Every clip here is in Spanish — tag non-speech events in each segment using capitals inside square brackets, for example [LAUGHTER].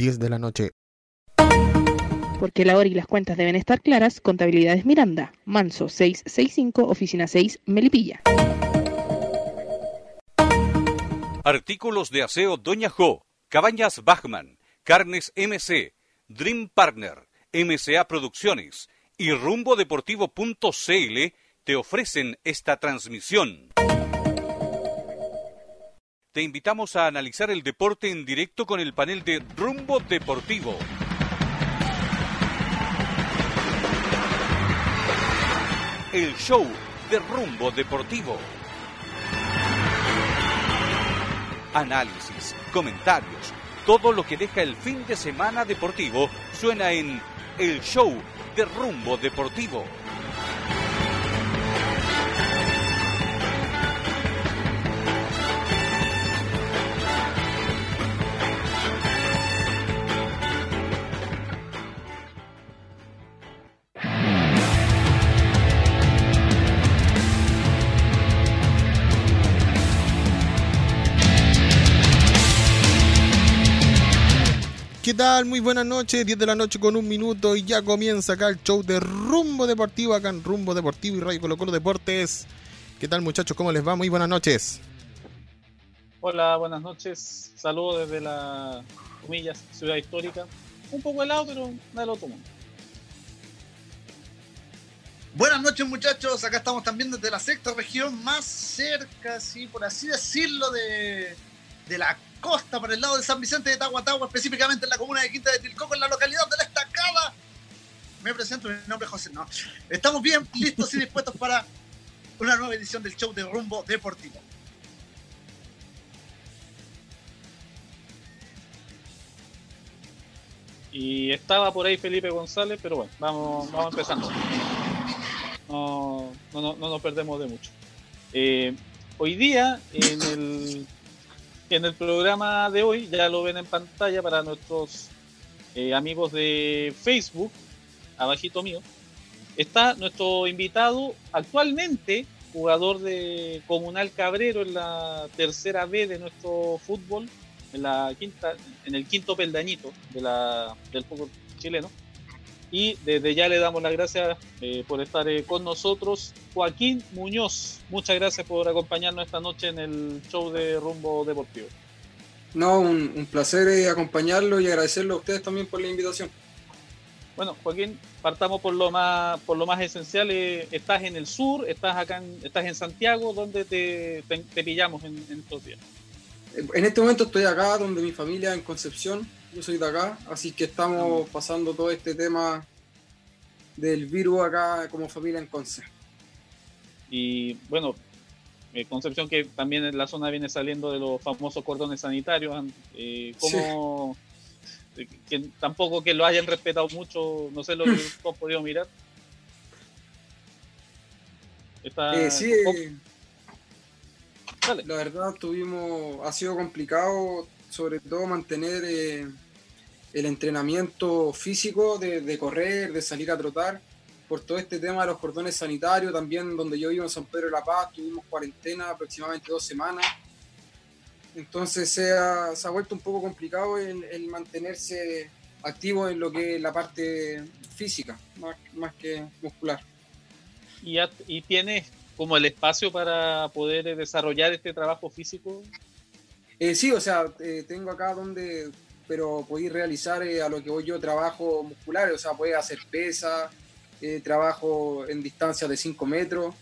10 de la noche. Porque la hora y las cuentas deben estar claras, Contabilidades Miranda, Manso 665, Oficina 6, Melipilla. Artículos de aseo Doña Jo, Cabañas Bachman, Carnes MC, Dream Partner, MCA Producciones y rumbodeportivo.cl te ofrecen esta transmisión. Te invitamos a analizar el deporte en directo con el panel de Rumbo Deportivo. El show de Rumbo Deportivo. Análisis, comentarios, todo lo que deja el fin de semana deportivo suena en El show de Rumbo Deportivo. Tal? Muy buenas noches, 10 de la noche con un minuto y ya comienza acá el show de Rumbo Deportivo, acá en Rumbo Deportivo y Radio Colo Colo Deportes. ¿Qué tal muchachos? ¿Cómo les va? Muy buenas noches. Hola, buenas noches. Saludos desde la, comillas, ciudad histórica. Un poco helado, pero nada del otro mundo. Buenas noches muchachos, acá estamos también desde la sexta región más cerca, sí, por así decirlo, de, de la costa, por el lado de San Vicente de Tahuatahua, específicamente en la comuna de Quinta de Tilcoco, en la localidad de La Estacada. Me presento, mi nombre es José. No, estamos bien listos y dispuestos para una nueva edición del show de Rumbo Deportivo. Y estaba por ahí Felipe González, pero bueno, vamos, vamos empezando. No, no, no, no nos perdemos de mucho. Eh, hoy día, en el, en el programa de hoy, ya lo ven en pantalla para nuestros eh, amigos de Facebook, abajito mío, está nuestro invitado actualmente, jugador de Comunal Cabrero en la tercera B de nuestro fútbol, en la quinta, en el quinto peldañito del fútbol chileno. Y desde ya le damos las gracias eh, por estar eh, con nosotros. Joaquín Muñoz, muchas gracias por acompañarnos esta noche en el show de Rumbo Deportivo. No, un, un placer eh, acompañarlo y agradecerle a ustedes también por la invitación. Bueno, Joaquín, partamos por lo más, por lo más esencial. estás en el sur, estás acá, en, estás en Santiago, ¿dónde te, te, te pillamos en, en estos días? En este momento estoy acá donde mi familia en Concepción, yo soy de acá, así que estamos pasando todo este tema del virus acá como familia en Conce. Y bueno, eh, Concepción que también en la zona viene saliendo de los famosos cordones sanitarios, eh, ¿cómo, eh, que tampoco que lo hayan respetado mucho, no sé lo que [LAUGHS] has podido mirar. Está, Eh, sí, eh, la verdad tuvimos, ha sido complicado sobre todo mantener eh, el entrenamiento físico de, de correr, de salir a trotar, por todo este tema de los cordones sanitarios, también donde yo vivo en San Pedro de la Paz, tuvimos cuarentena aproximadamente dos semanas. Entonces se ha, se ha vuelto un poco complicado el, el mantenerse activo en lo que es la parte física, más, más que muscular. y, ya- y tienes como el espacio para poder desarrollar este trabajo físico. Eh, sí, o sea, eh, tengo acá donde, pero podéis realizar eh, a lo que voy yo trabajo muscular, o sea, puedes hacer pesa, eh, trabajo en distancias de 5 metros,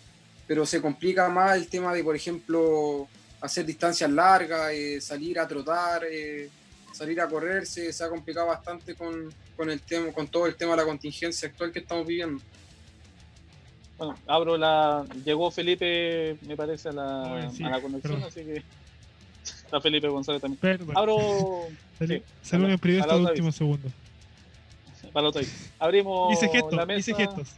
pero se complica más el tema de, por ejemplo, hacer distancias largas, eh, salir a trotar, eh, salir a correr, se, se ha complicado bastante con, con, el tema, con todo el tema de la contingencia actual que estamos viviendo. Bueno, abro la. Llegó Felipe, me parece, a la, sí, a la conexión, perdón. así que. Está Felipe González también. Pero, bueno, Abro. [LAUGHS] salió, sí, salió en primer a la estos otra últimos segundos. Para la otra vez. Abrimos Hice la gestos, mesa. hice gestos.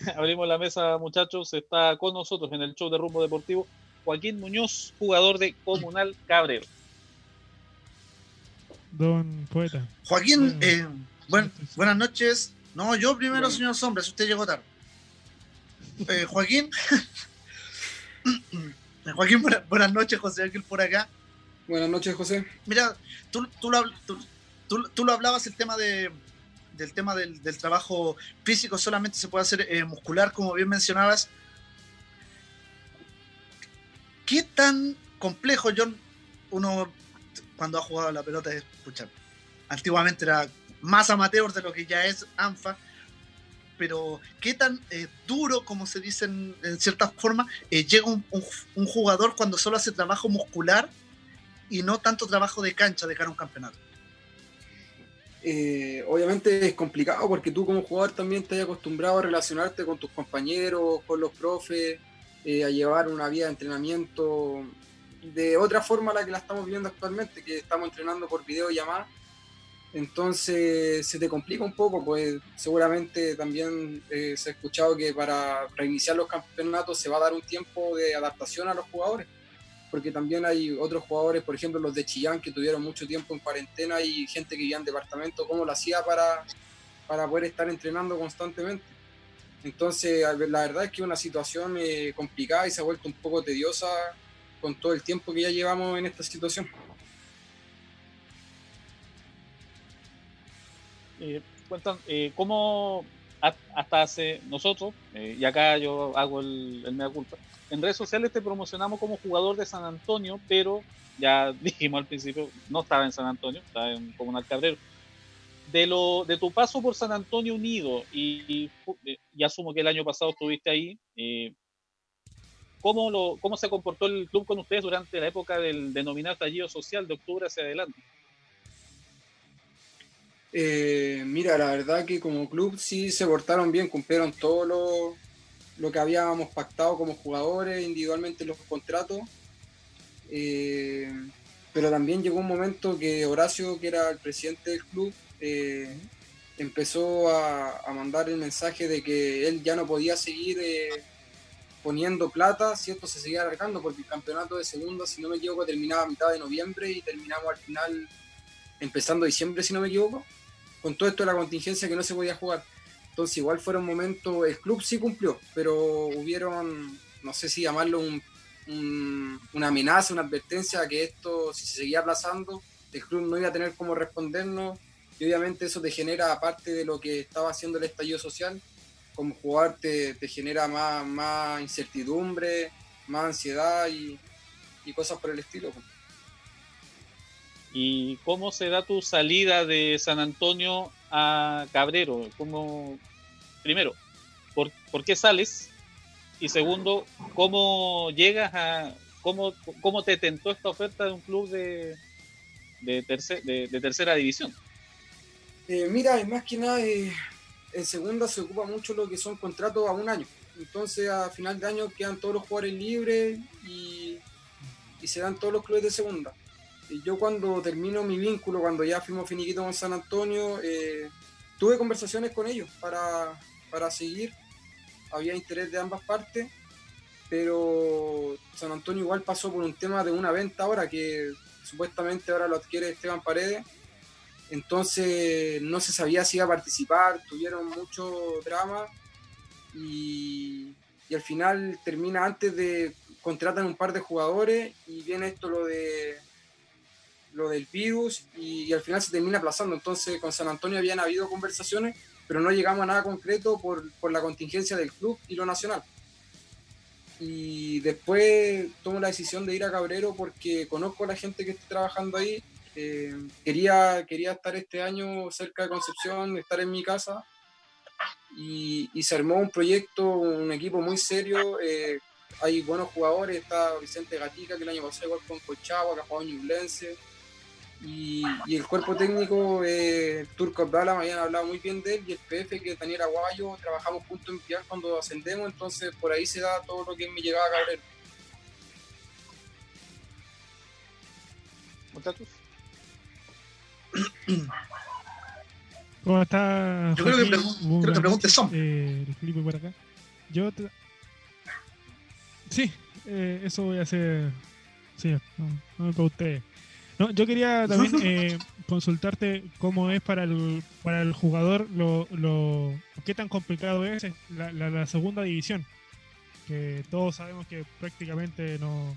[LAUGHS] Abrimos la mesa, muchachos. Está con nosotros en el show de rumbo deportivo Joaquín Muñoz, jugador de Comunal Cabrero. Don poeta. Joaquín, Bueno, eh, buen- buenas noches. No, yo primero, Bueno. señor Sombra, si usted llegó tarde. Eh, Joaquín. [LAUGHS] Joaquín, buena- buenas noches, José Ángel por acá. Buenas noches, José. Mira, tú, tú, lo, tú, tú, lo hablabas, el tema de, del tema del, del trabajo físico solamente se puede hacer eh, muscular, como bien mencionabas. ¿Qué tan complejo, John, uno cuando ha jugado la pelota, escucha, antiguamente era más amateur de lo que ya es ANFA, pero qué tan eh, duro, como se dice en, en cierta forma, eh, llega un, un, un, jugador cuando solo hace trabajo muscular y no tanto trabajo de cancha de cara a un campeonato. Eh, obviamente es complicado porque tú como jugador también te has acostumbrado a relacionarte con tus compañeros, con los profes, eh, a llevar una vida de entrenamiento de otra forma a la que la estamos viendo actualmente, que estamos entrenando por videollamada. Entonces se te complica un poco, pues seguramente también eh, se ha escuchado que para reiniciar los campeonatos se va a dar un tiempo de adaptación a los jugadores, porque también hay otros jugadores, por ejemplo los de Chillán, que tuvieron mucho tiempo en cuarentena y gente que vivía en departamento, ¿cómo lo hacía para, para poder estar entrenando constantemente? Entonces la verdad es que es una situación eh, complicada y se ha vuelto un poco tediosa con todo el tiempo que ya llevamos en esta situación. Eh, cuentan, eh, ¿cómo hasta hace nosotros, eh, y acá yo hago el, el, mea culpa, en redes sociales te promocionamos como jugador de San Antonio, pero ya [LAUGHS] dijimos al principio, no estaba en San Antonio, estaba en Comunal Cabrero. De, lo, de tu paso por San Antonio Unido, y, y, y asumo que el año pasado estuviste ahí, eh, ¿cómo, lo, ¿cómo se comportó el club con ustedes durante la época del denominado estallido social de octubre hacia adelante? Eh, mira, la verdad que como club sí se portaron bien, cumplieron todo lo, lo que habíamos pactado como jugadores, individualmente los contratos. Eh, pero también llegó un momento que Horacio, que era el presidente del club, eh, empezó a, mandar el mensaje de que él ya no podía seguir eh, poniendo plata si esto se seguía alargando, porque el campeonato de segunda, si no me equivoco, terminaba a mitad de noviembre y terminamos al final empezando diciembre, si no me equivoco con todo esto de la contingencia que no se podía jugar. Entonces igual fueron momentos, el club sí cumplió, pero hubieron, no sé si llamarlo un, un, una amenaza, una advertencia que esto, si se seguía aplazando, el club no iba a tener cómo respondernos y obviamente eso te genera, aparte de lo que estaba haciendo el estallido social, como jugador te, genera más, más, incertidumbre, más ansiedad y, y cosas por el estilo. ¿Y cómo se da tu salida de San Antonio a Cabrero? ¿Cómo, primero, ¿por, ¿por, qué sales? Y segundo, ¿cómo llegas a... ¿Cómo, cómo te tentó esta oferta de un club de, de, tercer, de, tercera división? Eh, mira, más que nada, eh, en segunda se ocupa mucho lo que son contratos a un año. Entonces, a final de año quedan todos los jugadores libres y, y se dan todos los clubes de segunda yo cuando termino mi vínculo, cuando ya fuimos finiquito con San Antonio, eh, tuve conversaciones con ellos para, para, seguir. Había interés de ambas partes, pero San Antonio igual pasó por un tema de una venta ahora que supuestamente ahora lo adquiere Esteban Paredes. Entonces no se sabía si iba a participar, tuvieron mucho drama y, y al final termina antes de contratan un par de jugadores y viene esto lo de lo del virus y, y, al final se termina aplazando. Entonces con San Antonio habían habido conversaciones, pero no llegamos a nada concreto por, por la contingencia del club y lo nacional. Y después tomo la decisión de ir a Cabrero porque conozco a la gente que está trabajando ahí. Eh, quería, quería estar este año cerca de Concepción, estar en mi casa. Y, y se armó un proyecto, un equipo muy serio. Eh, hay buenos jugadores, está Vicente Gatica, que el año pasado igual con Colchagua, que ha jugado en Ñublense y, y, el cuerpo técnico, eh, Turco Abdala, me habían hablado muy bien de él, y el PF, que Daniel Aguayo, trabajamos juntos en Piar cuando ascendemos, entonces por ahí se da todo lo que me llegaba a Cabrero. ¿Muchachos? [COUGHS] ¿Cómo está? Yo creo que, pregun creo que preguntes son. Eh, Felipe por acá. Yo. Te... Sí, eh, eso voy a hacer. Sí, no, no me pregunté. No, yo quería también [LAUGHS] eh, consultarte cómo es para el, para el jugador lo, lo qué tan complicado es la, la, la, segunda división. Que todos sabemos que prácticamente no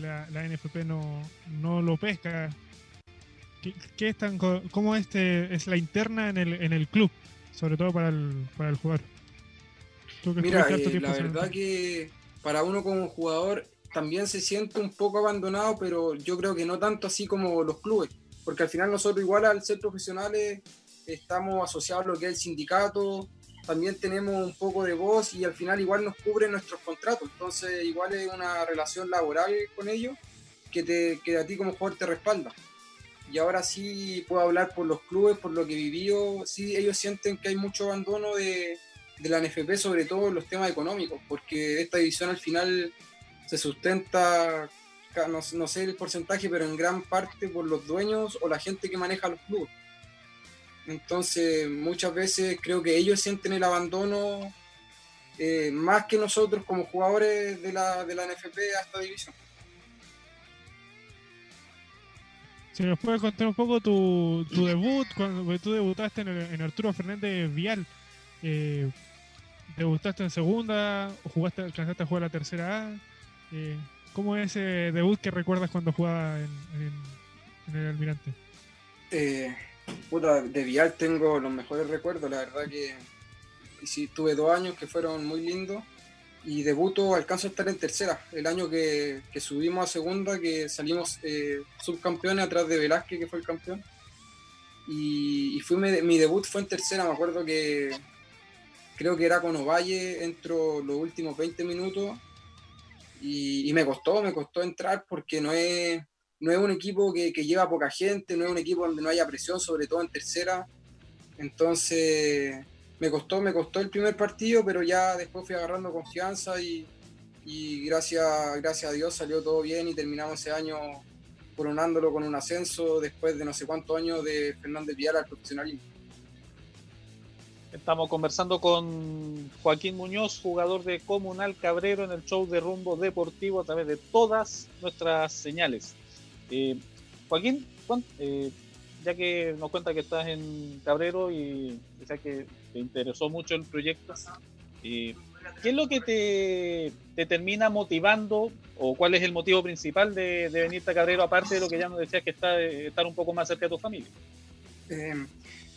la, la NFP no, no lo pesca. ¿qué, qué están, co- ¿cómo este es la interna en el, en el club? Sobre todo para el, para el jugador. Mira, eh, la verdad que para uno como jugador también se siente un poco abandonado, pero yo creo que no tanto así como los clubes, porque al final nosotros igual al ser profesionales estamos asociados a lo que es el sindicato, también tenemos un poco de voz y al final igual nos cubren nuestros contratos, entonces igual es una relación laboral con ellos que, te, que a ti como jugador te respalda. Y ahora sí puedo hablar por los clubes, por lo que vivió, sí ellos sienten que hay mucho abandono de, de la NFP, sobre todo en los temas económicos, porque esta división al final se sustenta, no, sé el porcentaje, pero en gran parte por los dueños o la gente que maneja los clubes. Entonces, muchas veces creo que ellos sienten el abandono eh, más que nosotros como jugadores de la, de la NFP a esta división. Si nos puedes contar un poco tu, debut, cuando porque tú debutaste en, Arturo Fernández Vial. Eh, ¿Debutaste en segunda? ¿O jugaste, alcanzaste a jugar la tercera A? Eh, ¿Cómo es ese debut que recuerdas cuando jugaba en, el Almirante? Eh, puta, de Vial tengo los mejores recuerdos, la verdad que sí, tuve dos años que fueron muy lindos y debuto alcanzo a estar en tercera, el año que, que subimos a segunda, que salimos eh, subcampeones atrás de Velázquez, que fue el campeón. Y, y fui mi, mi debut fue en tercera, me acuerdo que creo que era con Ovalle, entro los últimos 20 minutos y, me costó, me costó entrar porque no es, no es un equipo que, que lleva poca gente, no es un equipo donde no haya presión, sobre todo en tercera. Entonces me costó, me costó el primer partido, pero ya después fui agarrando confianza y, y gracias, gracias a Dios salió todo bien y terminamos ese año coronándolo con un ascenso después de no sé cuántos años de Fernández Vial al profesionalismo. Estamos conversando con Joaquín Muñoz, jugador de Comunal Cabrero en el show de rumbo deportivo a través de todas nuestras señales. Eh, Joaquín, eh, ya que nos cuenta que estás en Cabrero y quizás que te interesó mucho el proyecto, eh, ¿qué es lo que te, te termina motivando o cuál es el motivo principal de, de venirte a Cabrero, aparte de lo que ya nos decías que está, eh, estar un poco más cerca de tu familia?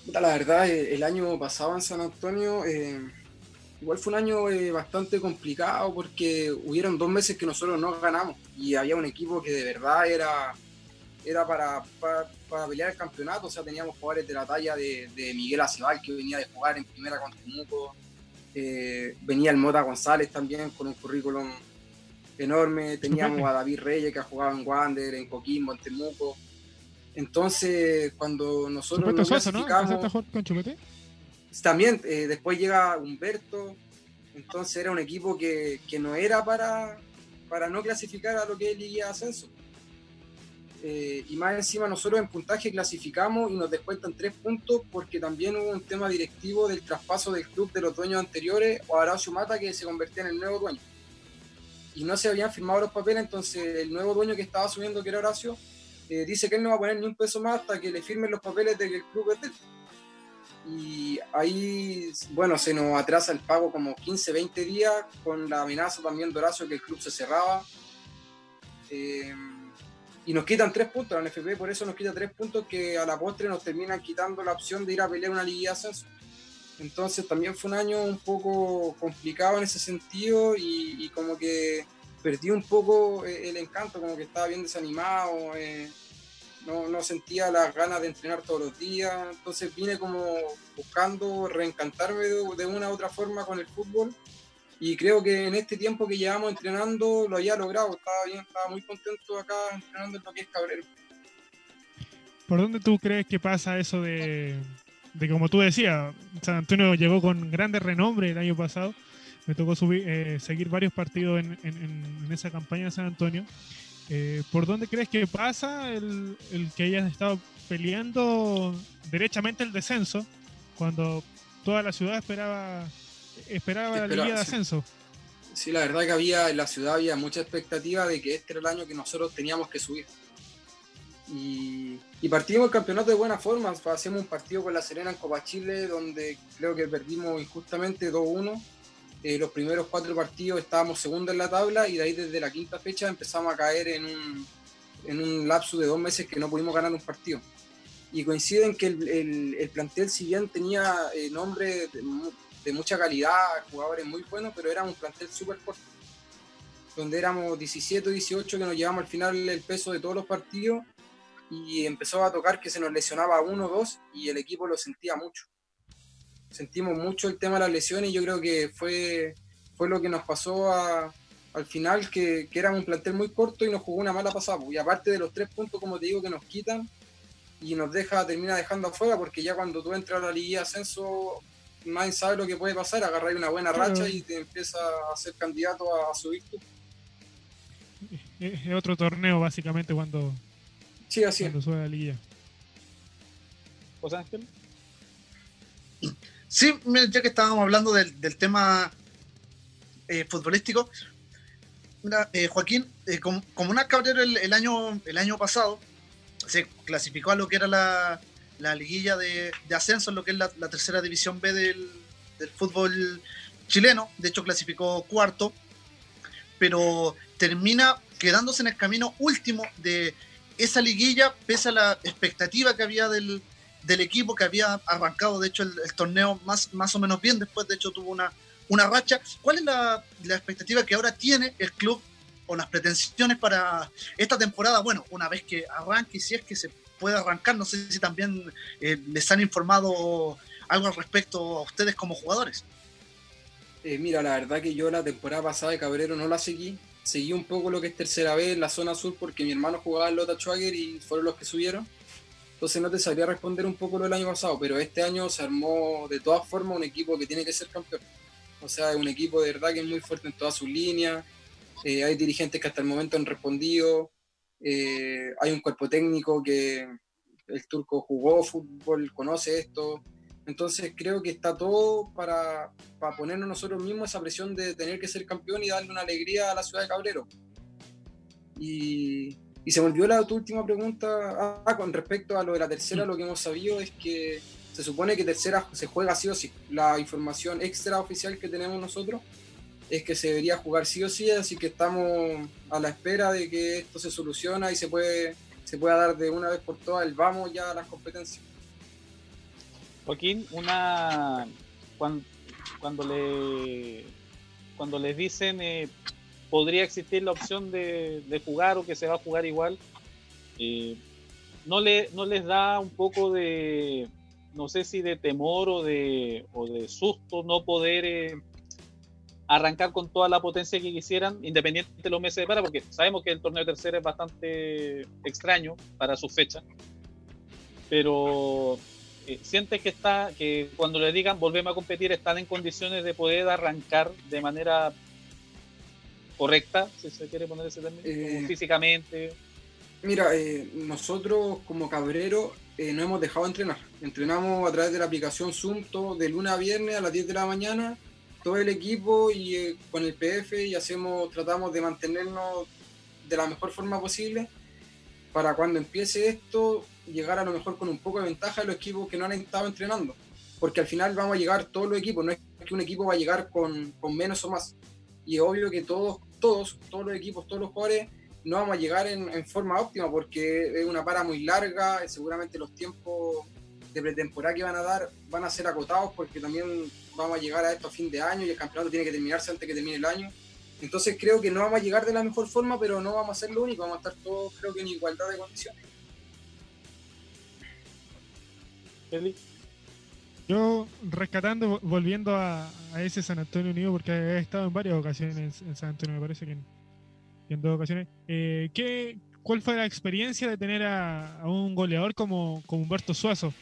La verdad, eh, el año pasado en San Antonio, eh, igual fue un año eh, bastante complicado porque hubieron dos meses que nosotros no ganamos y había un equipo que de verdad era, era para, para, para pelear el campeonato. O sea, teníamos jugadores de la talla de, de Miguel Acebal, que venía de jugar en primera con Temuco. Eh, venía el Mota González también con un currículum enorme. Teníamos a David Reyes, que ha jugado en Wander, en Coquimbo, en Temuco. Entonces, cuando nosotros no ¿no? clasificamos, ¿Empezaste a jugar con Chupete? también eh, después llega Humberto, entonces era un equipo que, que no era para, para no clasificar a lo que es Liga de Ascenso. Eh, y más encima nosotros en puntaje clasificamos y nos descuentan tres puntos porque también hubo un tema directivo del traspaso del club de los dueños anteriores o Horacio Mata que se convertía en el nuevo dueño. Y no se habían firmado los papeles, entonces el nuevo dueño que estaba asumiendo, que era Horacio, eh, dice que él no va a poner ni un peso más hasta que le firmen los papeles de que el club es de y ahí, bueno, se nos atrasa el pago como 15, 20 días con la amenaza también de Horacio que el club se cerraba. Eh, y nos quitan tres puntos, la NFP por eso nos quita tres puntos que a la postre nos terminan quitando la opción de ir a pelear una liga de ascenso. Entonces también fue un año un poco complicado en ese sentido y como que perdí un poco eh, el encanto, como que estaba bien desanimado. eh, no, no sentía las ganas de entrenar todos los días, entonces vine como buscando reencantarme de, una u otra forma con el fútbol y creo que en este tiempo que llevamos entrenando lo había logrado, estaba bien, estaba muy contento acá entrenando en lo que es Cabrero. ¿Por dónde tú crees que pasa eso de, de como tú decías, San Antonio llegó con grande renombre el año pasado? Me tocó subir, eh, seguir varios partidos en, en- en- en esa campaña de San Antonio. Eh, ¿Por dónde crees que pasa el, el que hayas estado peleando derechamente el descenso cuando toda la ciudad esperaba esperaba la liga de sí. ascenso? Sí, la verdad que había en la ciudad había mucha expectativa de que este era el año que nosotros teníamos que subir. Y, y partimos el campeonato de buena forma. Hacemos un partido con la Serena en Copa Chile donde creo que perdimos injustamente 2-1. Eh, los primeros cuatro partidos estábamos segundo en la tabla y de ahí desde la quinta fecha empezamos a caer en un, en un lapso de dos meses que no pudimos ganar un partido. y coinciden que el, el, plantel, si bien tenía eh, nombre de, mucha calidad, jugadores muy buenos, pero era un plantel súper corto, donde éramos 17 o 18 que nos llevamos al final el peso de todos los partidos y empezó a tocar que se nos lesionaba uno o dos y el equipo lo sentía mucho. Sentimos mucho el tema de las lesiones y yo creo que fue, fue lo que nos pasó al final, que, que éramos un plantel muy corto y nos jugó una mala pasada. Y aparte de los tres puntos, como te digo, que nos quitan, y nos deja, termina dejando afuera porque ya cuando tú entras a la Liga de Ascenso, nadie sabe lo que puede pasar, agarrar una buena racha y te empieza a ser candidato a, subir tú. Es otro torneo básicamente cuando, sí, así cuando sube a la Liga. José Ángel. Sí, ya que estábamos hablando del, tema eh, futbolístico, eh, Joaquín, eh, como, una cabrera el, año, el año pasado, se clasificó a lo que era la, la liguilla de, ascenso, en lo que es la, tercera división B del, fútbol chileno. De hecho, clasificó cuarto, pero termina quedándose en el camino último de esa liguilla, pese a la expectativa que había del, del equipo, que había arrancado, de hecho, el, torneo más, más o menos bien. Después, de hecho, tuvo una, una racha. ¿Cuál es la, la expectativa que ahora tiene el club o las pretensiones para esta temporada, bueno, una vez que arranque, si es que se puede arrancar, no sé si también eh, les han informado algo al respecto a ustedes como jugadores. Eh, mira, la verdad que yo la temporada pasada de Cabrero no la seguí, seguí un poco lo que es tercera vez en la zona sur porque mi hermano jugaba en Lota Schwager y fueron los que subieron. Entonces no te sabría responder un poco lo del año pasado, pero este año se armó de todas formas un equipo que tiene que ser campeón. O sea, es un equipo de verdad que es muy fuerte en todas sus líneas, eh, hay dirigentes que hasta el momento han respondido, eh, hay un cuerpo técnico que el turco jugó fútbol, conoce esto, entonces creo que está todo para, para, ponernos nosotros mismos esa presión de tener que ser campeón y darle una alegría a la ciudad de Cabrero. Y, y se me olvidó la tu última pregunta. Ah, con respecto a lo de la tercera, lo que hemos sabido es que se supone que tercera se juega sí o sí. La información extra oficial que tenemos nosotros es que se debería jugar sí o sí, así que estamos a la espera de que esto se soluciona y se puede se pueda dar de una vez por todas el vamos ya a las competencias. Joaquín, una cuando, cuando le cuando les dicen eh, podría existir la opción de, jugar o que se va a jugar igual, eh, no le no les da un poco de no sé si de temor o de, o de susto no poder eh, arrancar con toda la potencia que quisieran, independiente de los meses de para, porque sabemos que el torneo de tercera es bastante extraño para su fecha, pero eh, sientes que está, que cuando le digan volvemos a competir, están en condiciones de poder arrancar de manera correcta, si se quiere poner ese término, eh, físicamente. Mira, eh, nosotros como Cabrero no hemos dejado de entrenar. Entrenamos a través de la aplicación Zoom todo de lunes a viernes a las 10 de la mañana todo el equipo y eh, con el PF y hacemos, tratamos de mantenernos de la mejor forma posible para cuando empiece esto llegar a lo mejor con un poco de ventaja a los equipos que no han estado entrenando. Porque al final vamos a llegar todos los equipos, no es que un equipo va a llegar con, con menos o más. Y es obvio que todos, todos, todos los equipos, todos los jugadores no vamos a llegar en, forma óptima porque es una para muy larga, seguramente los tiempos de pretemporada que van a dar van a ser acotados porque también vamos a llegar a esto a fin de año y el campeonato tiene que terminarse antes que termine el año. Entonces creo que no vamos a llegar de la mejor forma, pero no vamos a ser lo único, vamos a estar todos creo que en igualdad de condiciones. Yo rescatando, volviendo a, ese San Antonio Unido, porque he estado en varias ocasiones en San Antonio, me parece que en, dos ocasiones. Eh, ¿qué, ¿Cuál fue la experiencia de tener a, un goleador como, como Humberto Suazo?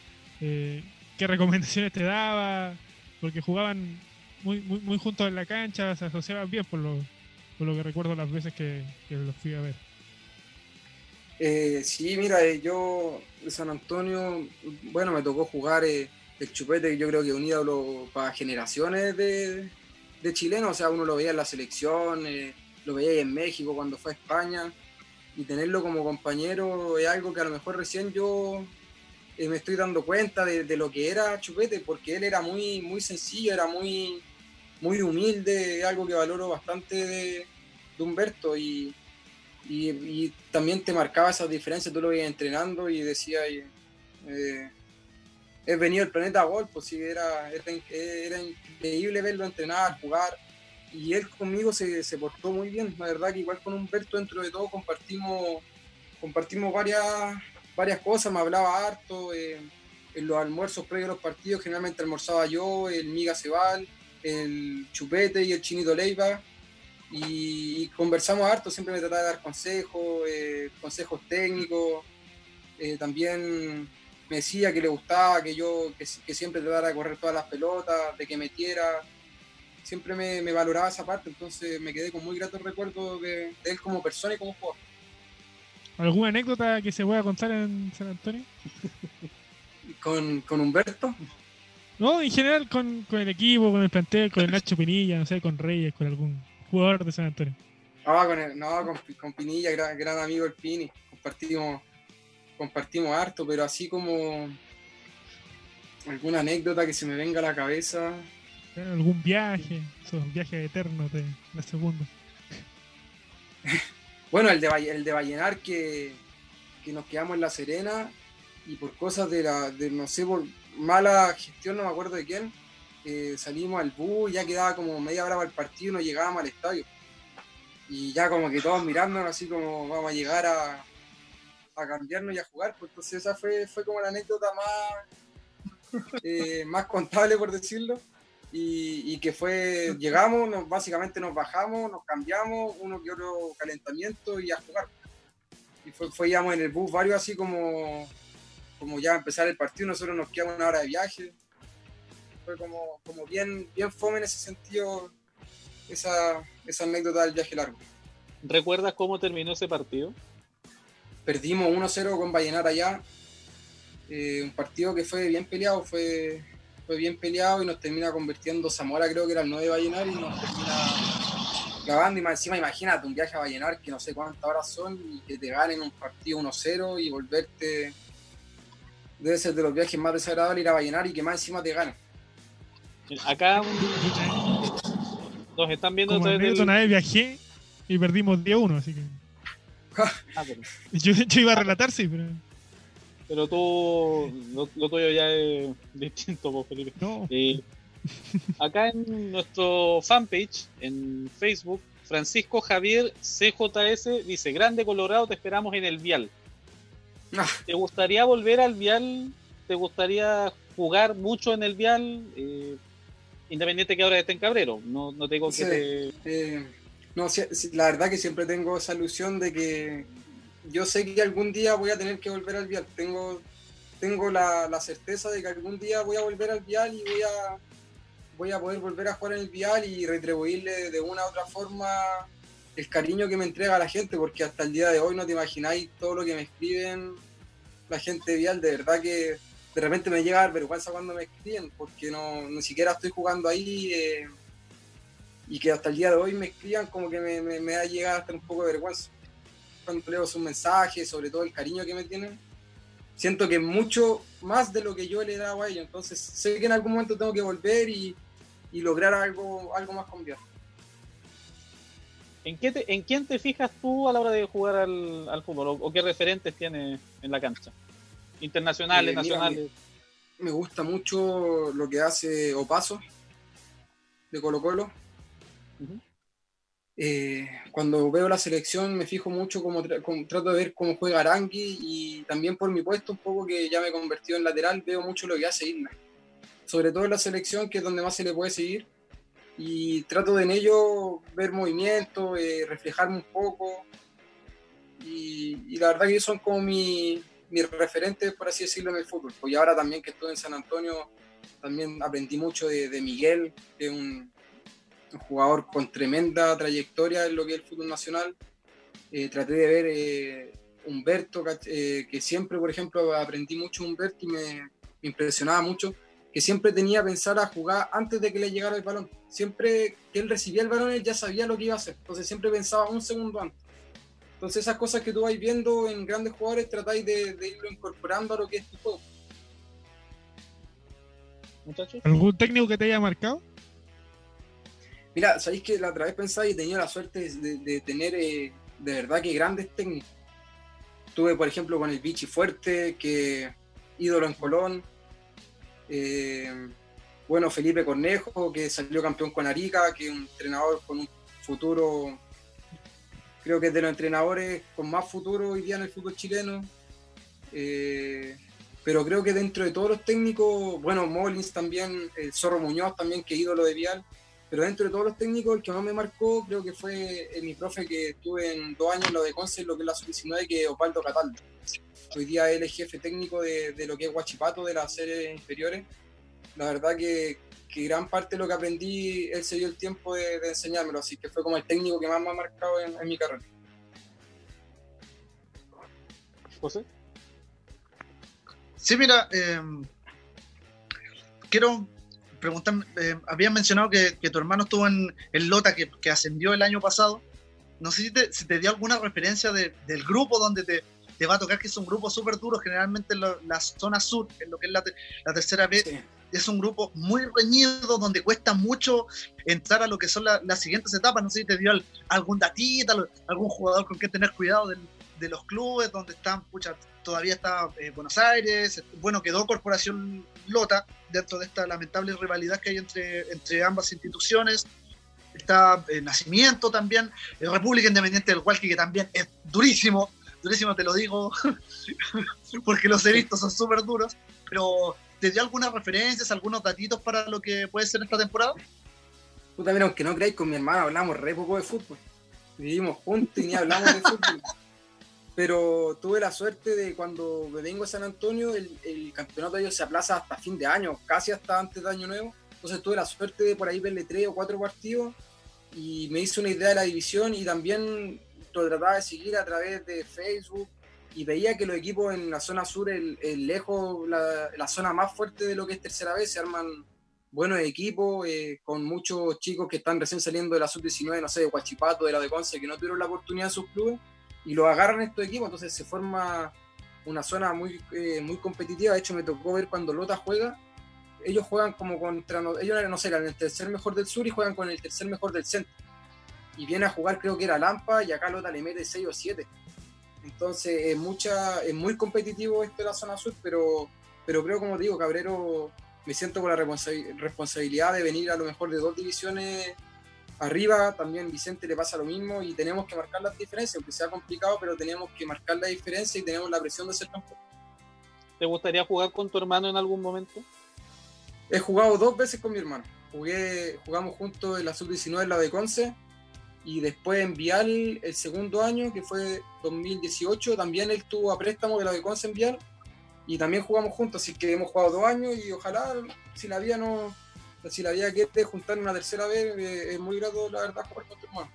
Eh, qué recomendaciones te daba, porque jugaban muy, muy, muy juntos en la cancha, se asociaban bien por lo, por lo que recuerdo las veces que, los fui a ver. Eh, sí, mira, eh, yo de San Antonio, bueno, me tocó jugar el chupete, yo creo que unido para generaciones de, de, chilenos, o sea, uno lo veía en la selección, lo veía en México cuando fue a España, y tenerlo como compañero es algo que a lo mejor recién yo eh, me estoy dando cuenta de, lo que era Chupete, porque él era muy, muy sencillo, era muy, muy humilde, algo que valoro bastante de, Humberto y, y, también te marcaba esas diferencias, tú lo veías entrenando y decía, Eh, es venido el planeta Gol, pues sí, era, era, era increíble verlo entrenar, jugar. Y él conmigo se, se, portó muy bien. La verdad que igual con Humberto dentro de todo compartimos, compartimos varias, varias cosas, me hablaba harto. Eh, en los almuerzos previos a los partidos generalmente almorzaba yo, el Miga Cebal, el Chupete y el Chinito Leiva. Y, conversamos harto, siempre me trataba de dar consejos, eh, consejos técnicos. Eh, también me decía que le gustaba, que yo que, que, siempre tratara de correr todas las pelotas, de que metiera. Siempre me, me valoraba esa parte, entonces me quedé con muy gratos recuerdos de, de él como persona y como jugador. ¿Alguna anécdota que se pueda contar en San Antonio? ¿Con, con Humberto? No, en general con, con, el equipo, con el plantel, con el Nacho Pinilla, no sé, con Reyes, con algún jugador de San Antonio. Ah, con el, no, con, con Pinilla, gran, gran, amigo el Pini. Compartimos, compartimos harto, pero así como alguna anécdota que se me venga a la cabeza. ¿Algún viaje? Esos viajes eternos de la segunda. [LAUGHS] bueno, el de, el de Vallenar que, que nos quedamos en La Serena y por cosas de la, de no sé, por mala gestión, no me acuerdo de quién, eh, salimos al bus, ya quedaba como media hora para el partido y no llegábamos al estadio. Y ya como que todos mirándonos así como vamos a llegar a, a cambiarnos y a jugar, pues entonces esa fue, fue como la anécdota más, [LAUGHS] eh, más contable, por decirlo. Y, y, que fue, llegamos, nos, básicamente nos bajamos, nos cambiamos, uno que otro calentamiento y a jugar. Y fue, fue en el bus varios así como como ya empezar el partido, nosotros nos quedamos una hora de viaje. Fue como, como bien, bien fome en ese sentido esa, esa anécdota del viaje largo. ¿Recuerdas cómo terminó ese partido? Perdimos 1-0 con Vallenar allá. Eh, un partido que fue bien peleado, fue, fue bien peleado y nos termina convirtiendo Zamora, creo que era el 9 de Vallenar, y nos termina grabando. Y más encima, imagínate un viaje a Vallenar que no sé cuántas horas son y que te ganen un partido 1-0 y volverte debe ser de los viajes más desagradables ir a Vallenar y que más encima te gana. Acá nos están viendo Como desde una vez viajé y perdimos 10-1, así que. [LAUGHS] Ah, pero, yo, yo, iba a relatar, sí, pero. pero tú, lo, lo, tuyo ya es distinto, pues, Felipe. No. Eh, acá en nuestro fanpage, en Facebook, Francisco Javier CJS dice: Grande Colorado, te esperamos en el Vial. ¿Te gustaría volver al Vial? ¿Te gustaría jugar mucho en el Vial? Eh, independiente que ahora esté en Cabrero. No, no tengo que. Te... eh, no, la verdad que siempre tengo esa ilusión de que yo sé que algún día voy a tener que volver al Vial. Tengo, tengo la, la certeza de que algún día voy a volver al Vial y voy a, voy a poder volver a jugar en el Vial y retribuirle de una u otra forma el cariño que me entrega la gente, porque hasta el día de hoy no te imagináis todo lo que me escriben la gente vial, de verdad que de repente me llega a dar vergüenza cuando me escriben, porque no, ni siquiera estoy jugando ahí eh, y que hasta el día de hoy me escriban como que me, me, me da llegar hasta un poco de vergüenza. Cuando leo sus mensajes, sobre todo el cariño que me tienen, siento que mucho más de lo que yo le he dado a ellos, entonces sé que en algún momento tengo que volver y, y lograr algo, algo más con. ¿En, qué te, ¿En quién te fijas tú a la hora de jugar al, al fútbol? ¿O, o, qué referentes tienes en la cancha? Internacionales, Eh, nacionales. mira, me, me gusta mucho lo que hace Opaso de Colo Colo. Ujú. Eh, cuando veo la selección me fijo mucho como, tra- como- trato de ver cómo juega Arangui y también por mi puesto un poco que ya me he convertido en lateral veo mucho lo que hace Isla sobre todo en la selección que es donde más se le puede seguir y trato de en ello ver movimientos, eh, reflejarme un poco y, y la verdad que son como mi- mis referentes por así decirlo en el fútbol pues y ahora también que estuve en San Antonio también aprendí mucho de, de Miguel que es un, un jugador con tremenda trayectoria en lo que es el fútbol nacional. Eh, traté de ver eh, Humberto, eh, que siempre, por ejemplo, aprendí mucho Humberto y me, me impresionaba mucho, que siempre tenía a pensar a jugar antes de que le llegara el balón. Siempre que él recibía el balón, él ya sabía lo que iba a hacer. Entonces siempre pensaba un segundo antes. Entonces esas cosas que tú vais viendo en grandes jugadores, tratáis de, de irlo incorporando a lo que es tu juego. ¿Algún técnico que te haya marcado? Mira, sabéis que la otra vez pensaba y he la suerte de, tener eh, de verdad que grandes técnicos. Tuve, por ejemplo, con el Vichy Fuerte, que ídolo en Colón. Eh, bueno, Felipe Cornejo, que salió campeón con Arica, que es un entrenador con un futuro, creo que es de los entrenadores con más futuro hoy día en el fútbol chileno. Eh, pero creo que dentro de todos los técnicos, bueno, Molins también, el Zorro Muñoz también, que ídolo de Vial, pero dentro de todos los técnicos, el que más me marcó creo que fue mi profe que estuve en dos años en lo de Conce, lo que es la sub-19, que es Osvaldo Cataldo. Hoy día él es jefe técnico de, de lo que es Guachipato, de las series inferiores. La verdad que, que, gran parte de lo que aprendí, él se dio el tiempo de, de enseñármelo, así que fue como el técnico que más me ha marcado en, en mi carrera. José. Sí, mira, eh, quiero preguntar, eh, habían mencionado que, que, tu hermano estuvo en, en Lota, que, que, ascendió el año pasado. No sé si te, si te dio alguna referencia de, del grupo donde te, te, va a tocar, que es un grupo súper duro, generalmente en la, la, zona sur, en lo que es la, la tercera vez. Sí. Es un grupo muy reñido, donde cuesta mucho entrar a lo que son la, las siguientes etapas. No sé si te dio algún datita, algún jugador con que tener cuidado del, de los clubes, donde están, pucha, todavía está eh, Buenos Aires, bueno, quedó Corporación Lota dentro de esta lamentable rivalidad que hay entre, entre ambas instituciones. Está eh, Nacimiento también, eh, República Independiente del Hualqui, que también es durísimo, durísimo te lo digo, [LAUGHS] porque los he visto, son súper duros, pero ¿te dio algunas referencias, algunos datitos para lo que puede ser esta temporada? También, aunque no creáis, con mi hermano hablamos re poco de fútbol. Vivimos juntos y ni hablamos de fútbol [LAUGHS] pero tuve la suerte de cuando me vengo a San Antonio, el, el, campeonato de ellos se aplaza hasta fin de año, casi hasta antes de Año Nuevo. Entonces tuve la suerte de por ahí verle tres o cuatro partidos y me hice una idea de la división y también lo trataba de seguir a través de Facebook y veía que los equipos en la zona sur, el, el lejos, la, la, zona más fuerte de lo que es tercera vez, se arman buenos equipos eh, con muchos chicos que están recién saliendo de la sub-19, no sé, de Huachipato, de la de Conce, que no tuvieron la oportunidad en sus clubes y lo agarran estos equipos, entonces se forma una zona muy, eh, muy competitiva. De hecho, me tocó ver cuando Lota juega, ellos juegan como contra, ellos no sé, eran el tercer mejor del sur y juegan con el tercer mejor del centro. Y viene a jugar, creo que era Lampa, y acá Lota le mete 6 o 7. Entonces, es, mucha, es muy competitivo esto de la zona sur, pero, pero creo, como digo, Cabrero, me siento con la responsabilidad de venir a lo mejor de dos divisiones Arriba también Vicente le pasa lo mismo y tenemos que marcar las diferencias, aunque sea complicado, pero tenemos que marcar la diferencia y tenemos la presión de ser campeón. ¿Te gustaría jugar con tu hermano en algún momento? He jugado dos veces con mi hermano. Jugué, jugamos juntos en la sub-19 en la de Conce y después en Vial el segundo año, que fue 2018, también él tuvo a préstamo de la de Conce en Vial y también jugamos juntos, así que hemos jugado dos años y ojalá si la vida no, si la vida quiere juntar una tercera vez, eh, es muy grato, la verdad, jugar con tu hermano.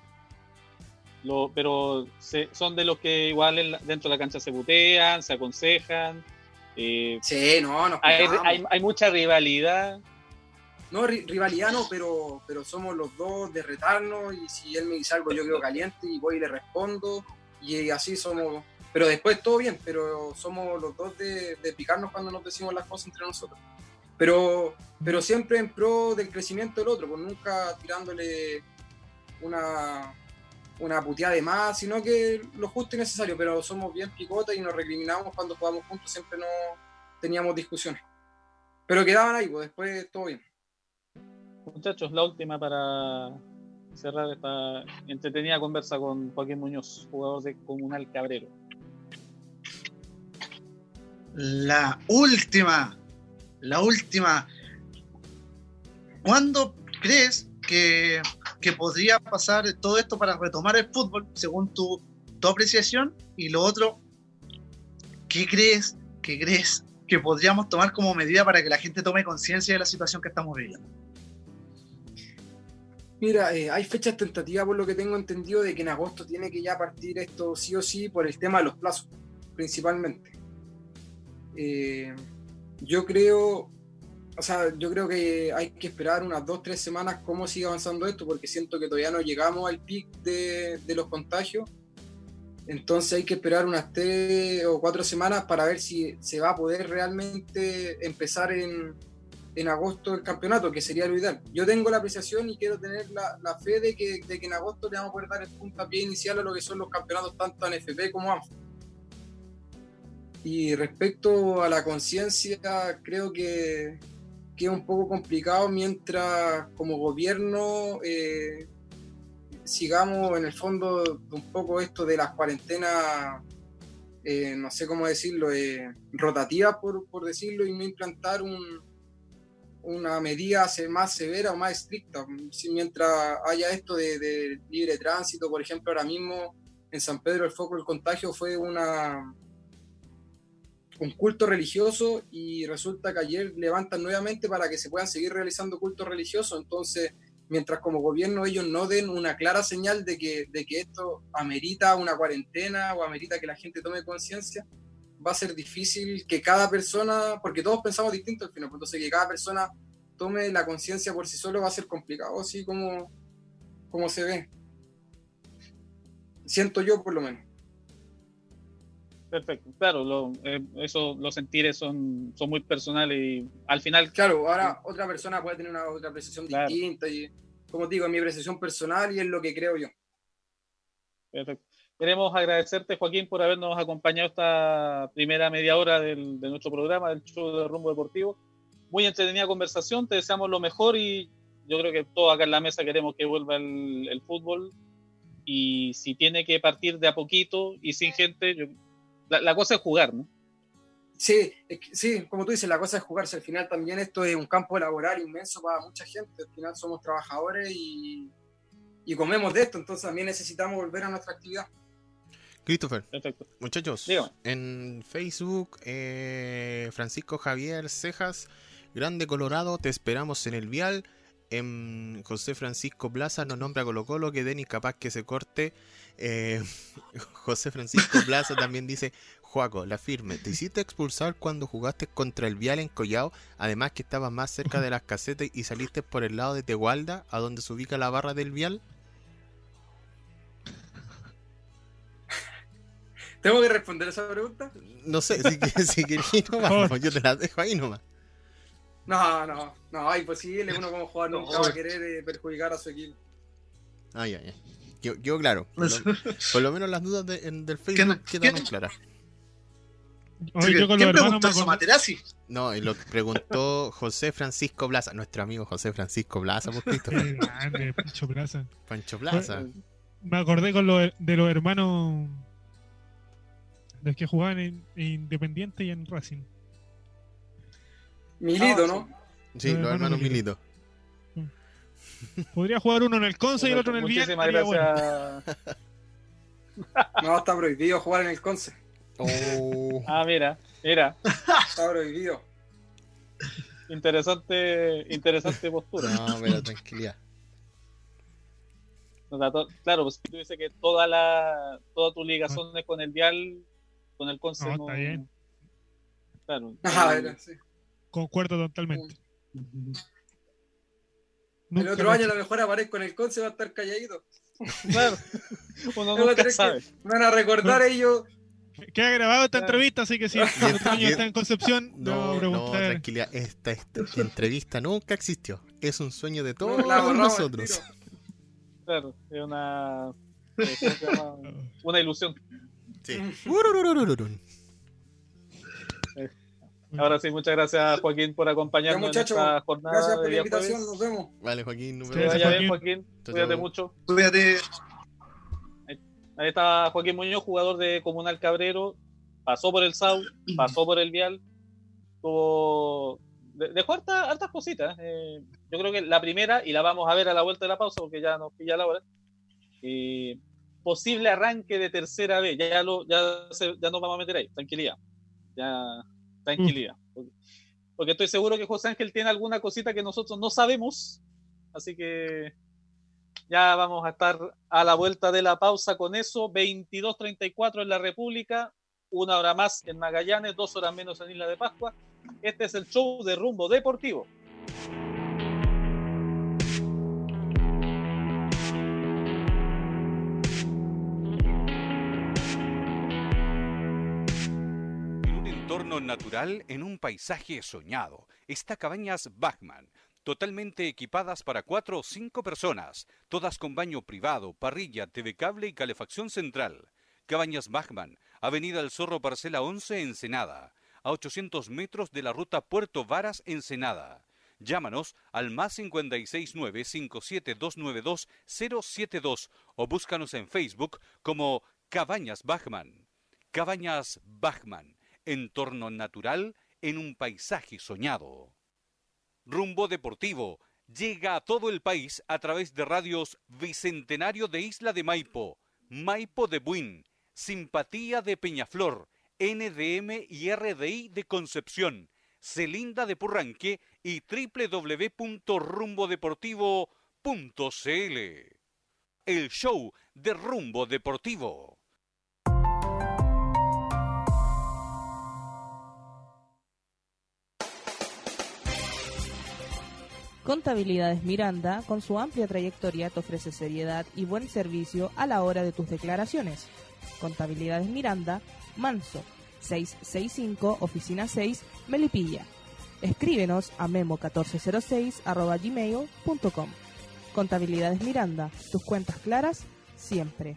Lo, pero se, son de los que igual en la, dentro de la cancha se butean, se aconsejan. Eh, sí, no, nos hay, hay, hay, mucha rivalidad. No, ri rivalidad no, pero, pero somos los dos de retarnos y si él me dice algo yo quedo caliente y voy y le respondo y así somos. Pero después todo bien, pero somos los dos de, de picarnos cuando nos decimos las cosas entre nosotros pero, pero siempre en pro del crecimiento del otro, pues nunca tirándole una, una puteada de más, sino que lo justo y necesario, pero somos bien picotas y nos recriminamos cuando jugamos juntos, siempre no teníamos discusiones. Pero quedaban ahí, pues después todo bien. Muchachos, la última para cerrar esta entretenida conversa con Joaquín Muñoz, jugador de Comunal Cabrero. La última la última. ¿Cuándo crees que, que, podría pasar todo esto para retomar el fútbol, según tu, tu apreciación? Y lo otro, ¿qué crees, qué crees que podríamos tomar como medida para que la gente tome conciencia de la situación que estamos viviendo? Mira, eh, hay fechas tentativas por lo que tengo entendido de que en agosto tiene que ya partir esto sí o sí por el tema de los plazos, principalmente. Eh, yo creo, o sea, yo creo que hay que esperar unas dos, tres semanas cómo sigue avanzando esto, porque siento que todavía no llegamos al pic de, los contagios. Entonces hay que esperar unas tres o cuatro semanas para ver si se va a poder realmente empezar en, en agosto el campeonato, que sería lo ideal. Yo tengo la apreciación y quiero tener la, la fe de que, de que, en agosto le vamos a poder dar el puntapié inicial a lo que son los campeonatos tanto en FP como ANFA Y respecto a la conciencia, creo que, que, es un poco complicado mientras como gobierno eh, sigamos en el fondo un poco esto de las cuarentenas, eh, no sé cómo decirlo, eh, rotativas por, por, decirlo, y no implantar un, una medida más severa o más estricta. Si mientras haya esto de, de libre tránsito, por ejemplo, ahora mismo en San Pedro el foco del contagio fue una un culto religioso y resulta que ayer levantan nuevamente para que se puedan seguir realizando cultos religiosos. Entonces, mientras como gobierno ellos no den una clara señal de que, de que esto amerita una cuarentena o amerita que la gente tome conciencia, va a ser difícil que cada persona, porque todos pensamos distinto al final, pues entonces que cada persona tome la conciencia por sí solo va a ser complicado, así como, como se ve. Siento yo por lo menos. Perfecto, claro, lo, eh, eso, los sentires son, son muy personales y al final... Claro, ahora otra persona puede tener una otra apreciación distinta y, como digo, es mi apreciación personal y es lo que creo yo. Perfecto. Queremos agradecerte, Joaquín, por habernos acompañado esta primera media hora del, de nuestro programa, del show de Rumbo Deportivo. Muy entretenida conversación, te deseamos lo mejor y yo creo que todos acá en la mesa queremos que vuelva el, el fútbol y si tiene que partir de a poquito y sin gente, yo, la, la, cosa es jugar, ¿no? Sí, sí, como tú dices, la cosa es jugarse. Al final también esto es un campo laboral inmenso para mucha gente. Al final somos trabajadores y, y comemos de esto, entonces también necesitamos volver a nuestra actividad. Christopher, Perfecto. muchachos, Dígame. en Facebook, eh, Francisco Javier Cejas, Grande Colorado, te esperamos en el Vial. En José Francisco Plaza nos nombra Colo Colo, que Denis capaz que se corte. Eh, [LAUGHS] José Francisco Plaza también dice, Juaco, la firme, ¿te hiciste expulsar cuando jugaste contra el Vial en Collao? Además que estabas más cerca de las casetas y saliste por el lado de Tegualda, a donde se ubica la barra del Vial. [LAUGHS] ¿Tengo que responder esa pregunta? No sé, si, si querés nomás, [LAUGHS] yo te la dejo ahí nomás. No, no, no, imposible. Uno como jugador nunca va a querer eh, perjudicar a su equipo. Ay, ay, ay. Yo, yo claro. Por lo, [LAUGHS] por lo, menos las dudas de, en, del Facebook quedaron claras. Oye, yo con ¿Quién preguntó eso, Materazzi? No, y lo preguntó José Francisco Plaza, nuestro amigo José Francisco Plaza, por Cristo. grande, Pancho Plaza. Pancho Plaza. Me acordé con lo de, de los hermanos los que jugaban en, en Independiente y en Racing. Milito, ¿no? Sí, los, los hermanos Milito. Milito. Podría jugar uno en el Conce y el otro en el Bien. Gracias. Bueno. [LAUGHS] no, está prohibido jugar en el Conce. Oh. Ah, mira, mira. Está prohibido. Interesante, interesante postura. No, pero tranquilidad. Claro, pues tú dices que toda la, toda tu ligación es con el Vial, con el Conce. No, no, está bien. Claro. [LAUGHS] Ah, era, sí. Concuerdo totalmente. El otro año a lo mejor aparezco con el Conce y va a estar calladito. [LAUGHS] Claro. Uno Me van a nunca sabe. que- me van a recordar ellos. Queda grabado esta entrevista, así que si [LAUGHS] el otro año está en Concepción, [LAUGHS] No, no, preguntar. tranquilidad. Esta, esta entrevista nunca existió. Es un sueño de todos nosotros. Claro, es una, eh, una ilusión. Sí. Ahora sí, muchas gracias Joaquín por Ya, acompañarnos en esta jornada gracias de por la invitación. jueves. Nos vemos. Vale, Joaquín. nos vemos. vaya bien, Joaquín. Cuídate mucho. Cuídate. Ahí está Joaquín Muñoz, jugador de Comunal Cabrero. Pasó por el SAU, pasó por el Vial. Tuvo. de- Dejó harta- hartas cositas. eh, yo creo que la primera, y la vamos a ver a la vuelta de la pausa porque ya nos pilla la hora. eh, posible arranque de tercera vez. Ya, lo, ya, se- ya nos vamos a meter ahí. Tranquilidad. Ya, tranquilidad. Porque, porque estoy seguro que José Ángel tiene alguna cosita que nosotros no sabemos. Así que ya vamos a estar a la vuelta de la pausa con eso. 22.34 en la República, una hora más en Magallanes, dos horas menos en Isla de Pascua. Este es el show de rumbo deportivo. Natural, en un paisaje soñado, está Cabañas Bachman, totalmente equipadas para cuatro o cinco personas, todas con baño privado, parrilla, TV cable y calefacción central. Cabañas Bachman, Avenida El Zorro, Parcela 11, Ensenada, a 800 metros de la ruta Puerto Varas, Ensenada. Llámanos al más 569-57292-072 o búscanos en Facebook como Cabañas Bachman. Cabañas Bachman, entorno natural en un paisaje soñado. Rumbo Deportivo llega a todo el país a través de radios Bicentenario de Isla de Maipo, Maipo de Buin, Simpatía de Peñaflor, NDM y RDI de Concepción, Celinda de Purranque y www.rumbodeportivo.cl. El show de Rumbo Deportivo. Contabilidades Miranda, con su amplia trayectoria, te ofrece seriedad y buen servicio a la hora de tus declaraciones. Contabilidades Miranda, Manso, 665, Oficina 6, Melipilla. Escríbenos a memo1406 Contabilidades Miranda, tus cuentas claras siempre.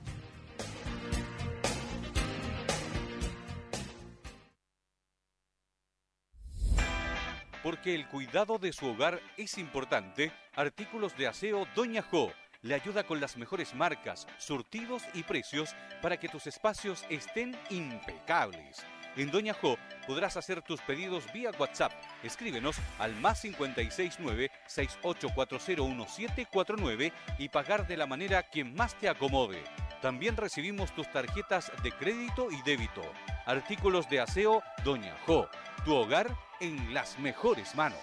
Porque el cuidado de su hogar es importante, Artículos de Aseo Doña Jo le ayuda con las mejores marcas, surtidos y precios para que tus espacios estén impecables. En Doña Jo podrás hacer tus pedidos vía WhatsApp. Escríbenos al más 569-68401749 y pagar de la manera que más te acomode. También recibimos tus tarjetas de crédito y débito. Artículos de aseo Doña Jo. Tu hogar en las mejores manos.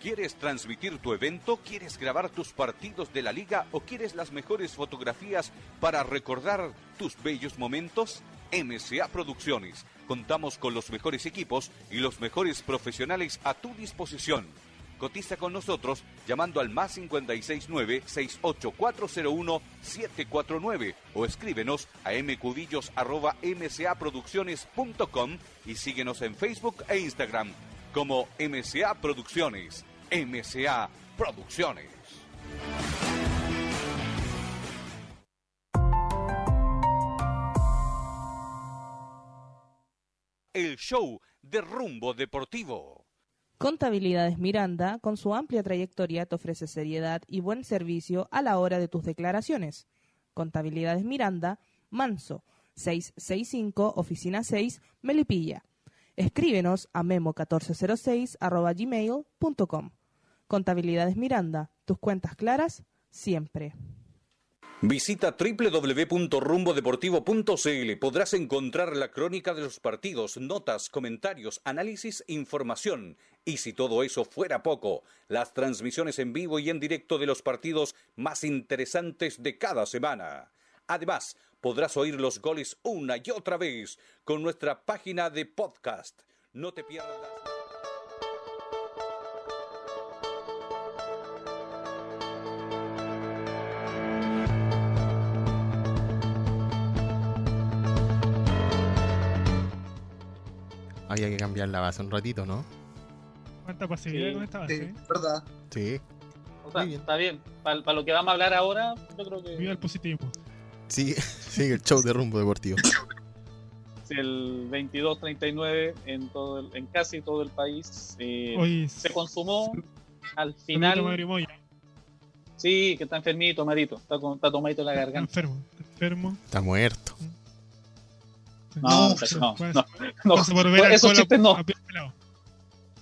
¿Quieres transmitir tu evento? ¿Quieres grabar tus partidos de la liga? ¿O quieres las mejores fotografías para recordar tus bellos momentos? MCA Producciones. Contamos con los mejores equipos y los mejores profesionales a tu disposición. Cotiza con nosotros llamando al más 569-68401-749 o escríbenos a mcudillos.mcaproducciones.com y síguenos en Facebook e Instagram como MCA Producciones. MCA Producciones. El show de rumbo deportivo. Contabilidades Miranda, con su amplia trayectoria, te ofrece seriedad y buen servicio a la hora de tus declaraciones. Contabilidades Miranda, Manso, 665, Oficina 6, Melipilla. Escríbenos a memo1406 gmail.com. Contabilidades Miranda, tus cuentas claras siempre. Visita www.rumbodeportivo.cl. Podrás encontrar la crónica de los partidos, notas, comentarios, análisis, información. Y si todo eso fuera poco, las transmisiones en vivo y en directo de los partidos más interesantes de cada semana. Además, podrás oír los goles una y otra vez con nuestra página de podcast. No te pierdas. Había que cambiar la base un ratito, ¿no? ¿Cuánta pasividad Sí, con esta Sí, base? eh? verdad. Sí. O sea, bien. está bien. Para lo que vamos a hablar ahora, yo creo que Viva el positivismo. Sigue, [LAUGHS] sigue el show de rumbo deportivo. el 22-39 en, todo el- en casi todo el país. eh, Hoy se consumó al Final... Sí, que está enfermito, Marito. Está, con, está tomadito en la está garganta. enfermo. está enfermo. Está muerto. No, no, Pasa- no, no, no. por ver esos chistes no.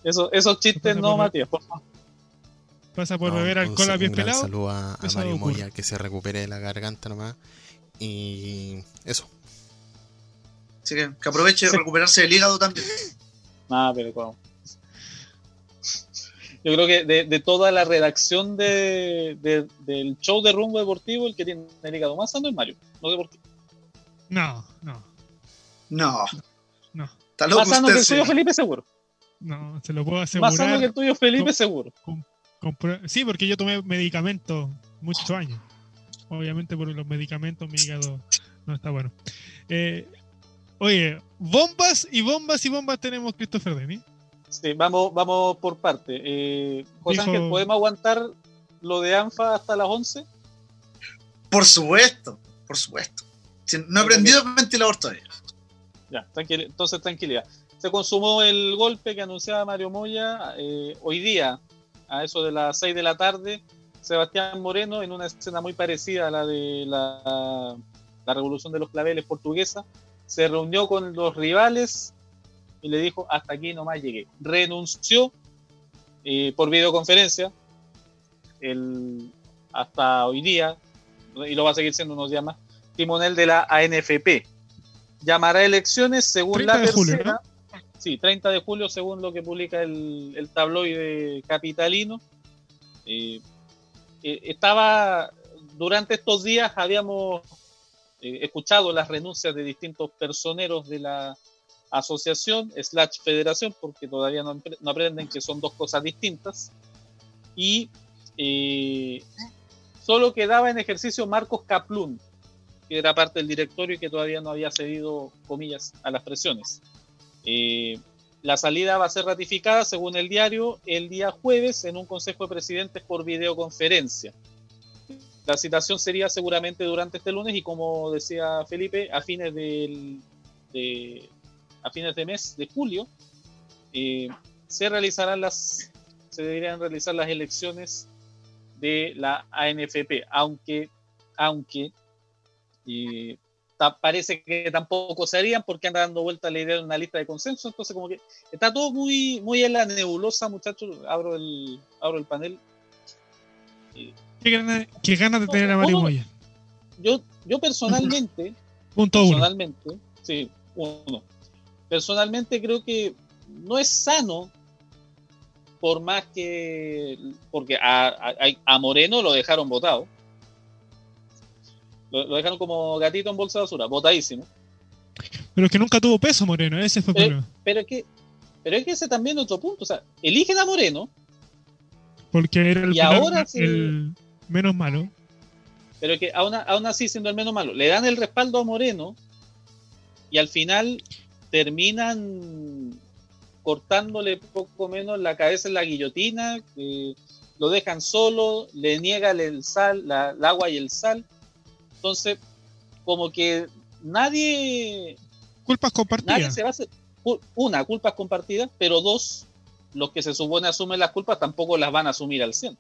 Eso- esos chistes no, por- Matías, por favor. Pasa por No, beber un alcohol sa- a pies un pelados. saludo a, Mario ocurre. Moya, que se recupere de la garganta nomás. Y eso. Así que, que aproveche de Sí. recuperarse del hígado también. Ah, pero ¿cómo? Yo creo que de, de toda la redacción de, de- del show de rumbo deportivo, el que tiene el hígado más sano es Mario, no deportivo. No, no, No. No. Está loco Más sano que el señor. Felipe, seguro. No. Se lo puedo Más sano que asegurar. el tuyo, Felipe, seguro. Sí, porque yo tomé medicamentos muchos años. Obviamente por los medicamentos mi hígado no está bueno. Eh, oye, bombas y bombas y bombas tenemos Christopher Denny. Sí, vamos, vamos por parte. Eh, José Dijo- Ángel, ¿podemos aguantar lo de ANFA hasta las 11? Por supuesto, por supuesto. No he aprendido el ventilador todavía. Ya, tranquil- entonces tranquilidad. Se consumó el golpe que anunciaba Mario Moya eh, hoy día, a eso de las 6 de la tarde. Sebastián Moreno, en una escena muy parecida a la de la, la Revolución de los Claveles portuguesa, se reunió con los rivales y le dijo, hasta aquí nomás llegué. Renunció eh, por videoconferencia el, hasta hoy día, y lo va a seguir siendo unos días más, timonel de la ANFP. Llamará elecciones según 30 la de julio, tercera. Sí, 30 de julio, según lo que publica el, tabloide capitalino. Eh, eh, estaba, durante estos días habíamos eh, escuchado las renuncias de distintos personeros de la asociación slash federación, porque todavía no, aprenden que son dos cosas distintas. Y solo quedaba en ejercicio Marcos Kaplun, que era parte del directorio y que todavía no había cedido, comillas, a las presiones. Eh, la salida va a ser ratificada, según el diario, el día jueves en un Consejo de Presidentes por videoconferencia. La citación sería seguramente durante este lunes y como decía Felipe, a fines de, a fines de mes de julio eh, se realizarán las se deberían realizar las elecciones de la ANFP, aunque aunque eh, parece que tampoco se harían porque anda dando vuelta la idea de una lista de consenso, entonces como que está todo muy muy en la nebulosa, muchachos. Abro el abro el panel. Qué ganas, qué ganas de tener a Mario. Moya. Yo yo personalmente [LAUGHS] Punto uno. personalmente, sí, uno. Personalmente creo que no es sano, por más que. Porque a, a- a Moreno lo dejaron votado. Lo, lo dejaron como gatito en bolsa de basura, votadísimo. Pero es que nunca tuvo peso Moreno, ese fue el Eh, problema. Pero es que. Pero es que ese también es otro punto. O sea, eligen a Moreno, Porque era el, y menor- ahora sí- el menos malo. pero es que aún, aún así, siendo el menos malo, le dan el respaldo a Moreno y al final terminan cortándole poco menos la cabeza en la guillotina, eh, lo dejan solo, le niegan el sal, la, el agua y el sal. Entonces, como que nadie, Culpas nadie compartidas. se va a hacer. Una, culpas compartidas, pero dos, los que se supone asumen las culpas tampoco las van a asumir al 100.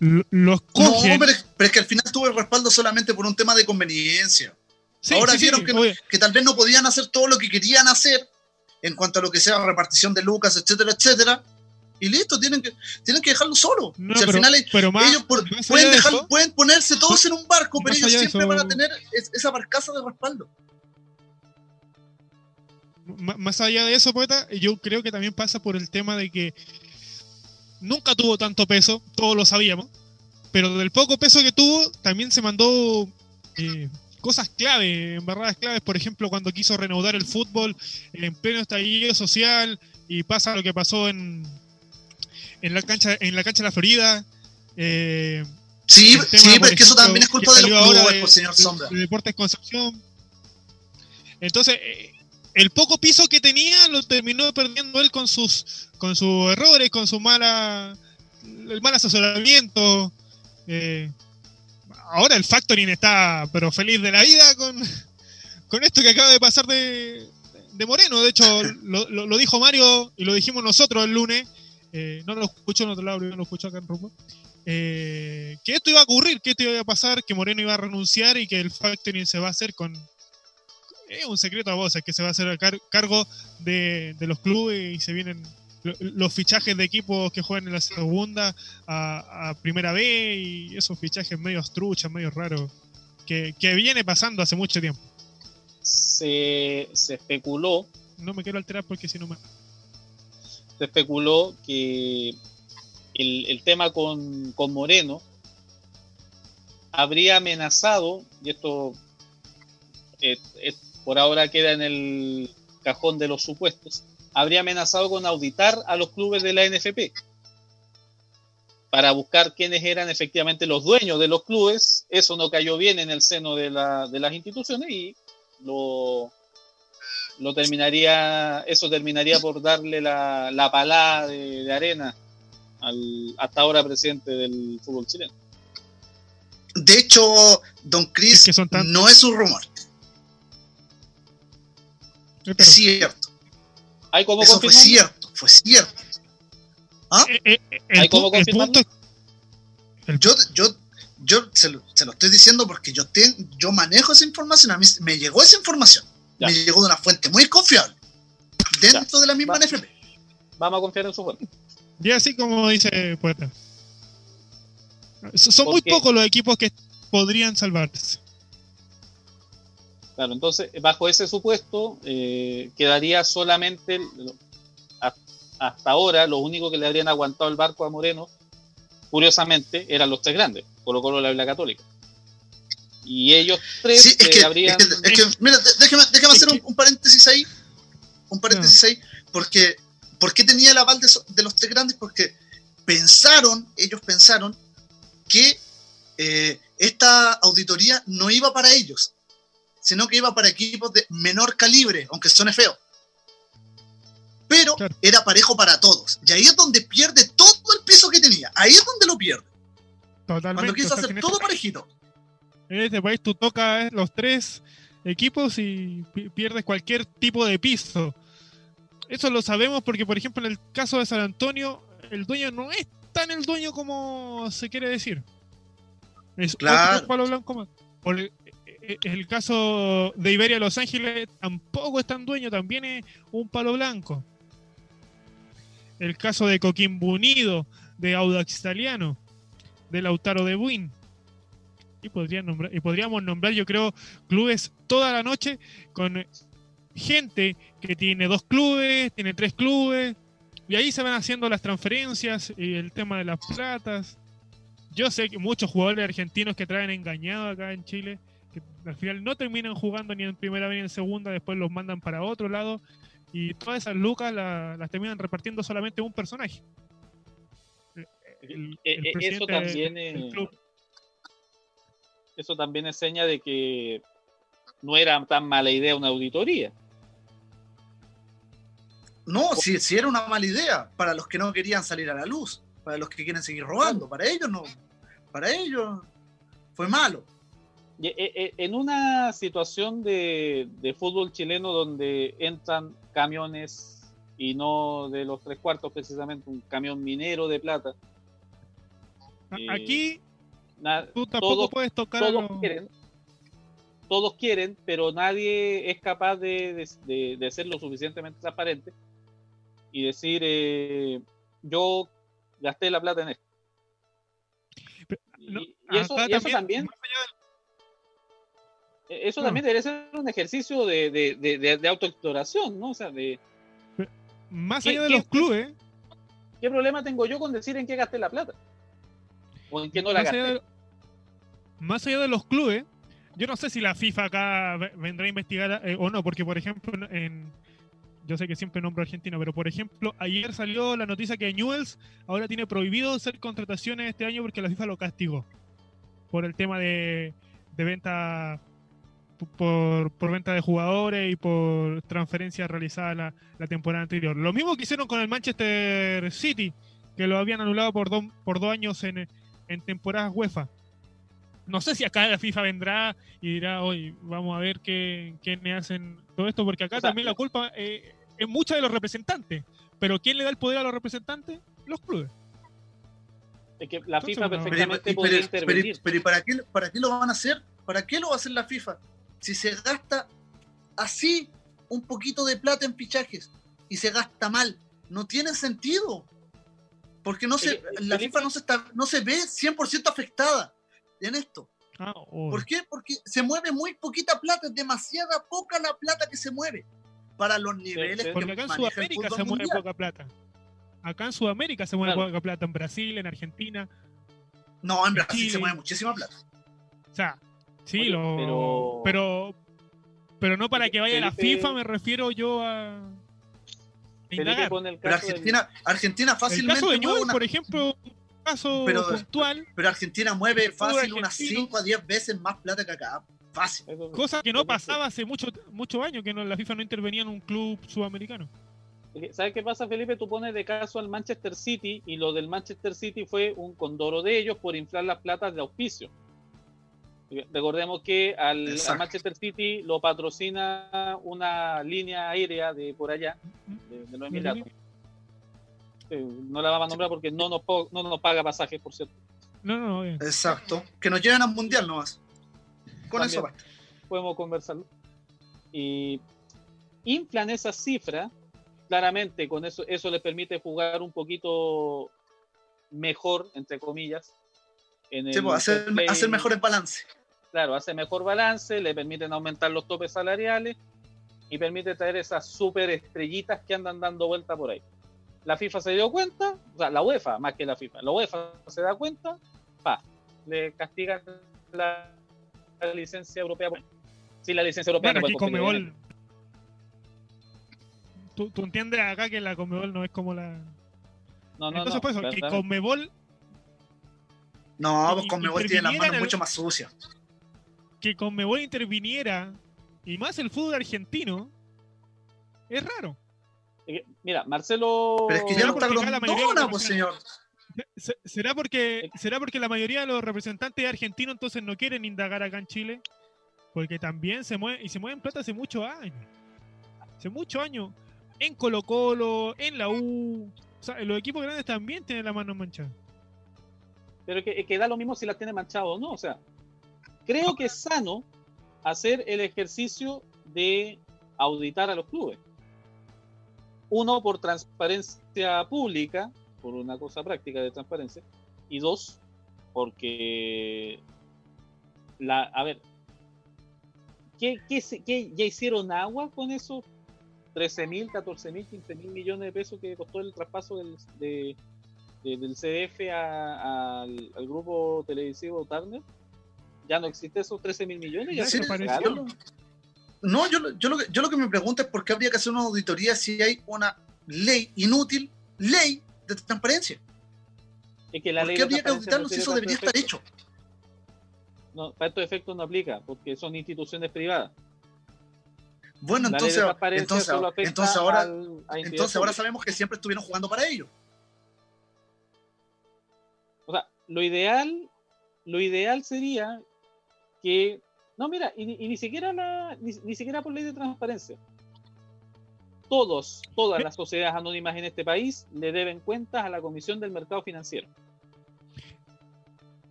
L- Los No, cogen. pero, es- pero es que al final tuvo el respaldo solamente por un tema de conveniencia. Sí, ahora sí, sí, vieron que, no- que tal vez no podían hacer todo lo que querían hacer en cuanto a lo que sea repartición de lucas, etcétera, etcétera. Y listo, tienen que, tienen que dejarlo solo. no, Si al pero, final es- pero más, ellos por- más pueden, allá de dejar, eso, pueden ponerse todos en un barco, pero ellos siempre eso- van a tener es- esa barcaza de respaldo. más allá de eso, poeta, yo creo que también pasa por el tema de que nunca tuvo tanto peso, todos lo sabíamos, pero del poco peso que tuvo, también se mandó eh, cosas clave, embarradas claves, por ejemplo, cuando quiso reanudar el fútbol en pleno estallido social y pasa lo que pasó en, en la cancha en la cancha de la Florida. eh, Sí, tema, sí, por pero es que eso ejemplo, también es culpa de los clubes, de- pues, señor de- Sombra. de Deportes Concepción. Entonces, eh, el poco piso que tenía lo terminó perdiendo él con sus con sus errores, con su mala el mal asesoramiento. eh, ahora el factoring está pero feliz de la vida con, con esto que acaba de pasar de, de Moreno. De hecho, [LAUGHS] lo, lo- lo dijo Mario y lo dijimos nosotros el lunes. Eh, no lo escuchó en otro lado, no lo escuchó acá en Rumbo. eh, que esto iba a ocurrir, que esto iba a pasar, que Moreno iba a renunciar y que el factoring se va a hacer con. Es un secreto a voces, que se va a hacer a car- cargo de, de los clubes y se vienen lo- los fichajes de equipos que juegan en la segunda a, a primera B y esos fichajes medio truchas, medio raros, que, que viene pasando hace mucho tiempo. Se, se especuló No me quiero alterar porque si no me. Se especuló que el, el tema con, con Moreno habría amenazado, y esto eh, por ahora queda en el cajón de los supuestos, habría amenazado con auditar a los clubes de la NFP para buscar quiénes eran efectivamente los dueños de los clubes. Eso no cayó bien en el seno de, la- de las instituciones y lo, lo terminaría, eso terminaría por darle la, la palada de, de arena al hasta ahora presidente del fútbol chileno. De hecho, Don Chris Es que son tan- no es un rumor, Eh, pero- es cierto. ¿Hay cómo Eso fue cierto, fue cierto. eh, eh, eh, el, ¿Hay confirmarlo? punto Yo, yo, yo se lo, se lo estoy diciendo porque yo, te, yo manejo esa información, a mí me llegó esa información, Ya. me llegó de una fuente muy confiable, dentro de la misma Va. NFP. Vamos a confiar en su fuente. Y así como dice Poeta. So- Son muy pocos los equipos que podrían salvarse. Claro, entonces, bajo ese supuesto, eh, quedaría solamente, el- hasta ahora, lo único que le habrían aguantado el barco a Moreno, curiosamente, eran los tres grandes, Colo Colo, la Isla Católica. Y ellos tres Sí, es que, habrían... es que- es que, mira, déjame, hacer un, paréntesis ahí, un paréntesis ahí, porque, ¿por qué tenía el aval de, los tres grandes? Porque pensaron, ellos pensaron que eh, esta auditoría no iba para ellos, sino que iba para equipos de menor calibre, aunque suene feo. Pero Claro. era parejo para todos. Y ahí es donde pierde todo el peso que tenía. Ahí es donde lo pierde. Totalmente. Cuando quiso O sea, que hacer todo parejito. En este país tú tocas los tres equipos y pi- pierdes cualquier tipo de piso. Eso lo sabemos porque, por ejemplo, en el caso de San Antonio, el dueño no es tan el dueño como se quiere decir. Es Claro. otro palo blanco. Por el, eh, el caso de Iberia Los Ángeles tampoco es tan dueño, también es un palo blanco. El caso de Coquimbo Unido, de Audax Italiano, de Lautaro de Buin. Y, podrían nombrar, y podríamos nombrar, yo creo, clubes toda la noche con gente que tiene dos clubes, tiene tres clubes, y ahí se van haciendo las transferencias y el tema de las platas. Yo sé que muchos jugadores argentinos que traen engañados acá en Chile, que al final no terminan jugando ni en primera ni en segunda, después los mandan para otro lado, y todas esas lucas la- las terminan repartiendo solamente un personaje. El- Eh, el eh, eso también del club. Eso también es seña de que no era tan mala idea una auditoría. No, si, si era una mala idea para los que no querían salir a la luz, para los que quieren seguir robando, para ellos no, para ellos fue malo. Eh, eh, En una situación de, de fútbol chileno donde entran camiones y no de los tres cuartos precisamente, un camión minero de plata, A- eh, Aquí na- tú tampoco todos- puedes tocar todos lo- quieren, todos quieren, pero nadie es capaz de, de- de- de ser lo suficientemente transparente y decir, eh, yo gasté la plata en esto. Y, no, y eso, y eso también, eh, eso Ah. también debería ser un ejercicio de, de, de, autoexploración, ¿no? O sea, de más ¿Qué- allá de los clubes, ¿qué problema tengo yo con decir en qué gasté la plata? O en qué no la gasté. Más allá de los clubes, yo no sé si la FIFA acá ve- vendrá a investigar eh, o no, porque por ejemplo, en- yo sé que siempre nombro a Argentina, pero por ejemplo, ayer salió la noticia que Newells ahora tiene prohibido hacer contrataciones este año porque la FIFA lo castigó por el tema de, de venta por, por venta de jugadores y por transferencias realizadas la, temporada anterior. Lo mismo que hicieron con el Manchester City, que lo habían anulado por, dos por dos años en, en temporadas UEFA. No sé si acá la FIFA vendrá y dirá, hoy vamos a ver qué, quiénes hacen todo esto, porque acá O sea, también la culpa eh, es mucha de los representantes. Pero ¿quién le da el poder a los representantes? Los clubes. Es que la Entonces, FIFA Pero, perfectamente pero- pero- intervenir. pero ¿y para qué, para qué lo van a hacer? ¿Para qué lo va a hacer la FIFA? Si se gasta así un poquito de plata en fichajes y se gasta mal, no tiene sentido. Porque no se, la FIFA no se, está, no se ve 100% afectada en esto. Ah, ¿Por qué? Porque se mueve muy poquita plata, es demasiada poca la plata que se mueve para los niveles sí. que Porque acá en el Sudamérica se mueve mundial. poca plata. Acá en Sudamérica se mueve Claro. poca plata. En Brasil, en Argentina. No, en Brasil Chile. se mueve muchísima plata. O sea, sí, Oye, lo, pero- pero... pero no para que vaya la Felipe- FIFA, me refiero yo a. el Pero del- Argentina, Argentina El fácilmente caso de Newell, una- por ejemplo, caso Pero- puntual, pero Argentina mueve fácil unas argentino- 5 a 10 veces más plata que acá. Fácil. cosa que no pasaba hace mucho, muchos años que no, la FIFA no intervenía en un club sudamericano. ¿Sabes qué pasa, Felipe? Tú pones de caso al Manchester City y lo del Manchester City fue un condoro de ellos por inflar las platas de auspicio. Recordemos que al. Manchester City lo patrocina una línea aérea de por allá, de, de los Emiratos. Eh, no la vamos a nombrar porque no nos, no nos paga pasajes, por cierto. No, no, no. bien. Exacto. Que nos lleven al mundial nomás. Con También. eso basta. podemos conversarlo. Y inflan esa cifra, claramente con eso, eso les permite jugar un poquito mejor, entre comillas. En el Sí, pues, hacer, hacer mejores balance. Claro, hace mejor balance, le permiten aumentar los topes salariales y permite traer esas super estrellitas que andan dando vuelta por ahí. La FIFA se dio cuenta, o sea, la UEFA más que la FIFA, la UEFA se da cuenta, pa, le castigan la, la licencia europea. Sí, la licencia europea. Bueno, no aquí Conmebol. Tú, tú entiendes acá que la Conmebol no es como la. No, no, Entonces, no, por eso, que ¿verdad? Conmebol, No, pues Conmebol tiene las manos el- mucho más sucias. que Conmebol interviniera, y más el fútbol argentino, es raro. Eh, Mira, Marcelo. Pero es que ya no está Grondona, pues señor. Se- ¿Será porque, ¿Será porque la mayoría de los representantes argentinos entonces no quieren indagar acá en Chile? Porque también se mueve, y se mueven plata hace muchos años. Hace muchos años. En Colo Colo, en la U. O sea, los equipos grandes también tienen la mano manchada. Pero que, que da lo mismo si las tiene manchado o no. O sea, creo que es sano hacer el ejercicio de auditar a los clubes. Uno, por transparencia pública, por una cosa práctica de transparencia. Y dos, porque. La, a ver. ¿qué, qué, qué ya hicieron agua con esos 13 mil, 14 mil, 15 mil millones de pesos que costó el traspaso del, de, de- del CDF a- al, al grupo televisivo Turner, ya no existe esos 13 mil millones. Ya se desapareció. No, yo, lo- yo, lo que, yo lo que me pregunto es por qué habría que hacer una auditoría si hay una ley inútil, ley de transparencia. Es que la ¿Por ley qué habría que auditarlo no si eso debería estar hecho? No, para estos efectos no aplica, porque son instituciones privadas. Bueno, La entonces, entonces, entonces ahora, al- entonces ahora sabemos que siempre estuvieron jugando para ello. O sea, lo ideal, lo ideal sería que. No, mira, y, ni- y ni siquiera la, ni, ni siquiera por ley de transparencia. Todos, todas las sociedades anónimas en este país le deben cuentas a la Comisión del Mercado Financiero.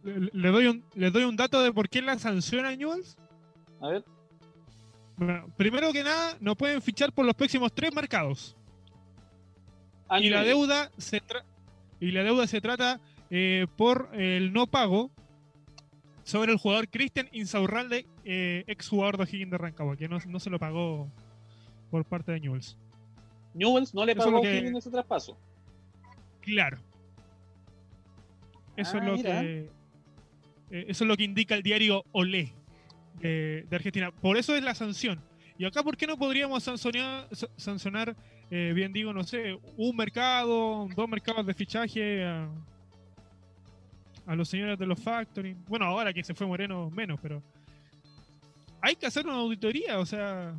Le, le doy un, le doy un dato de por qué la sanciona Newell's. A ver, Bueno, primero que nada, no pueden fichar por los próximos tres mercados. año y la deuda se y la deuda se trata eh, por el no pago sobre el jugador Cristian Insaurralde, eh, ex jugador de O'Higgins de Rancagua, que no, no se lo pagó por parte de Newells. Newells no le Eso pagó lo a O'Higgins ese traspaso. Claro. Eso Ah, es lo mira. que eh, eso es lo que indica el diario Olé de, de Argentina. Por eso es la sanción. Y acá, ¿por qué no podríamos sancionar, sa- sancionar eh, bien digo, no sé, un mercado, dos mercados de fichaje a, a los señores de los factoring? Bueno, ahora que se fue Moreno, menos, pero hay que hacer una auditoría, o sea,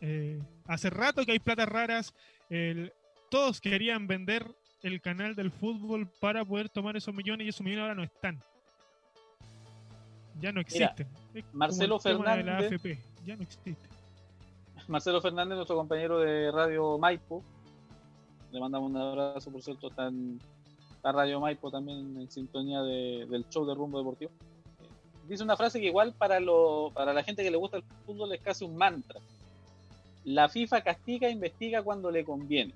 eh, hace rato que hay platas raras, el- todos querían vender el canal del fútbol para poder tomar esos millones y esos millones ahora no están. Ya no existen. Marcelo la Fernández- AFP, ya no existe. Marcelo Fernández, nuestro compañero de Radio Maipo. Le mandamos un abrazo, por cierto, está Radio Maipo también en sintonía de- del show de rumbo deportivo. Eh, Dice una frase que igual para, lo, para la gente que le gusta el fútbol es casi un mantra. La FIFA castiga e investiga cuando le conviene.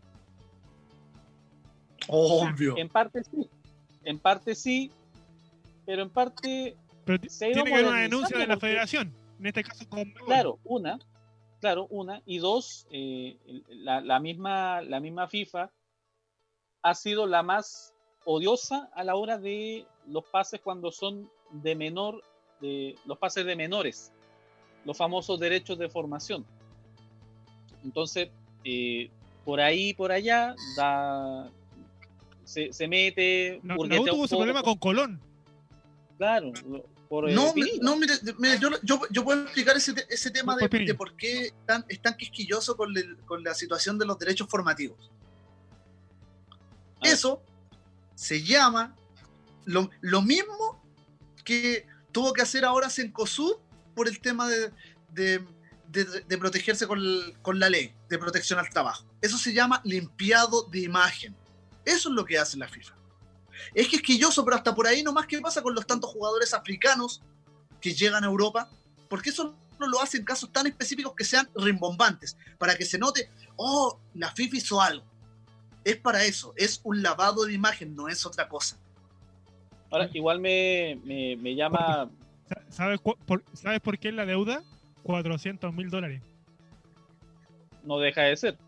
Obvio. En parte sí, en parte sí, pero en parte Pero tiene que haber una denuncia de la porque- federación, en este caso con Claro, una, claro, una, y dos, eh, la, la misma, la misma FIFA ha sido la más odiosa a la hora de los pases cuando son de menor, de los pases de menores, los famosos derechos de formación. Entonces, eh, por ahí, por allá, da, se, se mete, hurguetea U tuvo un ese problema con Colón. Claro, lo- por No, no mire, mire, yo, yo, yo puedo explicar ese, ese tema de, por qué están, están quisquillosos con, el- con la situación de los derechos formativos. Ah. Eso se llama lo, mismo que tuvo que hacer ahora Cencosud por el tema de, de, protegerse con, con la ley de protección al trabajo. Eso se llama limpiado de imagen. Eso es lo que hace la FIFA. Es quisquilloso, pero hasta por ahí nomás, ¿qué pasa con los tantos jugadores africanos que llegan a Europa? Porque eso no lo hacen casos tan específicos que sean rimbombantes, para que se note, oh, la FIFA hizo algo. Es para eso, es un lavado de imagen, no es otra cosa. Ahora, igual me, me, me llama. Sa- ¿Sabes, por, ¿Sabes por qué es la deuda? 400 mil dólares. No deja de ser.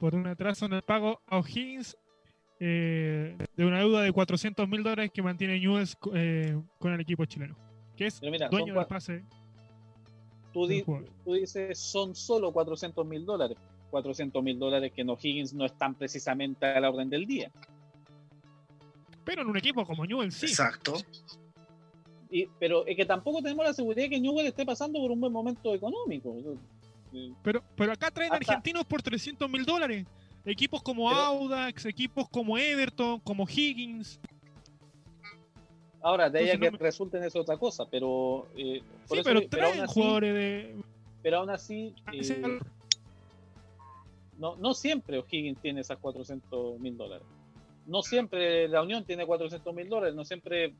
Por un atraso en el pago a O'Higgins eh, de una deuda de 400 mil dólares que mantiene Newell's eh, con el equipo chileno. Que es mira, dueño del pase. Di- tú dices son solo 400 mil dólares. 400 mil dólares que en O'Higgins no están precisamente a la orden del día. Pero en un equipo como Newell's sí. Exacto. Y, pero es que tampoco tenemos la seguridad de que Newell esté pasando por un buen momento económico. Eh, Pero, pero acá traen Hasta- argentinos por 300 mil dólares. Equipos como Pero- Audax, equipos como Everton, como Higgins. Ahora, de ella que no me- resulten es otra cosa, pero. eh, por Sí, eso- pero pero traen aún así- jugadores de. Pero aún así, a ese eh. No, no siempre O'Higgins tiene esas 400 mil dólares. No siempre la Unión tiene 400 mil dólares, no siempre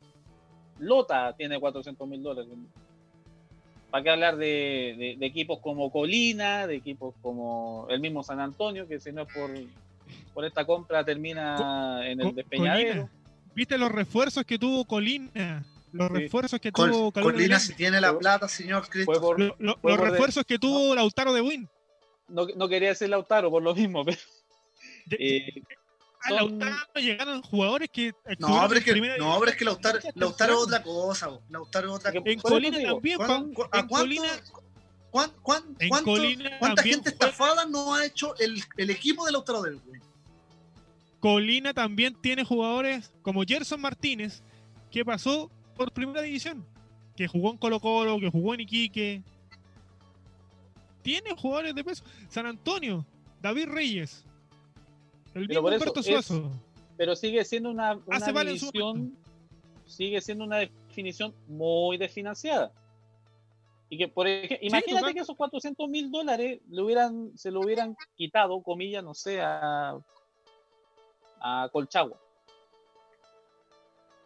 Lota tiene 400 mil dólares. ¿Para qué hablar de, de- de equipos como Colina, de equipos como el mismo San Antonio, que si no es por, por esta compra termina en el despeñadero? Colina. ¿Viste los refuerzos que tuvo Colina? Los Sí. refuerzos que Col- tuvo Colina, si tiene la plata, señor Cristo. por- Lo- lo- fue los de- refuerzos que tuvo Lautaro de Win. No, no quería decir Lautaro por lo mismo, [LAUGHS] pero eh, A son- Lautaro llegaron jugadores que No, pero es que, no, pero es que Lautaro, Lautaro es otra cosa. bo. Lautaro es otra cosa. En Colina también, ¿Cuán- pa- cu- ¿A en cuánto- Colina, cuán- cuán- en cuánto- Colina ¿Cuánta también gente juega- estafada no ha hecho el, el equipo de Lautaro del Win? Colina también tiene jugadores como Gerson Martínez, que pasó por primera división, que jugó en Colo Colo, que jugó en Iquique. Tiene jugadores de peso. San Antonio, David Reyes, el mismo Humberto es- Suazo. pero sigue siendo una, una Hace división, sigue siendo una definición muy desfinanciada. Y que, por ejemplo, imagínate total. que esos 400 mil dólares le hubieran, se lo hubieran quitado, comillas, no sé, a, a Colchagua.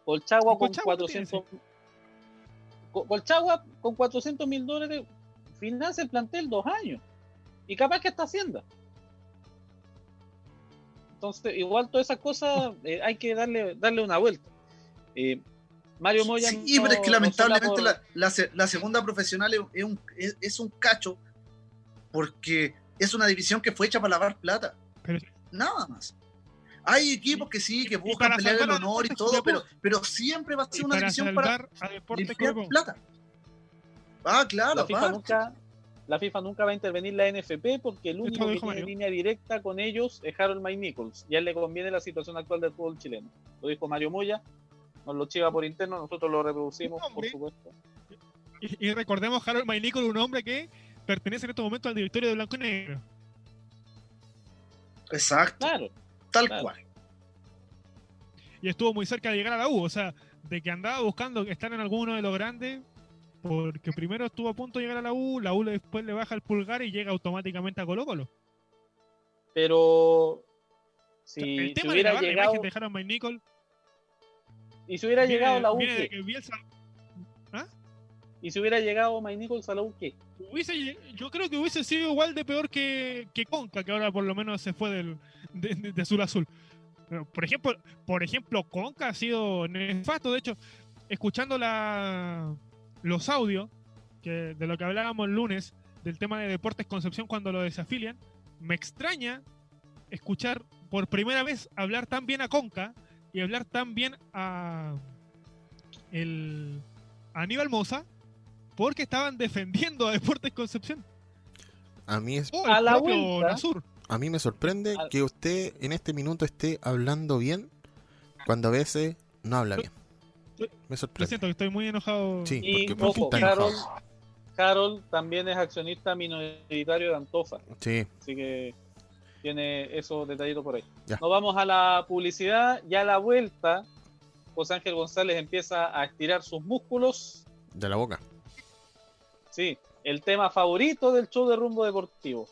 Colchagua con Colchagua no 400 Co- Colchagua con 400 mil dólares financia el plantel dos años. Y capaz que está haciendo. Entonces, igual todas esas cosas eh, hay que darle, darle una vuelta. Eh, Mario Moya. Sí, no- pero es que no lamentablemente por- la, la se- la segunda profesional es, es un, es- es un cacho porque es una división que fue hecha para lavar plata. Pero- Nada más. Hay equipos que sí, que buscan pelear el honor y todo, pero, pero siempre va a ser una división para limpiar plata. Ah, claro, la FIFA nunca la FIFA nunca va a intervenir la NFP porque el único que tiene Mario. línea directa con ellos es Harold Mike Nichols y a él le conviene la situación actual del fútbol chileno. Lo dijo Mario Moya, nos lo chiva por interno, nosotros lo reproducimos, por supuesto. Y, y recordemos Harold Maynicol, un hombre que pertenece en este momento al directorio de Blanco y Negro. Exacto, Claro, tal claro. cual. y estuvo muy cerca de llegar a la U. O sea, de que andaba buscando estar en alguno de los grandes, porque primero estuvo a punto de llegar a la U, la U después le baja el pulgar y llega automáticamente a Colo Colo. pero si, el si tema de hubiera la llegado imagen de Harold Maynicol y si hubiera viene, llegado la U que Bielsa y si hubiera llegado Mike Nichols a la U ¿qué? hubiese, yo creo que hubiese sido igual de peor que, que Conca, que ahora por lo menos se fue del, de, de- de azul a azul. Pero, por ejemplo, por ejemplo, Conca ha sido nefasto. De hecho, escuchando la, los audios que, de lo que hablábamos el lunes del tema de Deportes Concepción cuando lo desafilian, me extraña escuchar por primera vez hablar tan bien a Conca y hablar tan bien a el a Aníbal Moza porque estaban defendiendo a Deportes Concepción. A mí, es, A la. Nasur. a mí me sorprende que usted en este minuto esté hablando bien cuando a veces no habla bien. Me sorprende. siento que estoy muy enojado. Sí, Y porque ojo, está enojado. Carol, Carol también es accionista minoritario de Antofa. Sí, Así que tiene esos detallitos por ahí. Ya. Nos vamos a la publicidad. Ya a la vuelta, José Ángel González empieza a estirar sus músculos. de la boca. Sí, el tema favorito del show de rumbo deportivo.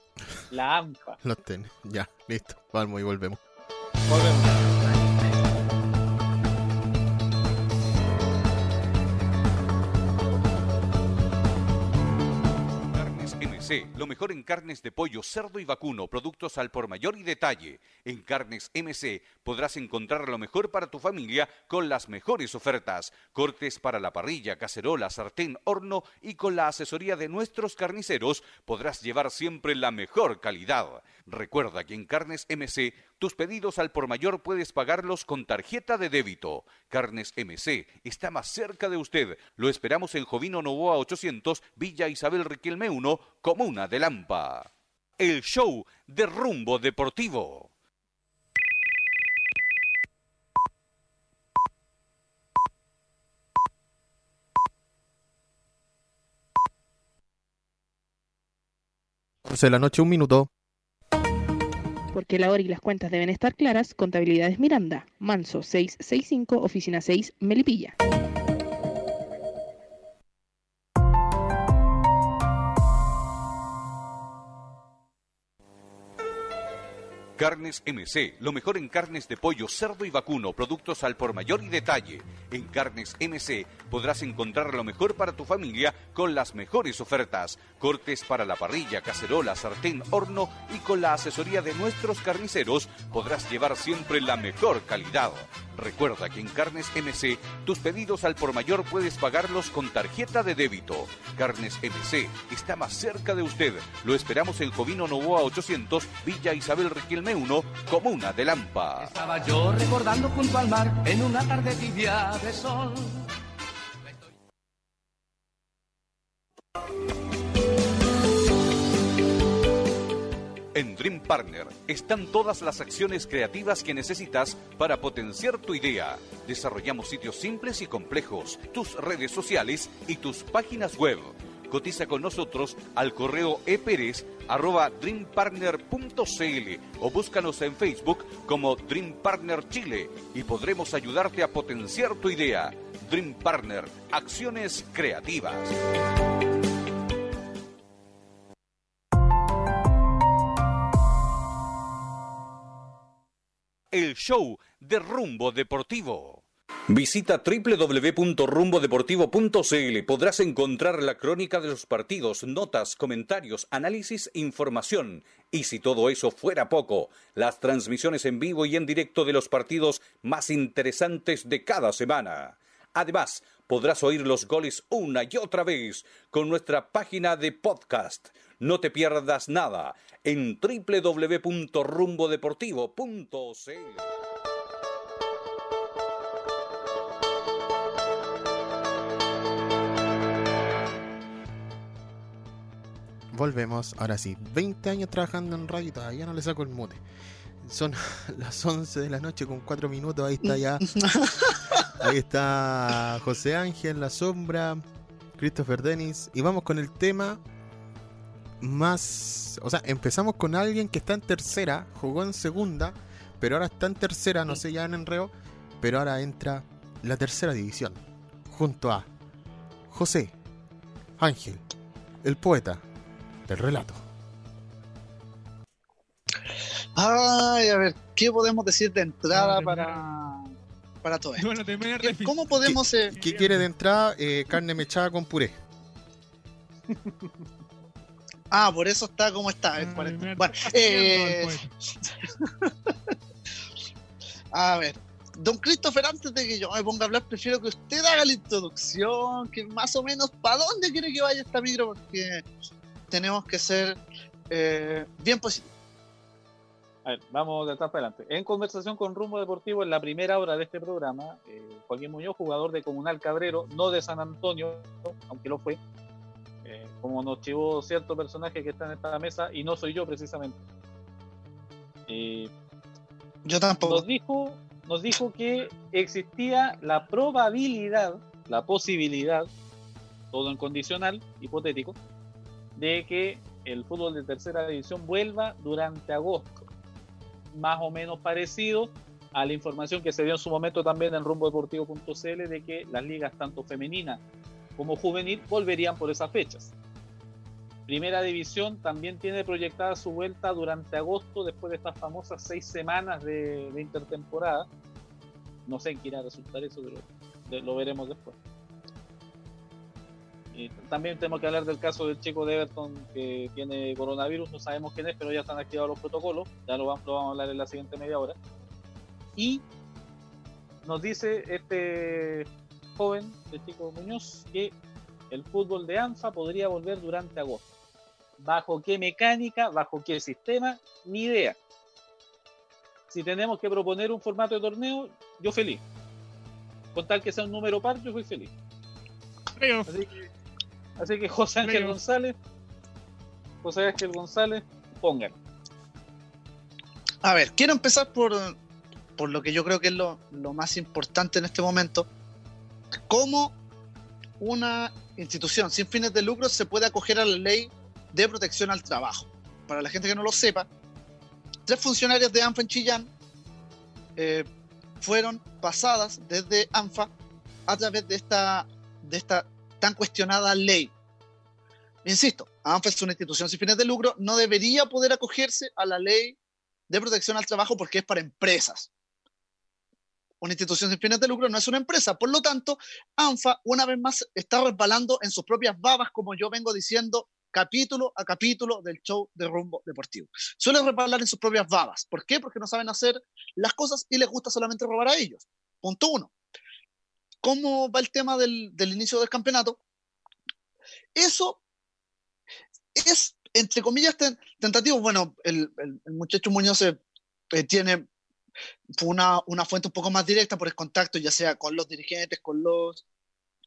La AMPA. [LAUGHS] Los tenés. Ya, listo. Vamos y. Volvemos. Lo mejor en carnes de pollo, cerdo y vacuno, productos al por mayor y detalle. En Carnes MC podrás encontrar lo mejor para tu familia con las mejores ofertas. Cortes para la parrilla, cacerola, sartén, horno y con la asesoría de nuestros carniceros podrás llevar siempre la mejor calidad. Recuerda que en Carnes MC tus pedidos al por mayor puedes pagarlos con tarjeta de débito. Carnes MC está más cerca de usted. Lo esperamos en Jovino Novoa 800, Villa Isabel Riquelme 1, Comuna de Lampa. El show de rumbo deportivo. De la noche, un minuto. Porque la hora y las cuentas deben estar claras, Contabilidades Miranda, Manso 665, Oficina 6, Melipilla. Carnes MC, lo mejor en carnes de pollo, cerdo y vacuno, productos al por mayor y detalle. En Carnes MC podrás encontrar lo mejor para tu familia con las mejores ofertas. Cortes para la parrilla, cacerola, sartén, horno y con la asesoría de nuestros carniceros podrás llevar siempre la mejor calidad. Recuerda que en Carnes MC tus pedidos al por mayor puedes pagarlos con tarjeta de débito. Carnes MC está más cerca de usted. Lo esperamos en Jovino Novoa 800, Villa Isabel Riquelme 1, Comuna de Lampa. Estaba yo recordando junto al mar en una tarde tibia de sol. En Dream Partner están todas las acciones creativas que necesitas para potenciar tu idea. Desarrollamos sitios simples y complejos, tus redes sociales y tus páginas web. Cotiza con nosotros al correo eperes@dreampartner.cl o búscanos en Facebook como Dream Partner Chile y podremos ayudarte a potenciar tu idea. Dream Partner, acciones creativas. el show de Rumbo Deportivo. Visita www.rumbodeportivo.cl. Podrás encontrar la crónica de los partidos, notas, comentarios, análisis, información. Y si todo eso fuera poco, las transmisiones en vivo y en directo de los partidos más interesantes de cada semana. Además, podrás oír los goles una y otra vez con nuestra página de podcast. No te pierdas nada en www.rumbodeportivo.cl. Volvemos, ahora sí. 20 años trabajando en radio y todavía no le saco el mute. Son [LAUGHS] las 11 de la noche con 4 minutos. Ahí está ya. [LAUGHS] Ahí está José Ángel, La Sombra, Christopher Dennis. Y vamos con el tema más. O sea, empezamos con alguien que está en tercera, jugó en segunda, pero ahora está en tercera, no sé ya en enreo. Pero ahora entra la tercera división, junto a José Ángel, el poeta del relato. Ay, a ver, ¿qué podemos decir de entrada No, para, para todo esto? Bueno, terminar de ¿Qué- ¿Cómo podemos... eh, ¿Qué quiere de entrada? Eh, carne mechada con puré. [LAUGHS] Ah, por eso está como está. el Ay, 40. me- Bueno, eh, [LAUGHS] a ver, don Christopher, antes de que yo me ponga a hablar, prefiero que usted haga la introducción, que más o menos para dónde quiere que vaya esta micro, porque tenemos que ser eh, bien positivos. A ver, vamos de atrás para adelante. En conversación con Rumbo Deportivo, en la primera hora de este programa, eh, Joaquín Muñoz, jugador de Comunal Cabrero, no de San Antonio, aunque lo fue, eh, como nos chivó cierto personaje que está en esta mesa, y no soy yo precisamente. Eh, Yo tampoco. nos dijo nos dijo que existía la probabilidad, la posibilidad, todo en condicional, hipotético, de que el fútbol de tercera división vuelva durante agosto. Más o menos parecido a la información que se dio en su momento también en rumbodeportivo.cl de que las ligas tanto femeninas como juvenil volverían por esas fechas. Primera División también tiene proyectada su vuelta durante agosto, después de estas famosas seis semanas de, intertemporada. No sé en qué irá a resultar eso, pero lo veremos después. Y también tenemos que hablar del caso del chico de Everton que tiene coronavirus, no sabemos quién es, pero ya están activados los protocolos, ya lo vamos, lo vamos a hablar en la siguiente media hora. Y nos dice este joven, este chico Muñoz, que el fútbol de ANFA podría volver durante agosto. ¿Bajo qué mecánica? ¿Bajo qué sistema? Ni idea. Si tenemos que proponer un formato de torneo, yo feliz. Con tal que sea un número par, yo soy feliz. Así que, así que José Ángel González, José Ángel González, pongan. A ver, quiero empezar por, por lo que yo creo que es lo, lo más importante en este momento. ¿Cómo una institución sin fines de lucro se puede acoger a la ley de protección al trabajo. Para la gente que no lo sepa, tres funcionarias de ANFA en Chillán eh, fueron pasadas desde ANFA a través de esta, de esta tan cuestionada ley. Insisto, ANFA es una institución sin fines de lucro, no debería poder acogerse a la ley de protección al trabajo porque es para empresas. Una institución sin fines de lucro no es una empresa. Por lo tanto, ANFA, una vez más, está resbalando en sus propias babas, como yo vengo diciendo capítulo a capítulo del show de rumbo deportivo. Suelen reparar en sus propias babas. ¿Por qué? Porque no saben hacer las cosas y les gusta solamente robar a ellos. Punto uno. ¿Cómo va el tema del, inicio del campeonato? Eso es, entre comillas, tentativo. Bueno, el, muchacho Muñoz eh, tiene una, una, fuente un poco más directa por el contacto, ya sea con los dirigentes, con los,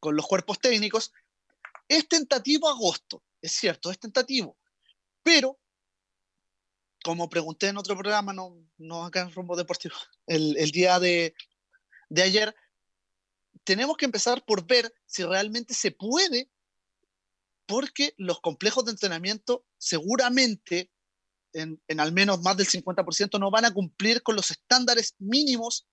con los cuerpos técnicos. Es tentativo agosto es cierto, es tentativo, pero como pregunté en otro programa, no, no acá en Rumbo Deportivo, el, el día de, de ayer, tenemos que empezar por ver si realmente se puede, porque los complejos de entrenamiento seguramente en, en, al menos más del 50% no van a cumplir con los estándares mínimos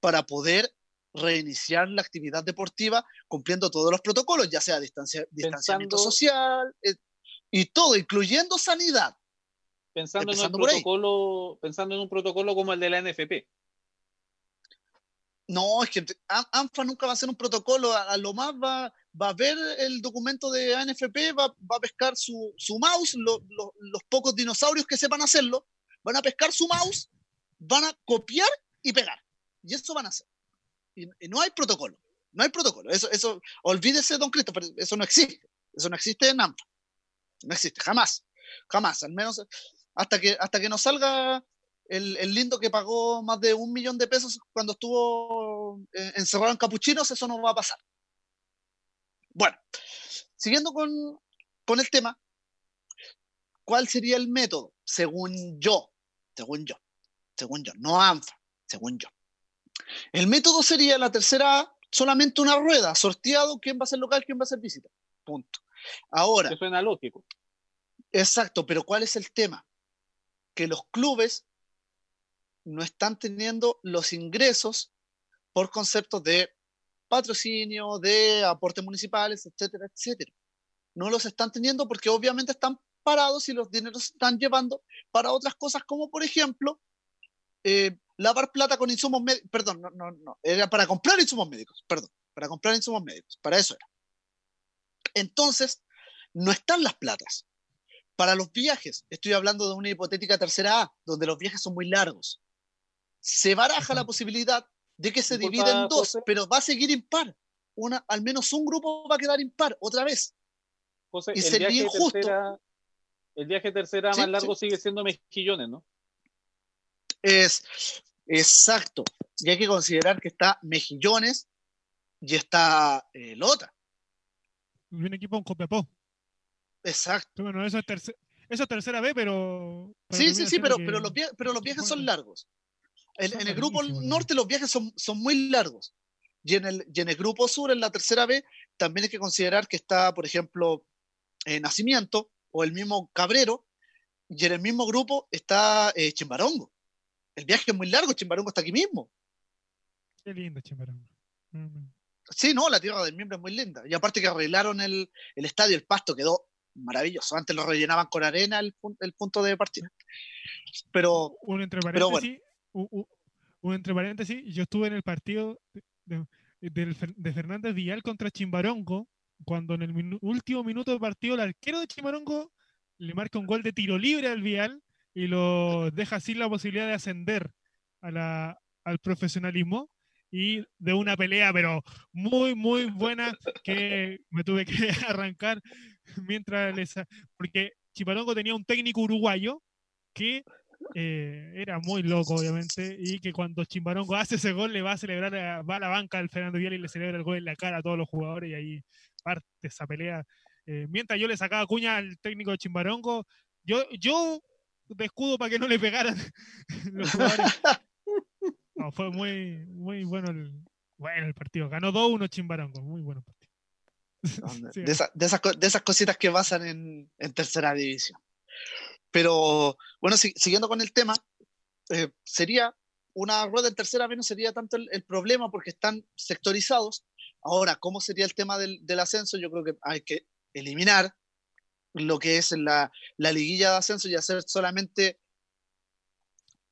para poder reiniciar la actividad deportiva cumpliendo todos los protocolos, ya sea distancia, distanciamiento social eh, y todo, incluyendo sanidad. Pensando en, un protocolo, pensando en un protocolo como el de la NFP. No, es que ANFA nunca va a ser un protocolo, a, lo más va, va, a ver el documento de ANFP, va, va a pescar su, mouse, los pocos dinosaurios que sepan hacerlo, van a pescar su mouse, van a copiar y pegar. Y eso van a hacer y, no hay protocolo. No hay protocolo. Eso, eso, olvídese, don Cristo, pero eso no existe. Eso no existe en AMPA. No existe, jamás. Jamás. Al menos hasta que, hasta que nos salga el, el, lindo que pagó más de un millón de pesos cuando estuvo eh, encerrado en capuchinos, eso no va a pasar. Bueno, siguiendo con, con el tema, ¿cuál sería el método? Según yo, según yo, según yo, no ANFA, según yo. El método sería la tercera solamente una rueda, sorteado quién va a ser local, quién va a ser visita. Punto. Ahora. Eso suena lógico. Exacto, pero ¿cuál es el tema? Que los clubes no están teniendo los ingresos por conceptos de patrocinio, de aportes municipales, etcétera, etcétera. No los están teniendo porque obviamente están parados y los dineros están llevando para otras cosas como por ejemplo eh, lavar plata con insumos médicos, perdón, no, no, no, era para comprar insumos médicos, perdón, para comprar insumos médicos, para eso era. Entonces, no están las platas. Para los viajes, estoy hablando de una hipotética tercera A, donde los viajes son muy largos. Se baraja la posibilidad de que se divida en dos, pero va a seguir impar. Una, al menos un grupo va a quedar impar otra vez. y sería injusto. el viaje tercera más largo sigue siendo mejillones, ¿no? Es exacto. Y hay que considerar que está Mejillones y está eh, Lota. Un equipo en Copiapó. Exacto. Bueno, eso es, tercera B, pero. Sí, sí, sí, pero, pero, los viajes, pero los viajes son largos. En, el grupo norte los viajes son, son muy largos. Y en, el, y en el grupo sur, en la tercera B, también hay que considerar que está, por ejemplo, eh, Nacimiento o el mismo Cabrero. Y en el mismo grupo está eh, Chimbarongo. El viaje es muy largo, Chimbarongo está aquí mismo. Qué lindo, Chimbarongo. Mm. Sí, no, la tierra del miembro es muy linda. Y aparte que arreglaron el, el estadio, el pasto quedó maravilloso. Antes lo rellenaban con arena el, el punto de partida. Pero Un entre Pero bueno. Un entre paréntesis, yo estuve en el partido de, de- del Fer- de Fernández Vial contra Chimbarongo, cuando en el último minuto de partido el arquero de Chimbarongo le marca un gol de tiro libre al Vial y lo deja sin la posibilidad de ascender a la- al profesionalismo y de una pelea pero muy muy buena que me tuve que [LAUGHS] arrancar mientras les porque Chimbarongo tenía un técnico uruguayo que eh, era muy loco, obviamente, y que cuando Chimbarongo [LAUGHS] hace ese gol le va a celebrar, a- va a la banca al Fernando Vial y le celebra el gol en la cara a todos los jugadores y ahí parte esa pelea. Eh, mientras yo le sacaba cuña al técnico de Chimbarongo, yo, yo de escudo para que no le pegaran [LAUGHS] los jugadores. [LAUGHS] No, fue muy, muy bueno el, bueno el partido. Ganó 2-1 Chimbarongo, muy bueno partido. Sí, de, esa- de esas, de esas cositas que pasan en, en tercera división. Pero bueno, si- siguiendo con el tema, eh, sería una rueda en tercera B no sería tanto el, el problema porque están sectorizados. Ahora, ¿cómo sería el tema del, del ascenso? Yo creo que hay que eliminar lo que es la, la liguilla de ascenso y hacer solamente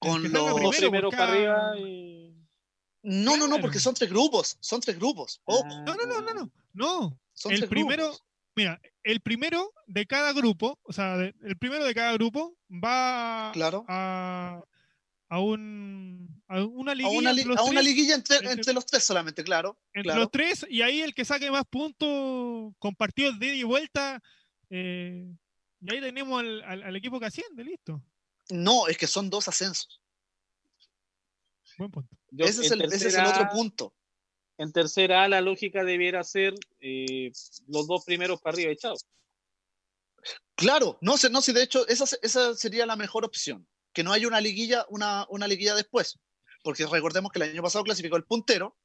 con los... Primero, primeros por para arriba y. No, no, no, porque son tres grupos, son tres grupos. No, no, no, no, no. No, son el primero, grupos. mira, el primero de cada grupo, o sea, de- el primero de cada grupo va Claro. a, a un a una A liguilla una, li- entre los a una tres, liguilla entre, entre- entre los tres solamente, claro. entre claro. los tres y ahí el que saque más puntos con partidos de ida y vuelta eh, y ahí tenemos al, al- al equipo que asciende, listo. No, es que son dos ascensos. Buen punto. Yo- ese, es el, ese es el tercera- otro punto. En tercera A, la lógica debiera ser eh, los dos primeros para arriba echados. Claro, no sé, no sé, de hecho, esa, esa sería la mejor opción. Que no haya una liguilla, una, una liguilla después. Porque recordemos que el año pasado clasificó el puntero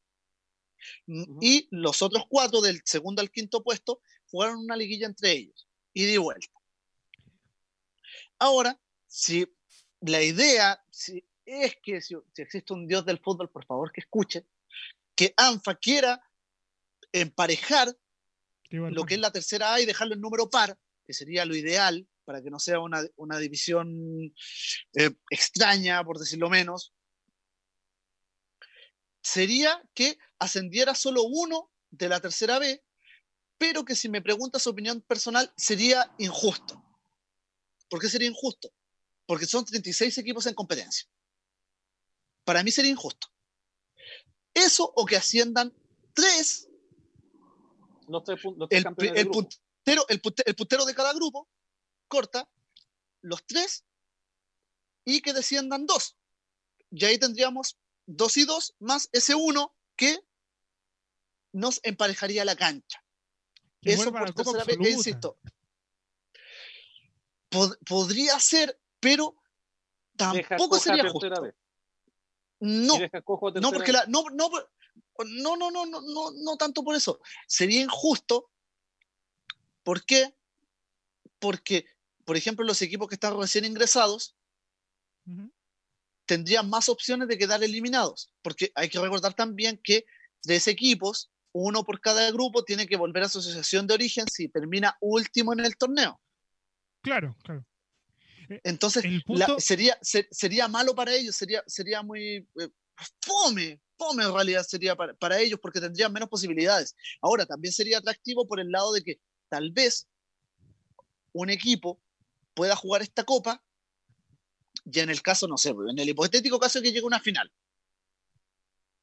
mm, y los otros cuatro del segundo al quinto puesto jugaron una liguilla entre ellos. Y de vuelta. Ahora, si la idea si es que si, si existe un dios del fútbol, por favor que escuche, que ANFA quiera emparejar lo que es la tercera A y dejarlo en número par, que sería lo ideal para que no sea una, una división eh, extraña, por decirlo menos, sería que ascendiera solo uno de la tercera B, pero que si me preguntas su opinión personal, sería injusto. ¿Por qué sería injusto? Porque son 36 equipos en competencia. Para mí sería injusto. Eso o que asciendan tres el, puntero, el, punte- el puntero de cada grupo corta los tres y que desciendan dos. Y ahí tendríamos dos y dos más ese uno que nos emparejaría la cancha. Que Eso por tercera vez, insisto. Pod- podría ser, pero tampoco sería justo. vez. No, no, porque no, no, no, no, no, no, tanto por eso. Sería injusto. ¿Por? Porque, por ejemplo, los equipos que están recién ingresados tendrían más opciones de quedar eliminados. Porque hay que recordar también que tres equipos, uno por cada grupo, tiene que volver a su asociación de origen si termina último en el torneo. Claro, claro. Entonces, la- sería, se- sería malo para ellos, sería, sería muy eh, fome, fome en realidad sería para, para ellos porque tendrían menos posibilidades. Ahora, también sería atractivo por el lado de que tal vez un equipo pueda jugar esta copa y en el caso, no sé, en el hipotético caso de que llegue a una final,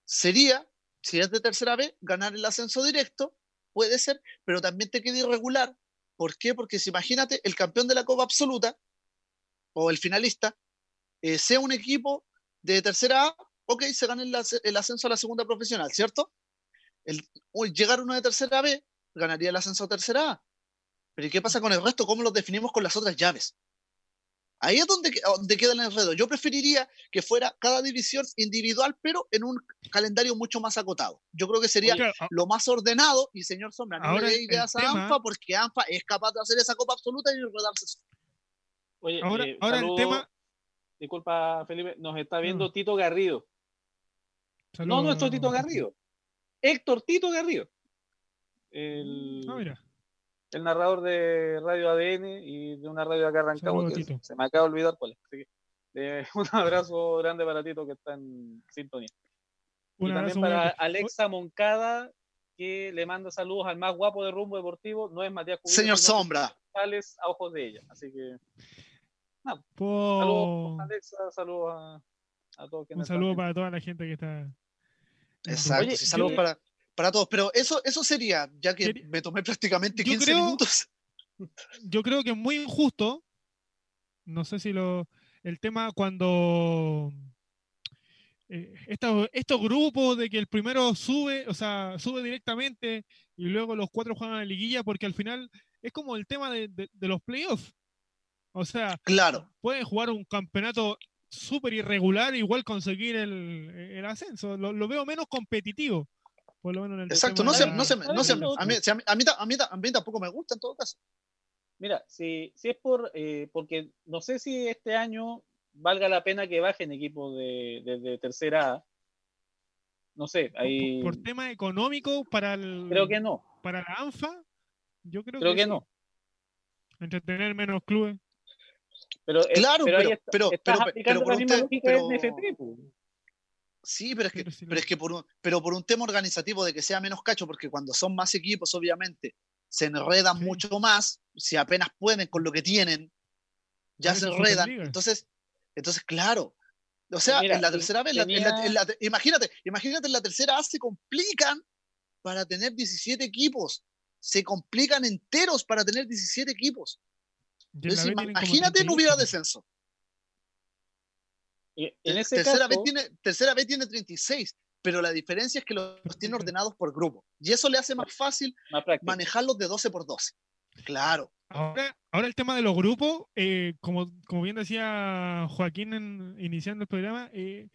sería, si es de tercera vez, ganar el ascenso directo, puede ser, pero también te queda irregular. ¿Por qué? Porque si imagínate, el campeón de la Copa Absoluta o el finalista eh, sea un equipo de tercera A, ok, se gana el, as- el ascenso a la segunda profesional, ¿cierto? El, llegar uno de tercera B, ganaría el ascenso a tercera A. Pero ¿y qué pasa con el resto? ¿Cómo los definimos con las otras llaves? Ahí es donde, donde queda el enredo. Yo preferiría que fuera cada división individual, pero en un calendario mucho más acotado. Yo creo que sería Oiga, lo más ordenado. Y señor Sombra, no le ideas a ANFA porque ANFA es capaz de hacer esa copa absoluta y rodarse. Oye, Ahora, eh, ahora el saludo- tema. Disculpa, Felipe, nos está viendo No. Tito Garrido. No Saludos, nuestro Tito Garrido. Héctor Tito Garrido. El, Ah, mira. el narrador de Radio ADN y de una radio de acá Tito. se me acaba de olvidar cuál es. Así que, eh, [LAUGHS] un abrazo grande para Tito que está en sintonía. Un y abrazo también para. Alexa Moncada, que le manda saludos al más guapo de Rumbo Deportivo. No es Matías Cubillo, Señor Sombra. A ojos de ella. Así que Po- saludos Alexa, saludos a, a todos. Un quienes saludo para toda la gente que está. Exacto, Oye, sí, saludos yo- para, para todos. Pero eso, eso sería, ya que me tomé prácticamente Yo 15 creo- minutos. [LAUGHS] yo creo que es muy injusto. No sé si lo. El tema cuando. eh, estos, estos grupos de que el primero sube, o sea, sube directamente y luego los cuatro juegan a la liguilla, porque al final es como el tema de, de- de los playoffs. O sea, Claro, pueden jugar un campeonato súper irregular, igual conseguir el, el ascenso. Lo, lo veo menos competitivo. Por lo menos en el exacto. No se, no se, no se- a, mí, a, mí, a, a tampoco me gusta en todo caso. Mira, si, si es por, eh, porque no sé si este año valga la pena que bajen equipos de, de- de tercera A. No sé, por- ahí por, tema económico para el, creo que no, para la ANFA, yo creo, creo que sí. no. Entretener menos clubes. Pero, es- Claro, pero, pero- está- pero- estás pero- aplicando pero por la misma usted- lógica pero- del NFP. po. Sí, pero es que, Pero es que por un, pero por un tema organizativo de que sea menos cacho, porque cuando son más equipos, obviamente, se enredan Sí. mucho más, si apenas pueden con lo que tienen, ya se enredan. Entonces, entonces, claro. O sea, Mira, en la tercera vez, en la- en la- tenía- en la te- imagínate, imagínate en la tercera A se complican para tener 17 equipos. Se complican enteros para tener 17 equipos. Entonces, imagínate no hubiera 38. descenso. En ese tercera, caso, vez tiene, tercera vez tiene 36, pero la diferencia es que los, los tiene ordenados por grupo. Y eso le hace más fácil más manejarlos de 12 por 12. Claro. Ahora, ahora el tema de los grupos, eh, como, como bien decía Joaquín en- iniciando el programa, eh,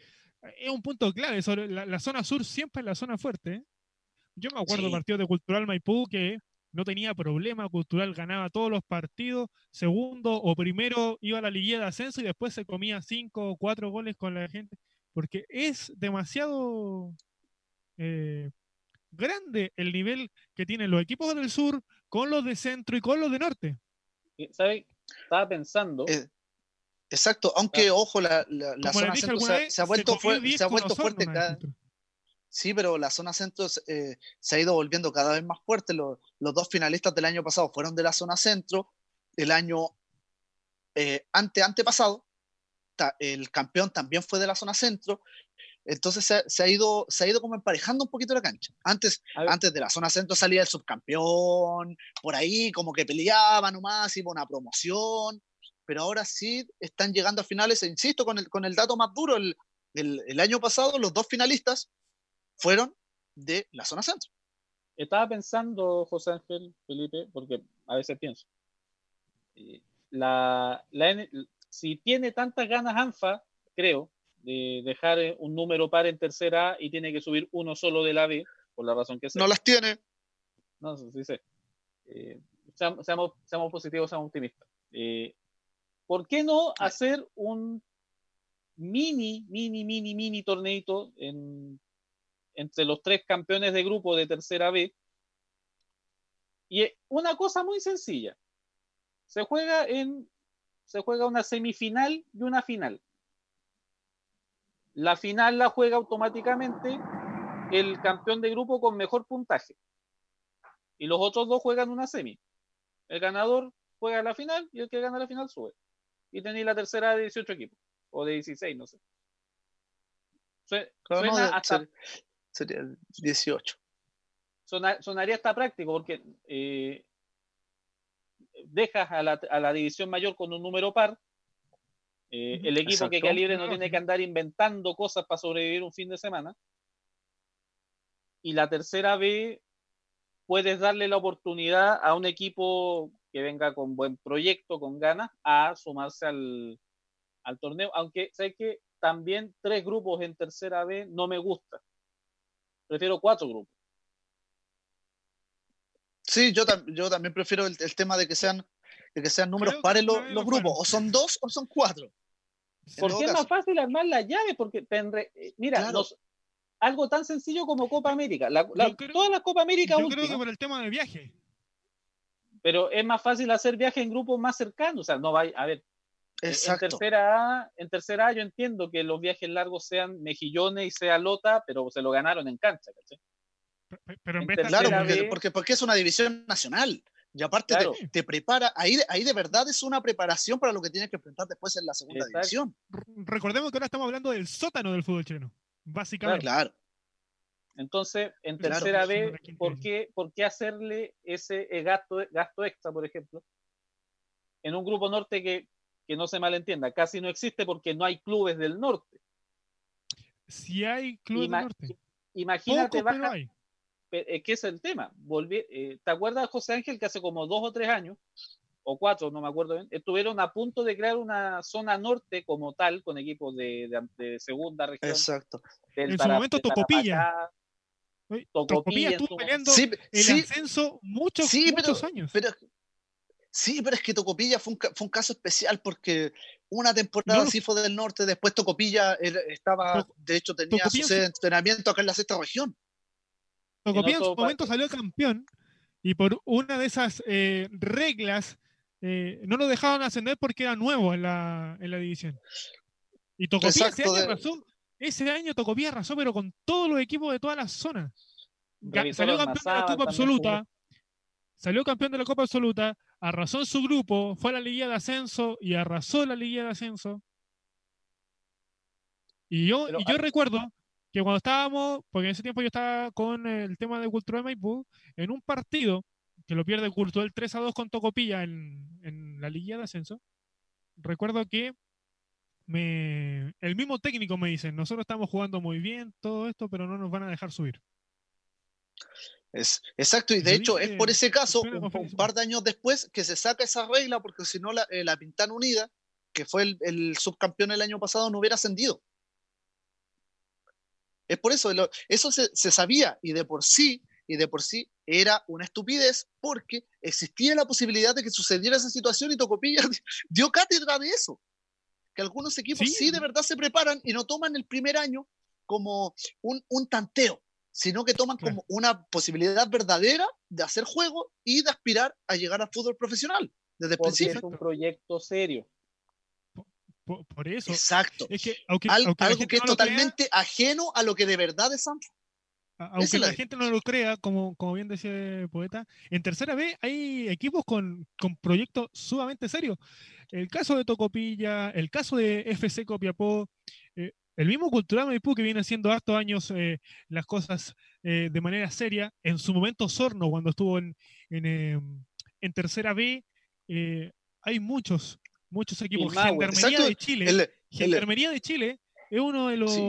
es un punto clave. Sobre la, la zona sur siempre es la zona fuerte. ¿eh? Yo me acuerdo Sí. de partidos de Cultural Maipú que no tenía problema, Cultural ganaba todos los partidos, segundo o primero iba a la liguilla de ascenso y después se comía cinco o cuatro goles con la gente, porque es demasiado eh, grande el nivel que tienen los equipos del sur con los de centro y con los de norte. Y, ¿Sabes? Estaba pensando, Eh, Exacto, aunque ojo, la, la, la Como zona les dije centro alguna se, vez, se ha vuelto, 10 se ha vuelto fuerte cada. Sí, pero la zona centro eh, se ha ido volviendo cada vez más fuerte. Los, los dos finalistas del año pasado fueron de la zona centro. El año eh, ante antepasado, ta- el campeón también fue de la zona centro. Entonces se, se ha ido, se ha ido como emparejando un poquito la cancha. Antes, antes de la zona centro salía el subcampeón, por ahí como que peleaba nomás, iba una promoción. Pero ahora sí están llegando a finales, e insisto, con el, con el dato más duro, el, el- el año pasado los dos finalistas fueron de la zona centro. estaba pensando, José Ángel, Felipe, porque a veces pienso, eh, la, la si tiene tantas ganas ANFA, creo, de dejar eh, un número par en tercera A y tiene que subir uno solo de la B, por la razón que sea. No las tiene. No, sí, sé. Eh, seamos, seamos, seamos positivos, seamos optimistas. Eh, ¿Por qué no hacer un mini, mini, mini, mini torneito en, entre los tres campeones de grupo de tercera B? Y una cosa muy sencilla. Se juega en se juega una semifinal y una final. La final la juega automáticamente el campeón de grupo con mejor puntaje. Y los otros dos juegan una semi. El ganador juega la final y el que gana la final sube. Y tenéis la tercera de 18 equipos. O de 16, no sé. Suena hasta- sería el 18. sona- sonaría hasta práctico porque eh, dejas a la, a la división mayor con un número par. Eh, el equipo que Exacto. queda libre no tiene que andar inventando cosas para sobrevivir un fin de semana. Y la tercera B puedes darle la oportunidad a un equipo que venga con buen proyecto, con ganas, a sumarse al, al torneo. Aunque sé que también tres grupos en tercera B no me gusta. Prefiero cuatro grupos. Sí, yo, tam- yo también prefiero el, el tema de que sean, de que sean números pares los, grupos. O son dos o son cuatro. Porque es más fácil armar la llave, porque te enre- eh, mira, Claro. algo tan sencillo como Copa América. La- la- creo- todas las Copa América Yo creo que por el tema de viaje. pero es más fácil hacer viajes en grupos más cercanos. O sea, no va a ver, en tercera A, en tercera A yo entiendo que los viajes largos sean mejillones y sea lota, pero se lo ganaron en cancha, Pero en Claro, porque, porque, porque es una división nacional. Y aparte Claro. te, te prepara, ahí, de- ahí de verdad es una preparación para lo que tienes que enfrentar después en la segunda Exacto. división. recordemos que ahora estamos hablando del sótano del fútbol chileno. Básicamente. Claro. Entonces, en Claro. tercera B, ¿por qué, ¿por qué hacerle ese eh, gasto, gasto extra, por ejemplo? En un grupo norte que, que no se malentienda, casi no existe porque no hay clubes del norte. Si hay clubes Ima- del norte. Imagínate, baja, hay. eh, ¿qué es el tema? Volví- eh, ¿Te acuerdas, José Ángel, que hace como dos o tres años, o cuatro, no me acuerdo bien, estuvieron a punto de crear una zona norte como tal, con equipos de, de- de segunda región? Exacto. del En su momento, Tocopilla. Tocopilla estuvo peleando Sí, el sí, ascenso muchos, sí, pero- muchos años. pero sí, pero es que Tocopilla fue un, fue un caso especial porque una temporada No, sí fue del norte, después Tocopilla estaba, de hecho tenía Tocopilla su en sede de entrenamiento acá en la sexta región. Tocopilla en su momento salió campeón y por una de esas eh, reglas eh, no lo dejaban ascender porque era nuevo en la, en la división. Y Tocopilla ese año, de- arrasó, ese año Tocopilla arrasó, pero con todos los equipos de todas las zonas. Salió campeón de la Copa Absoluta. Salió campeón de la Copa Absoluta, arrasó en su grupo, fue a la Liga de Ascenso y arrasó la Liga de Ascenso. Y yo, Pero y yo hay- recuerdo que cuando estábamos, porque en ese tiempo yo estaba con el tema de Cultural Maipú, en un partido que lo pierde Cultural 3 a 2 con Tocopilla en, en la Liga de Ascenso, recuerdo que me, el mismo técnico me dice, nosotros estamos jugando muy bien, todo esto, pero no nos van a dejar subir. Es, exacto, y de hecho dije, es por ese caso, un, [LAUGHS] par de años después, que se saca esa regla porque si no la, eh, la Pintana Unida, que fue el, el subcampeón el año pasado, no hubiera ascendido. Es por eso, lo- eso se, se sabía y de por sí, y de por sí era una estupidez porque existía la posibilidad de que sucediera esa situación y Tocopilla [LAUGHS] dio cátedra de eso. Que algunos equipos Sí. sí, de verdad se preparan y no toman el primer año como un, un tanteo, sino que toman como una posibilidad verdadera de hacer juego y de aspirar a llegar al fútbol profesional desde el principio. es un proyecto serio. Por, por eso, Exacto. es que aunque, Al- aunque la algo que es no lo crea, totalmente ajeno a lo que de verdad es Sanford. Esa Aunque es la gente no lo crea, como, como bien decía el poeta, en tercera B hay equipos con, con proyectos sumamente serios. El caso de Tocopilla, el caso de FC Copiapó, eh, el mismo Cultural Maipú que viene haciendo hartos años eh, las cosas eh, de manera seria. En su momento Sorno, cuando estuvo en, en, eh, en tercera B, eh, hay muchos, muchos equipos. Gendarmería Exacto, de Chile. El- el- Gendarmería de Chile es uno de los Sí.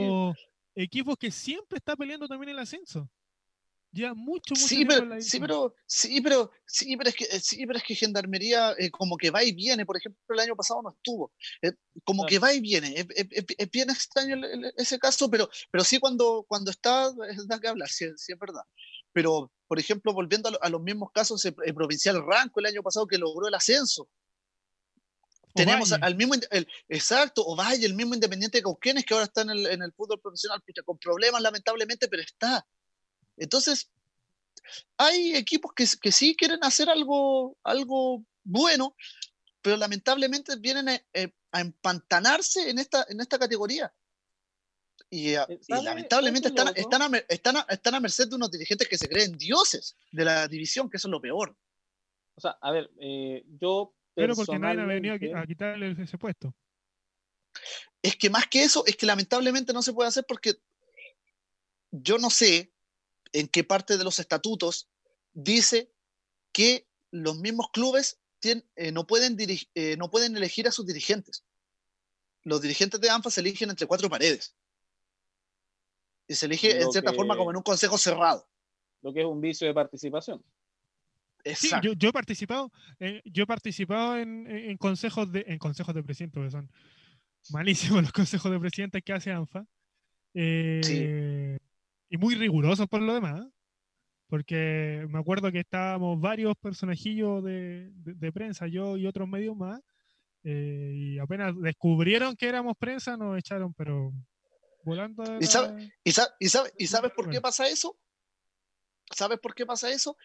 equipos que siempre está peleando también el ascenso. Ya mucho, mucho Sí, pero, la sí, pero, sí, pero, sí, pero es que, eh, sí, pero es que Gendarmería eh, como que va y viene. Por ejemplo, el año pasado no estuvo. Eh, como Claro. que va y viene. Es, es- es- es bien extraño el- el- ese caso, pero, pero sí cuando, cuando está, es da que hablar, sí, sí es verdad. Pero, por ejemplo, volviendo a, lo- a los mismos casos, eh, eh, Provincial Ranco el año pasado que logró el ascenso. Tenemos al mismo, el, exacto, Ovalle, el mismo Independiente de Cauquenes que ahora está en el, en el fútbol profesional, con problemas lamentablemente, pero está. Entonces, hay equipos que, que sí quieren hacer algo, algo bueno, pero lamentablemente vienen a, eh, a empantanarse en esta, en esta categoría. Y, a- y ¿sabe- lamentablemente están, están, a, están, a, están a merced de unos dirigentes que se creen dioses de la división, que eso es lo peor. O sea, a ver, eh, yo Pero porque nadie ha venido a quitarle ese puesto. Es que más que eso, es que lamentablemente no se puede hacer porque yo no sé en qué parte de los estatutos dice que los mismos clubes tien- eh, no, pueden eh, no pueden elegir a sus dirigentes. Los dirigentes de ANFA se eligen entre cuatro paredes. Y se elige en cierta que- forma como en un consejo cerrado. lo que es un vicio de participación. Sí, Exacto. yo, yo he participado, eh, yo he participado en, en consejos de, en consejos de presidente, porque son malísimos [LAUGHS] los consejos de presidente que hace ANFA. Eh, Y muy rigurosos por lo demás. Porque me acuerdo que estábamos varios personajillos de, de- de prensa, yo y otros medios más, eh, y apenas descubrieron que éramos prensa, nos echaron, pero volando. de ¿Y sabe- ¿Y, sa- y sabe- y sabes por qué pasa eso? ¿Sabes por qué pasa eso?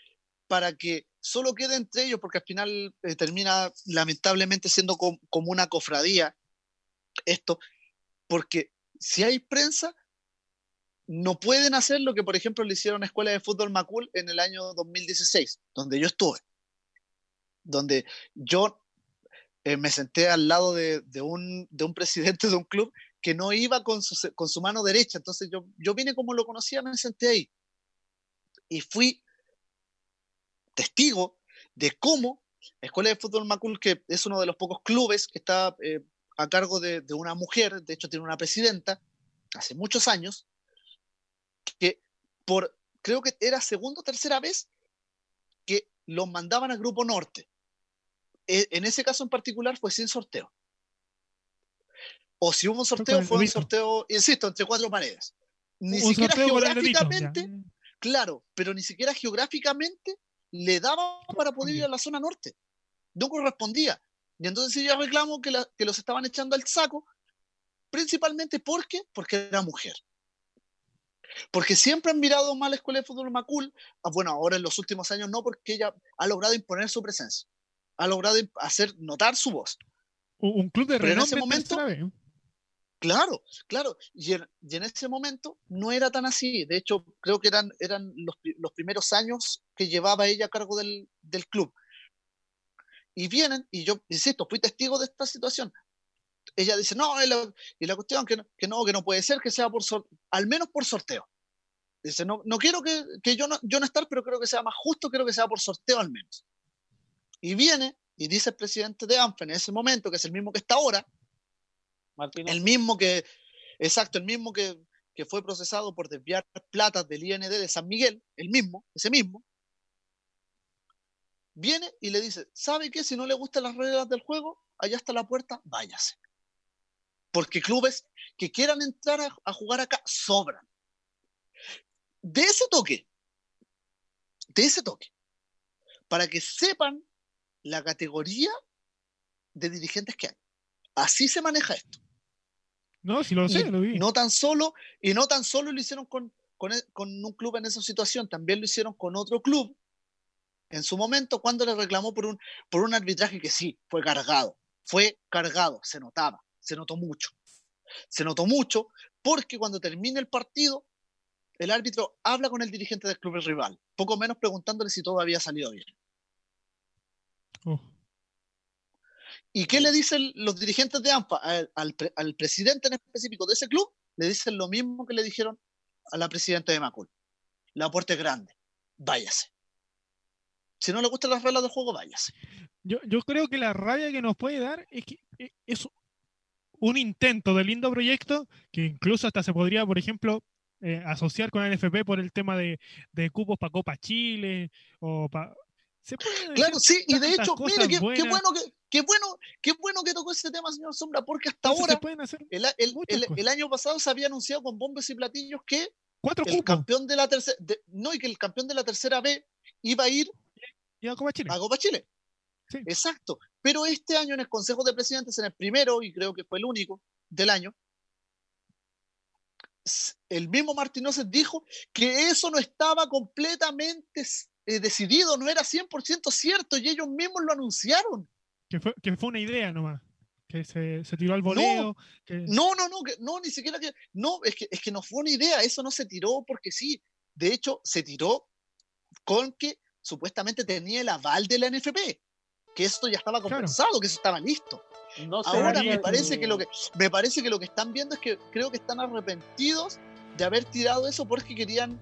Para que solo quede entre ellos, porque al final eh, termina lamentablemente siendo com- como una cofradía esto, porque si hay prensa, no pueden hacer lo que, por ejemplo, le hicieron a Escuela de Fútbol Macul en el año 2016, donde yo estuve, donde yo eh, me senté al lado de, un, de un presidente de un club que no iba con su, mano derecha. Entonces yo, yo vine como lo conocía, me senté ahí. Y fui testigo de cómo Escuela de Fútbol Macul, que es uno de los pocos clubes que está eh, a cargo de, una mujer, de hecho tiene una presidenta, hace muchos años, por, creo que era segunda o tercera vez que los mandaban al Grupo Norte. E- En ese caso en particular fue sin sorteo. O si hubo un sorteo, fue un sorteo, insisto, entre cuatro paredes. Ni un siquiera geográficamente, claro, pero ni siquiera geográficamente le daba para poder ir a la zona norte. No correspondía. Y entonces ella reclamó que, la- que los estaban echando al saco, principalmente porque, porque era mujer. Porque siempre han mirado mal a la Escuela de Fútbol Macul, ah, bueno, ahora en los últimos años no, porque ella ha logrado imponer su presencia, ha logrado hacer notar su voz. Un club de Pero en ese renombre en momento- vez. Claro, claro. Y en, y en ese momento no era tan así. De hecho, creo que eran, eran los, los primeros años que llevaba ella a cargo del, del club. Y vienen, y yo, insisto, fui testigo de esta situación. Ella dice, no, y la, y la cuestión que no, que no, que no puede ser que sea por sor- al menos por sorteo. Dice, no, no quiero que, que yo, no, yo no estar, pero creo que sea más justo, creo que sea por sorteo al menos. Y viene y dice el presidente de ANFE en ese momento, que es el mismo que está ahora, el mismo que, exacto, el mismo que, que fue procesado por desviar plata del IND de San Miguel, el mismo, ese mismo, viene y le dice, ¿sabe qué? Si no le gustan las reglas del juego, allá está la puerta, váyase. Porque clubes que quieran entrar a, a jugar acá sobran. De ese toque, de ese toque, para que sepan la categoría de dirigentes que hay. Así se maneja esto. No, si lo Y sé, lo vi. no tan solo, y no tan solo lo hicieron con, con, e- con un club en esa situación, también lo hicieron con otro club en su momento cuando le reclamó por un, por un arbitraje que sí, fue cargado, fue cargado, se notaba, se notó mucho. Se notó mucho porque cuando termina el partido, el árbitro habla con el dirigente del club rival, poco menos preguntándole si todo había salido bien. Oh. ¿Y qué le dicen los dirigentes de ANFA al, al presidente en específico de ese club? Le dicen lo mismo que le dijeron a la presidenta de Macul. La puerta es grande, váyase. Si no le gustan las reglas del juego, váyase. Yo, yo creo que la rabia que nos puede dar es que eh, es un intento de lindo proyecto que incluso hasta se podría, por ejemplo, eh, asociar con la NFP por el tema de, de cupos para Copa Chile o para... Claro, sí, y de hecho, mire, qué, qué bueno que, qué, bueno, qué bueno que tocó ese tema, señor Sombra, porque hasta Entonces ahora, el, el- el- el año pasado se había anunciado con bombos y platillos que cuatro el cupos campeón de la tercera, no, y que el campeón de la tercera B iba a ir a Copa Chile. a Copa Chile. Sí. Exacto. Pero este año en el Consejo de Presidentes, en el primero, y creo que fue el único del año, el mismo Martínez dijo que eso no estaba completamente eh, decidido, no era 100% cierto, y ellos mismos lo anunciaron. Que fue, que fue una idea nomás. Que se, se tiró al voleo. que, No, no, no, que- no, ni siquiera que. No, es que, es que no fue una idea, eso no se tiró porque sí. De hecho, se tiró con que supuestamente tenía el aval de la NFP, que esto ya estaba Claro. conversado, que eso estaba listo. no sé, Ahora me parece que lo que me parece que lo que están viendo es que creo que están arrepentidos de haber tirado eso porque querían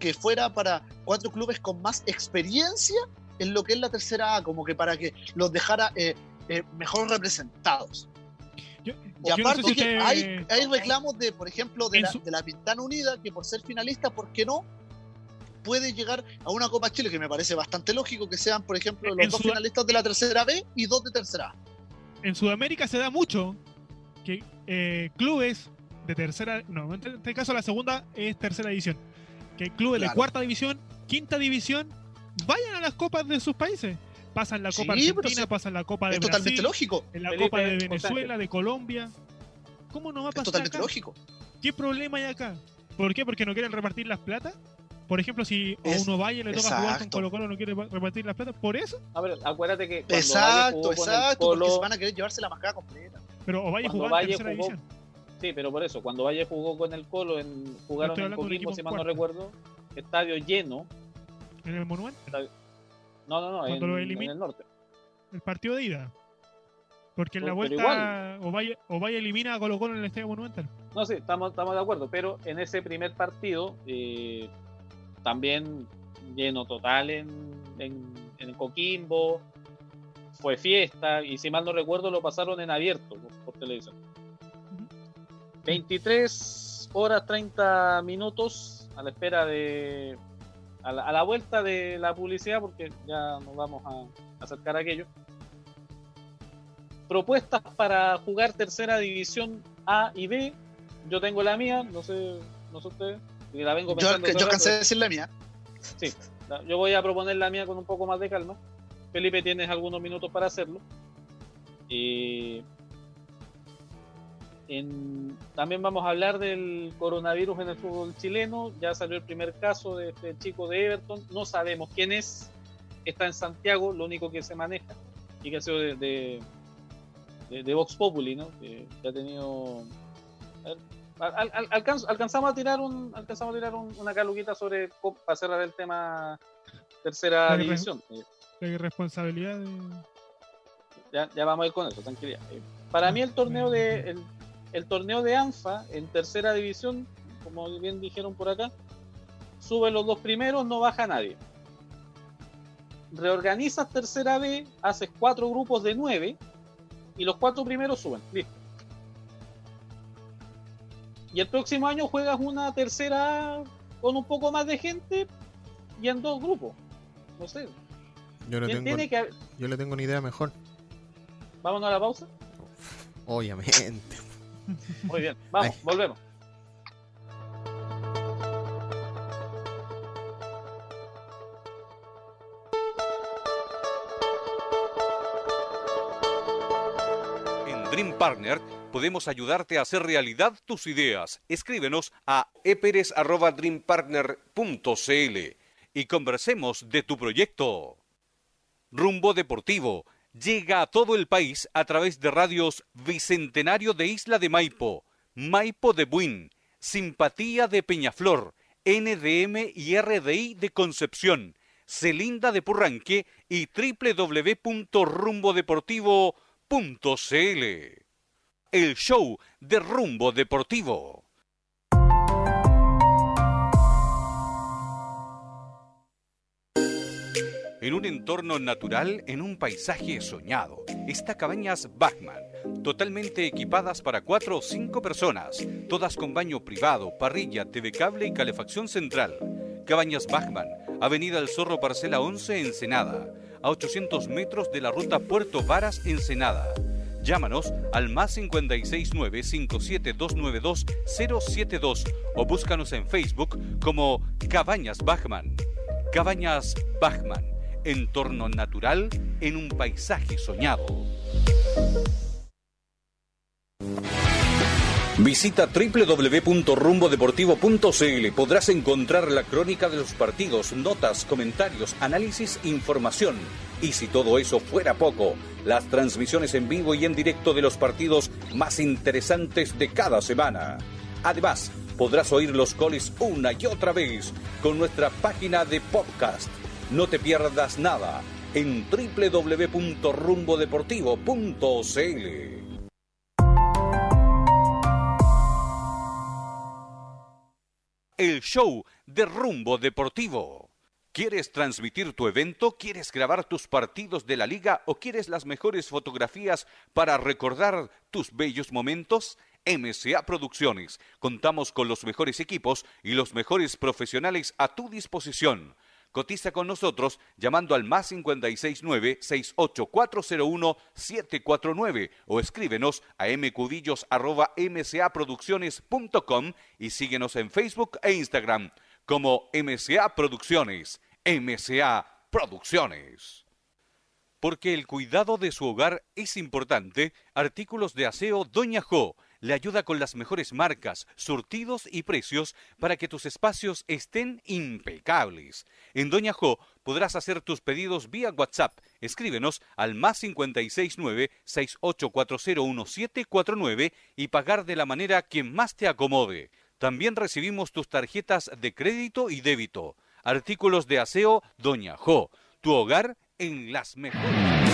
que fuera para cuatro clubes con más experiencia en lo que es la tercera A, como que para que los dejara eh, eh, mejor representados. yo- Y yo no sé aparte si que usted- hay, hay reclamos de, por ejemplo, de la, su- de la Pintana Unida, que por ser finalista, ¿por qué no? Puede llegar a una Copa Chile, que me parece bastante lógico que sean, por ejemplo, En los dos Sudam- finalistas de la tercera B y dos de tercera A. En Sudamérica se da mucho que eh, clubes de tercera, no, en este caso la segunda es tercera división, que clubes de cuarta división, quinta división, vayan a las copas de sus países. Pasan la Copa Sí, Argentina, sí, pasan la Copa de Es totalmente lógico. en la Felipe, Copa de Venezuela, de Colombia. ¿Cómo no va a Es pasar totalmente acá? lógico. ¿Qué problema hay acá? ¿Por qué? ¿Porque no quieren repartir las plata? Por ejemplo, si a Es- uno vaya y le toca jugar con exacto. Colo Colo no quiere repartir las plata, ¿por eso? A ver, acuérdate que cuando Valle Exacto, jugó con el exacto, porque se van a querer llevarse la mascada completa. Pero o vaya a Cuando jugar en Valle tercera jugó- división. Sí, pero por eso, cuando Valle jugó con el Colo, en, jugaron en Coquimbo, si en mal no recuerdo, estadio lleno. En el Monumento, No, no, no, en, Cuando lo en elimina- el norte. el partido de ida. Porque en la vuelta o vaya, o vaya elimina a Colo Colo en el Estadio Monumental. No, sí, estamos, estamos de acuerdo, pero en ese primer partido eh, también lleno total en, en, en Coquimbo, fue fiesta y si mal no recuerdo lo pasaron en abierto por, televisión. 23 horas 30 minutos a la espera de... A la, a la vuelta de la publicidad porque ya nos vamos a acercar a aquello. Propuestas para jugar tercera división A y B yo tengo la mía, no sé, no sé ustedes. Y la vengo Yo, yo a rato. decir la mía. Sí, yo voy a proponer la mía con un poco más de calma. Felipe, tienes algunos minutos para hacerlo. En- también vamos a hablar del coronavirus en el fútbol chileno. Ya salió el primer caso de este chico de Everton. No sabemos quién es. Está en Santiago, lo único que se maneja y que ha sido de, de, de- de Vox Populi, ¿no? Que, que ha tenido. a ver, al- al- alcanz- alcanzamos a tirar un alcanzamos a tirar un- una caluquita sobre para cerrar el tema tercera que- división. Eh, La irresponsabilidad de... ya, ya vamos a ir con eso tranquilidad. Eh, para mí el torneo de el, el torneo de ANFA en tercera división como bien dijeron por acá sube los dos primeros no baja nadie. Reorganizas tercera B haces cuatro grupos de nueve y los cuatro primeros suben listo y el próximo año juegas una tercera A con un poco más de gente y en dos grupos no sé Yo le ¿Quién tengo, que yo le tengo una idea mejor. vámonos a la pausa [LAUGHS] Obviamente. muy bien vamos Ay. volvemos En Dream Partner podemos ayudarte a hacer realidad tus ideas. Escríbenos a eperes@dreampartner.cl y conversemos de tu proyecto. Rumbo Deportivo llega a todo el país a través de radios Bicentenario de Isla de Maipo, Maipo de Buin, Simpatía de Peñaflor, NDM y RDI de Concepción, Celinda de Purranque y www.rumbodeportivo.cl. El show de Rumbo Deportivo. En un entorno natural, en un paisaje soñado, está Cabañas Bachman, totalmente equipadas para cuatro o cinco personas, todas con baño privado, parrilla, TV cable y calefacción central. Cabañas Bachman, Avenida El Zorro, Parcela 11, Ensenada, a 800 metros de la ruta Puerto Varas, Ensenada. Llámanos al más 569-57292-072 o búscanos en Facebook como Cabañas Bachman. Cabañas Bachman, entorno natural en un paisaje soñado. Visita www.rumbodeportivo.cl. Podrás encontrar la crónica de los partidos, notas, comentarios, análisis, información. Y si todo eso fuera poco, las transmisiones en vivo y en directo de los partidos más interesantes de cada semana. Además, podrás oír los goles una y otra vez con nuestra página de podcast. No te pierdas nada en www.rumbodeportivo.cl. el show de Rumbo Deportivo. ¿Quieres transmitir tu evento? ¿Quieres grabar tus partidos de la liga? ¿O quieres las mejores fotografías para recordar tus bellos momentos? MCA Producciones. Contamos con los mejores equipos y los mejores profesionales a tu disposición. Cotiza con nosotros llamando al más 569-68401-749 o escríbenos a mcudillos.mcaproducciones.com y síguenos en Facebook e Instagram como MCA Producciones. MCA Producciones. Porque el cuidado de su hogar es importante, Artículos de Aseo Doña Jo le ayuda con las mejores marcas, surtidos y precios para que tus espacios estén impecables. En Doña Jo podrás hacer tus pedidos vía WhatsApp. Escríbenos al más 569-68401749 y pagar de la manera que más te acomode. También recibimos tus tarjetas de crédito y débito. Artículos de aseo Doña Jo. Tu hogar en las mejores.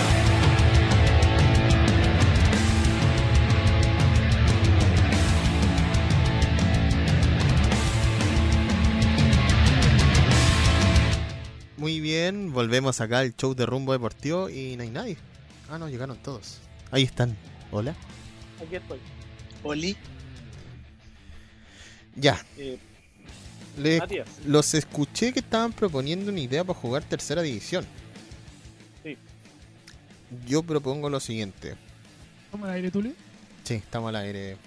Bien, volvemos acá al show de rumbo deportivo y no hay nadie. Ah, no, llegaron todos. Ahí están. Hola. Aquí estoy. Oli. Ya. Eh, Les- Matías. los escuché que estaban proponiendo una idea para jugar tercera división. Sí. Yo propongo lo siguiente. ¿Cómo al aire, Tulio? Sí, estamos al aire.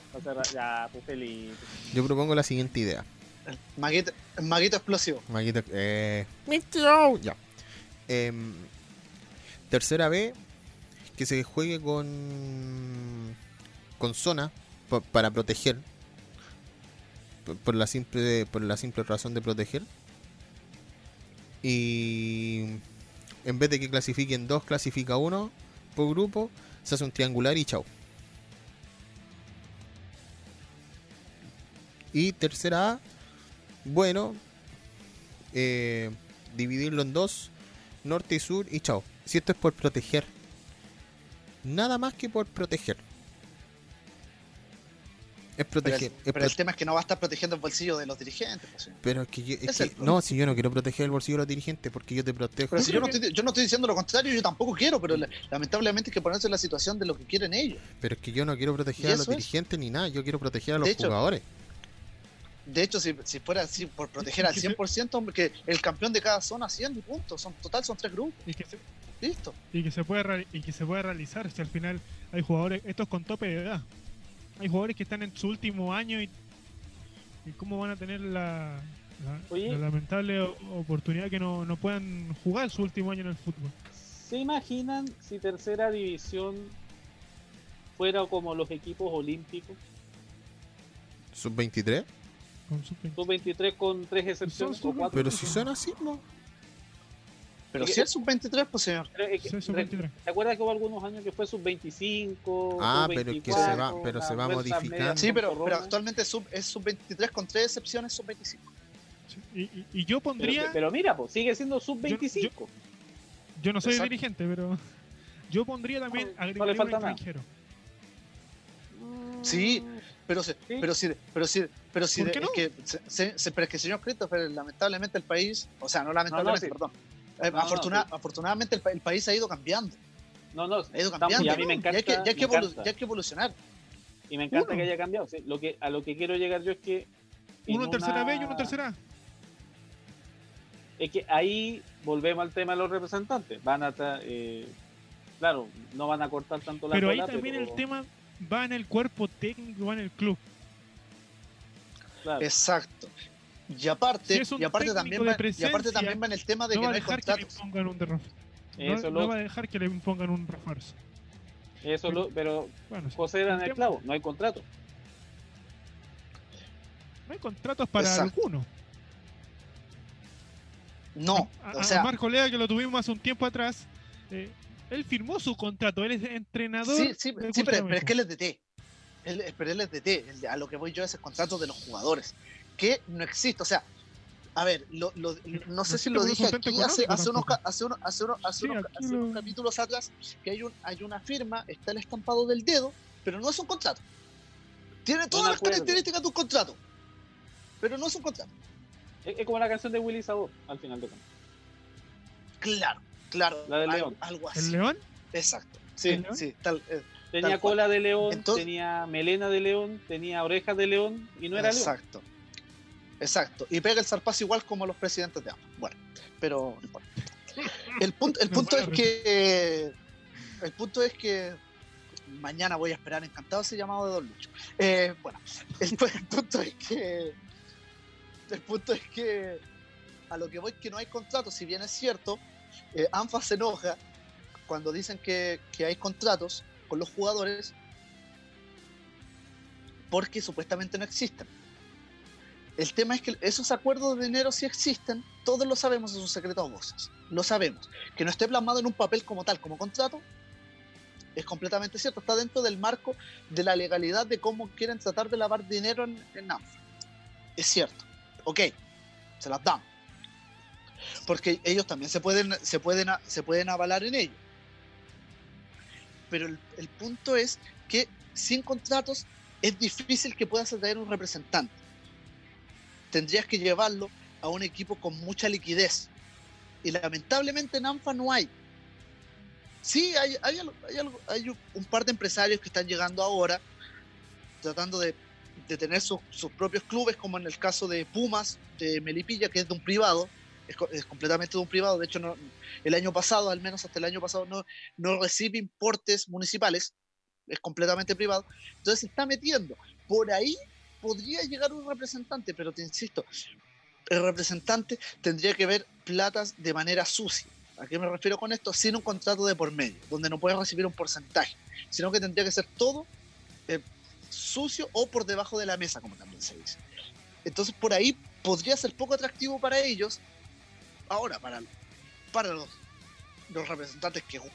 ya, pues Felipe. Yo propongo la siguiente idea. El maguito, maguito explosivo. Maguito, eh. Ya. Em, tercera B, que se juegue con con zona pa- para proteger. Por, por la simple por la simple razón de proteger. Y en vez de que clasifiquen dos, clasifica uno por grupo, se hace un triangular y chao. Y tercera A, bueno, eh, dividirlo en dos, norte y sur y chao. Si esto es por proteger, nada más que por proteger. Es Pero, proteger. el, es pero el tema es que no va a estar protegiendo el bolsillo de los dirigentes. pues, pero es que, yo- es es que- no, si yo no quiero proteger el bolsillo de los dirigentes, porque yo te protejo. Pero si yo, no [LAUGHS] estoy, yo no estoy diciendo lo contrario, yo tampoco quiero, pero la- lamentablemente hay que ponerse en la situación de lo que quieren ellos. Pero es que yo no quiero proteger ¿Y a los dirigentes ni nada, yo quiero proteger a los De hecho, jugadores. De hecho, si, si fuera así, por proteger al 100%, hombre, que el campeón de cada zona 100 y punto. Son, total son tres grupos. Y que se, Listo. y que se puede y que se puede realizar si al final hay jugadores esto es con tope de edad hay jugadores que están en su último año y, y cómo van a tener la, la- lamentable oportunidad que no, no puedan jugar su último año en el fútbol ¿Se imaginan si tercera división fuera como los equipos olímpicos? Sub-23. Con su- Sub-23 con tres excepciones Son o cuatro. Pero si son así, ¿no? Pero si es sub-23, pues señor. 23. ¿Te acuerdas que hubo algunos años que fue sub-25? Ah, pero que se va- pero se va modificando. Sí, pero, pero actualmente es sub, es sub-23 con tres excepciones sub-25. Sí, y, y- y yo pondría Pero, pero mira, pues sigue siendo sub-25. yo no soy Exacto. dirigente pero yo pondría también No, le un falta nada. Sí, pero se, Sí. pero si, pero si, pero si ¿Por qué es no? que, se, se- se- pero es que señor Christopher, lamentablemente el país, o sea, no lamentablemente, sí. perdón, eh, No, no, afortuna- sí. afortunadamente el, el país ha ido cambiando, No, no, ha ido cambiando, y a mí me encanta, hay que, y hay que, evolu- hay evolucionar. Y me encanta Uno. que haya cambiado. sí, Lo que, a lo que quiero llegar yo es que. uno en tercera una- B y uno en tercera Es que ahí volvemos al tema de los representantes. Van a. eh, claro, no van a cortar tanto la pero ahí también pero- el tema va en el cuerpo técnico va en el club claro. Exacto. Y aparte, Si y aparte también va, y aparte también va en el tema de no que va no a hay dejar que le contratos. impongan un derrotero no, Eso no lo- va a dejar que le impongan un refuerzo Eso lo, pero bueno sí. José era en el clavo, no hay contrato. no hay contratos para Exacto. alguno No, A- o sea, a Marco Lea que lo tuvimos hace un tiempo atrás eh, él firmó su contrato él es entrenador sí, sí, sí, pero, es que él es DT. Él, pero él es DT. El- a lo que voy yo es el contrato de los jugadores, que no existe. O sea, a ver, lo, lo- no sé si lo dije aquí hace, hace, unos, hace, unos, hace, unos, hace Sí, unos- aquí hace unos lo- capítulos atrás que hay, un, hay una firma, está el estampado del dedo, pero no es un contrato. Tiene todas las características de un contrato, pero no es un contrato. Es, es como la canción de Willy Sabor, al final de cuentas. Claro, claro. La del algo, León. algo el así. León Exacto. Sí, ¿El León? sí, tal, eh, Tenía Tal cual. cola de león, Entonces- tenía melena de león, tenía orejas de león y no era león. Exacto. Exacto. Y pega el zarpazo igual como los presidentes de ambos. Bueno, pero. El punto, el [LAUGHS] punto es que. El punto es que. Mañana voy a esperar encantado ese llamado de Don Lucho. Eh, bueno, el, pu- el punto es que. El punto es que. A lo que voy que no hay contratos, si bien es cierto, eh, ANFA se enoja cuando dicen que, que hay contratos con los jugadores porque supuestamente no existen. El tema es que esos acuerdos de dinero sí existen, todos lo sabemos, es un secreto a voces, lo sabemos. Que no esté plasmado en un papel como tal, como contrato, es completamente cierto, está dentro del marco de la legalidad de cómo quieren tratar de lavar dinero en, en. Es cierto, ok, se las damos. Porque ellos también se pueden, se pueden, se pueden avalar en ello. Pero el, punto es que sin contratos es difícil que puedas atraer un representante. Tendrías que llevarlo a un equipo con mucha liquidez. Y lamentablemente en ANFA no hay. Sí, hay, hay, hay un par de empresarios que están llegando ahora tratando de, de tener sus, sus propios clubes, como en el caso de Pumas, de Melipilla, que es de un privado, es, es completamente de un privado. De hecho, no, el año pasado, al menos hasta el año pasado, no, no recibe importes municipales, es completamente privado. Entonces se está metiendo. Por ahí podría llegar un representante, pero te insisto, el representante tendría que ver platas de manera sucia. ¿A qué me refiero con esto? Sin un contrato de por medio, donde no puedes recibir un porcentaje, sino que tendría que ser todo eh, sucio o por debajo de la mesa, como también se dice. Entonces por ahí podría ser poco atractivo para ellos. Ahora, para, para los, los representantes que go-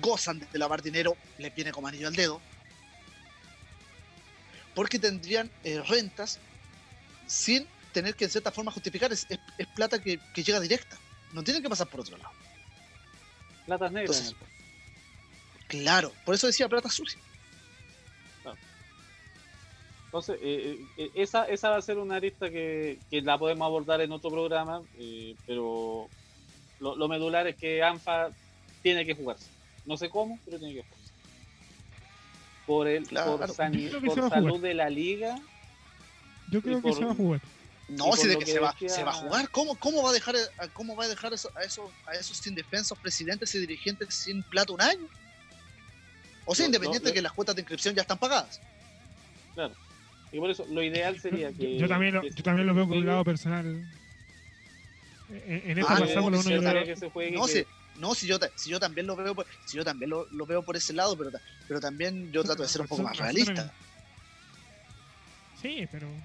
gozan de lavar dinero, les viene como anillo al dedo. Porque tendrían eh, rentas sin tener que en cierta forma justificar. Es, es- es plata que, que llega directa. No tienen que pasar por otro lado. Platas negras. Entonces, claro, por eso decía plata sucia. Entonces, eh, eh, esa, esa va a ser una arista que, que la podemos abordar en otro programa, eh, pero lo, lo medular es que ANFA tiene que jugarse. No sé cómo, pero tiene que jugarse. Por, el, Claro. por, sani- Yo creo que por salud jugar. de la liga, Yo creo que se va a jugar. No, si de que, que se, va, decía- se va a jugar. ¿Cómo, cómo va a dejar, a- cómo va a, dejar eso- a, esos, a esos indefensos presidentes y dirigentes sin plata un año? O sea, No, independiente no, de que las cuotas de inscripción ya están pagadas. claro. Y por eso lo ideal sería que. yo también lo, que yo también lo veo por un lado personal. En, en esta Ah, no, pasándolo no, uno yo que se juegue, No, que- si, no si, yo, si yo también lo veo por, si yo también lo, lo veo por ese lado, pero, pero también yo trato de ser un poco más realista. Sí, pero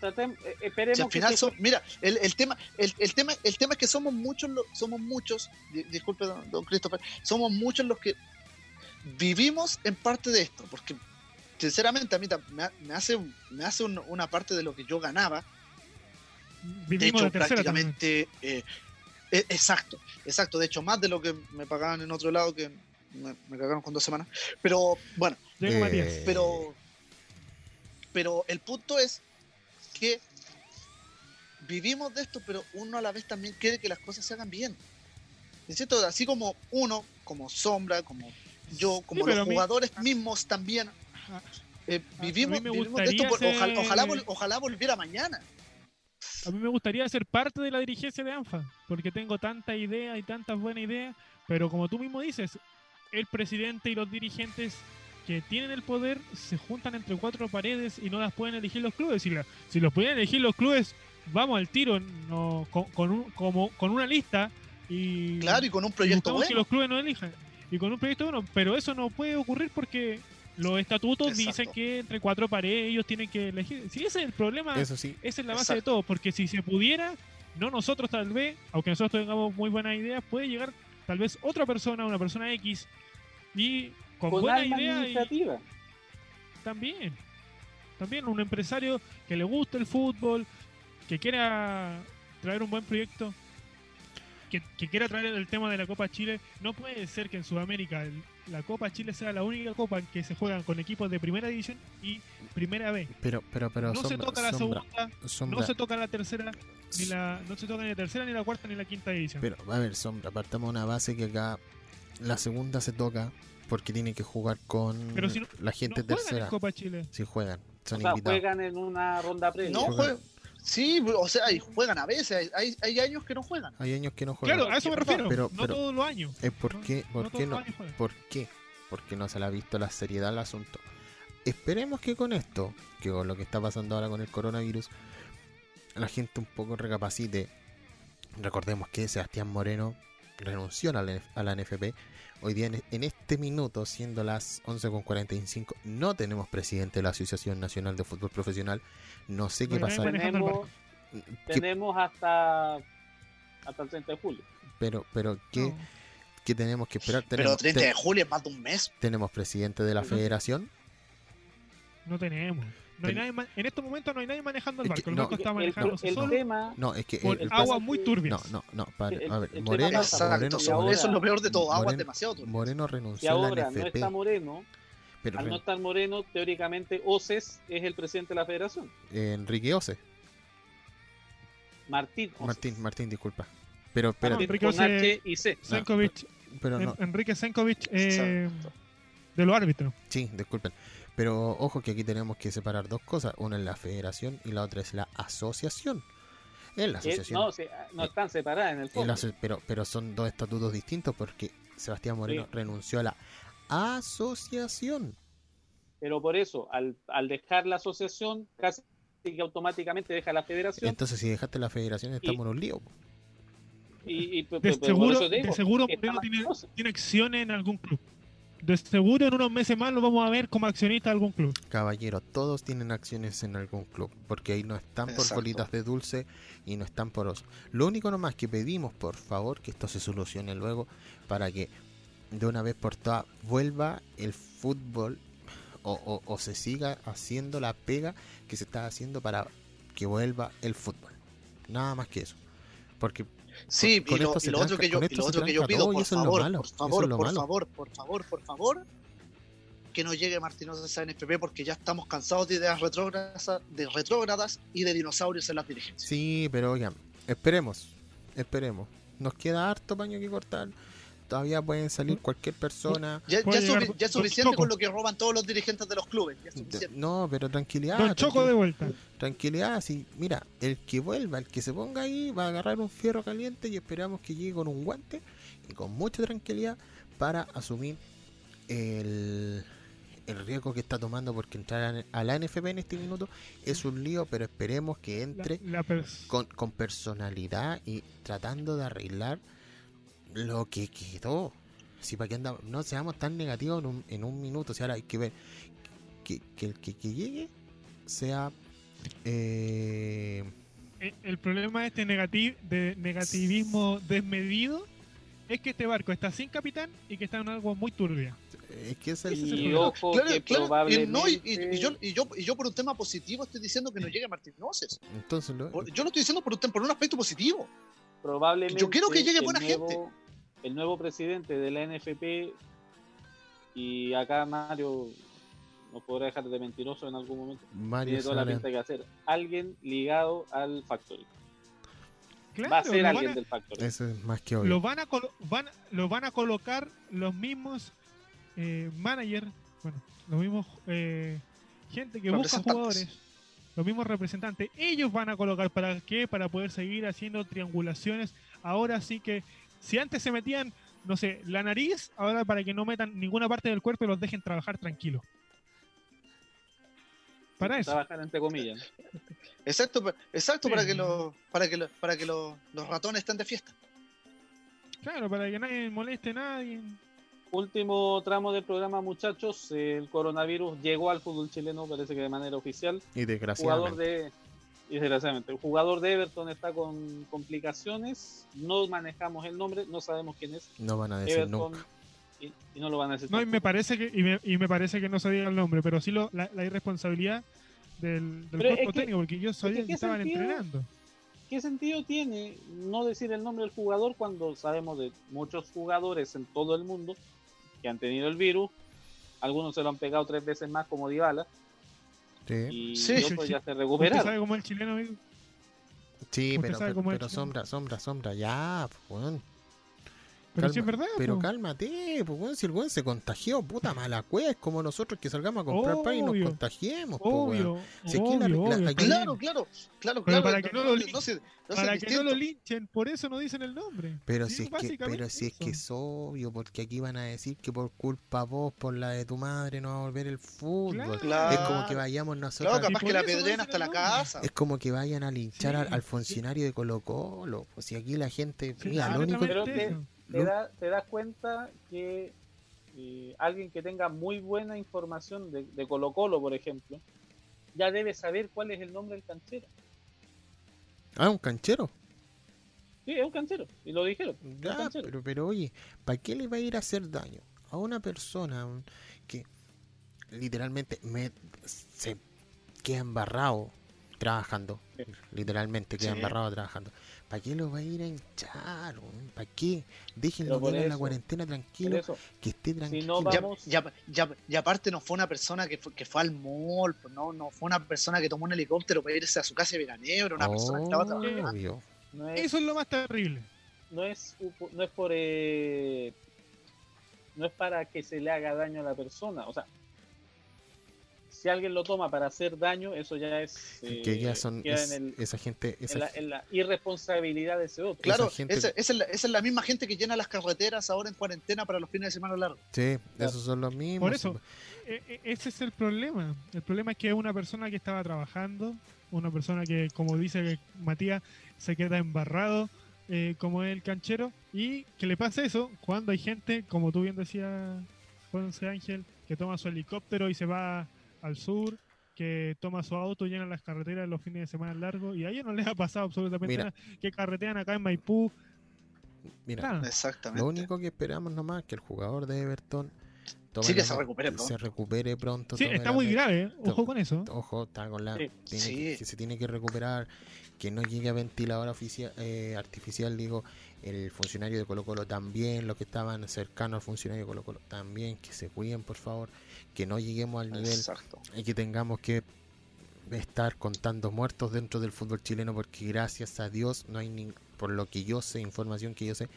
tratem- eh, esperemos Si al final son, mira, el, el tema, el, el tema, el tema es que somos muchos, somos muchos, di- disculpe don, don Christopher, somos muchos los que vivimos en parte de esto, porque sinceramente a mí me, ha- me hace, me hace un- una parte de lo que yo ganaba, de hecho de prácticamente, eh, eh, exacto, exacto, de hecho más de lo que me pagaban en otro lado que me, me cagaron con dos semanas, pero bueno, Eh, pero pero el punto es que vivimos de esto, pero uno a la vez también quiere que las cosas se hagan bien. ¿Es cierto? Así como uno, como Sombra, como yo, como los jugadores mismos también, eh, vivimos, me vivimos de esto. por- ojalá, ser- ojalá, vol- ojalá volviera mañana. A mí me gustaría ser parte de la dirigencia de ANFA, porque tengo tantas ideas y tantas buenas ideas, pero como tú mismo dices, el presidente y los dirigentes que tienen el poder se juntan entre cuatro paredes y no las pueden elegir los clubes. Si, la- si los pudieran elegir los clubes, vamos al tiro no, con, con un- como, con una lista y, Claro, y con un proyecto buscamos que bueno. los clubes no elijan. Y con un proyecto bueno, pero eso no puede ocurrir porque los estatutos Exacto. dicen que entre cuatro paredes ellos tienen que elegir. Si ese es el problema, Eso sí. esa es la base de todo, porque si se pudiera, no nosotros tal vez, aunque nosotros tengamos muy buenas ideas, puede llegar tal vez otra persona, una persona X, y con, con buena idea y también, también un empresario que le guste el fútbol, que quiera traer un buen proyecto, que, que quiera traer el tema de la Copa Chile, no puede ser que en Sudamérica el- la Copa Chile sea la única copa en que se juegan con equipos de primera división y primera B. Pero, pero, pero, No se sombra, toca la sombra, segunda, sombra. no se toca la tercera, ni la, no se toca ni la tercera, ni la cuarta, ni la quinta división. Pero, a ver, Sombra, partamos una base que acá La segunda se toca porque tiene que jugar con Pero si no- la gente no juegan tercera. en Copa Chile. Si juegan, O son sea, invitados. juegan en una ronda previa. No Juegan. Sí, o sea, y juegan a veces. Hay, hay años que no juegan. Hay años que no juegan. Claro, a eso me refiero. Pero- no pero- todos los años. Es por No- qué, por no qué todos no, por qué, porque no se le ha visto la seriedad al asunto. Esperemos que con esto, que con lo que está pasando ahora con el coronavirus, la gente un poco recapacite. Recordemos que Sebastián Moreno renunció a la, a la NFP. Hoy día, en, este minuto, siendo las 11.45, no tenemos presidente de la Asociación Nacional de Fútbol Profesional. No sé qué pasará. Tenemos, ¿Qué- tenemos hasta, hasta el 30 de julio. pero, pero ¿qué, No. qué tenemos que esperar? Pero Tenemos, 30 te- de julio es más de un mes. tenemos presidente de la Pero- federación. No tenemos. No hay nadie en estos momentos no hay nadie manejando el Es que barco. El no. barco está El, manejándose el solo tema, No, es que por el, pasa- muy turbias. No, no, no, para, El- a ver, Moreno, pasa- Moreno, Exacto, sobre ahora- eso es lo peor de todo. Agua Moreno- demasiado turbio. Moreno y renunció a la ahora no NFP, está Moreno, pero al no estar Moreno, teóricamente Oces es el presidente de la federación. eh, Enrique Ose, Martín Oces. Martín, Martín, disculpa. Pero, pero, Martín Enrique con Oces- H y C. Senkovic, pero no, En- Enrique Senkovic eh, de los árbitros. sí, disculpen. Pero ojo que aquí tenemos que separar dos cosas. Una es la federación y la otra es la asociación. Es la Eh, asociación. no, se- no están separadas en el fondo. la pero, pero son dos estatutos distintos porque Sebastián Moreno Sí. renunció a la asociación. Pero por eso, al, al dejar la asociación, casi que automáticamente deja la federación. Entonces, si dejaste la federación, estamos en un lío. y, y- De pero seguro, de seguro Moreno tiene, tiene acciones en algún club. De seguro en unos meses más lo vamos a ver como accionista de algún club. Caballero, todos tienen acciones en algún club, porque ahí no están por Exacto. bolitas de dulce y no están por oso. Lo único nomás que pedimos, por favor, que esto se solucione luego para que de una vez por todas vuelva el fútbol o, o- o se siga haciendo la pega que se está haciendo para que vuelva el fútbol. Nada más que eso. Porque Sí, con y lo, y otro que yo, lo otro que yo pido, por favor, por favor, por favor, por favor, por favor, que no llegue Martínez a NFP porque ya estamos cansados de ideas retrógradas, de retrógradas y de dinosaurios en las dirigencias. Sí, pero esperemos, esperemos. Nos queda harto paño que cortar. Todavía pueden salir cualquier persona. Ya, ya, suficiente con lo que roban todos los dirigentes de los clubes. Ya suficiente. No, pero tranquilidad. Don Choco de tranquilidad, vuelta. tranquilidad. Sí, mira, el que vuelva, el que se ponga ahí, va a agarrar un fierro caliente y esperamos que llegue con un guante y con mucha tranquilidad para asumir el, el riesgo que está tomando porque entrar a- la NFP en este minuto es un lío, pero esperemos que La- entre la pers- con, con personalidad y tratando de arreglar lo que quedó. Si para que anda, no seamos tan negativos en un, en un minuto. O sea, ahora hay que ver que, que el que, que llegue sea eh, el problema de este negati- de negativismo desmedido es que este barco está sin capitán y que está en algo muy turbio. es que es el, Ese es el Y problema. ojo Claro, que claro, y, probablemente... no, y, y- y yo, y, yo, y yo por un tema positivo estoy diciendo que no llegue Martín Noces. entonces lo- Yo lo estoy diciendo por un, por un aspecto positivo. probablemente Yo quiero que llegue buena nuevo- gente. El nuevo presidente de la NFP y acá Mario nos podrá dejar de mentiroso en algún momento. Mario Tiene toda la pinta que hacer. Alguien ligado al Factory. Claro, Va a ser lo, van alguien a, del Factory. eso es más que obvio. lo van a colo- van, lo van a colocar los mismos eh, managers, bueno, los mismos eh, gente que busca jugadores, los mismos representantes. Ellos van a colocar para qué, para poder seguir haciendo triangulaciones. Ahora sí que si antes se metían, no sé, la nariz, ahora para que no metan ninguna parte del cuerpo y los dejen trabajar tranquilos. Para eso. Trabajar entre comillas. Exacto, exacto Sí. para que, los para que, los- para que los, los ratones estén de fiesta. Claro, para que nadie moleste a nadie. Último tramo del programa, muchachos. El coronavirus llegó al fútbol chileno, parece que de manera oficial. y Jugador desgraciadamente. de. Y desgraciadamente, el jugador de Everton está con complicaciones. No manejamos el nombre, no sabemos quién es. No van a decir Everton. nunca. Y, y no lo van a decir. No, y me parece que, y me, y me parece que no se diga el nombre, pero sí lo, la, la irresponsabilidad del, del cuerpo que- técnico, porque yo sabía ¿qué que estaban sentido? entrenando. ¿Qué sentido tiene no decir el nombre del jugador cuando sabemos de muchos jugadores en todo el mundo que han tenido el virus? Algunos se lo han pegado tres veces más, como Dybala, Sí, y Sí, otros sí. ya se ¿Usted recuperaron. sabe cómo es el chileno, amigo? sí pero, pero, sombra, sombra, sombra. Ya, pues, Pero si es verdad. Pero po. cálmate, pues weón, si el weón se contagió, puta mala cueva, es como nosotros que salgamos a comprar pan y nos Obvio. contagiemos, po. Obvio, la- la- Claro, claro, claro, Pero claro. para que no lo no no Para que no linchen, por eso no dicen el nombre. Pero Sí, si es que, pero si es que es obvio, porque aquí van a decir que por culpa vos, por la de tu madre, no va a volver el fútbol. Claro. Es como que vayamos nosotros. Claro, capaz que la pedren hasta la casa. Es como que vayan a linchar al, Sí. al funcionario de Colo Colo. Pues si aquí la gente. Sí, mira, lo único, completamente te- da- te das cuenta que eh, alguien que tenga muy buena información de, de Colo Colo, por ejemplo, ya debe saber cuál es el nombre del canchero. Ah, un canchero. Sí, es un canchero, y lo dijeron. Ya, pero, pero oye, ¿para qué le va a ir a hacer daño a una persona que literalmente me, se queda embarrado trabajando? Sí. Literalmente queda Sí. embarrado trabajando. ¿Para qué lo va a ir a hinchar? ¿Para qué? Déjenlo quedar en la cuarentena tranquilo, que esté tranquilo. no va- Ya, Vamos. ya, ya, y aparte no fue una persona que fue, que fue al mall, pues no, no fue una persona que tomó un helicóptero para irse a su casa de veraneo, era una persona que estaba trabajando. No es, Eso es lo más terrible. no es, no es por eh, no es para que se le haga daño a la persona. O sea, si alguien lo toma para hacer daño, eso ya es eh, que ya son queda es- en, el- esa gente, esa, en la, en la irresponsabilidad de ese otro. Claro, Esa gente- esa, esa es la, esa es la misma gente que llena las carreteras ahora en cuarentena para los fines de semana largos. sí, esos son los mismos. Por eso, e- e- ese es el problema. El problema es que es una persona que estaba trabajando, una persona que, como dice Matías, se queda embarrado, eh, como es el canchero, y que le pasa eso cuando hay gente, como tú bien decías, José Ángel, que toma su helicóptero y se va al sur, que toma su auto, llena las carreteras los fines de semana largos, y a ellos no les ha pasado absolutamente Mira. nada, que carretean acá en Maipú, Mira. Exactamente. Lo único que esperamos nomás es que el jugador de Everton tome Sí, que se recupere pronto. se recupere pronto. Sí, tome está muy grave, ¿eh? ojo con eso. Ojo, está con la. Sí. tiene Sí. que, que se tiene que recuperar, que no llegue a ventilador eh, artificial, digo, el funcionario de Colo Colo también, los que estaban cercanos al funcionario de Colo Colo también, que se cuiden por favor, que no lleguemos al nivel Exacto. y que tengamos que estar contando muertos dentro del fútbol chileno porque gracias a Dios no hay ni, por lo que yo sé, información que yo sé,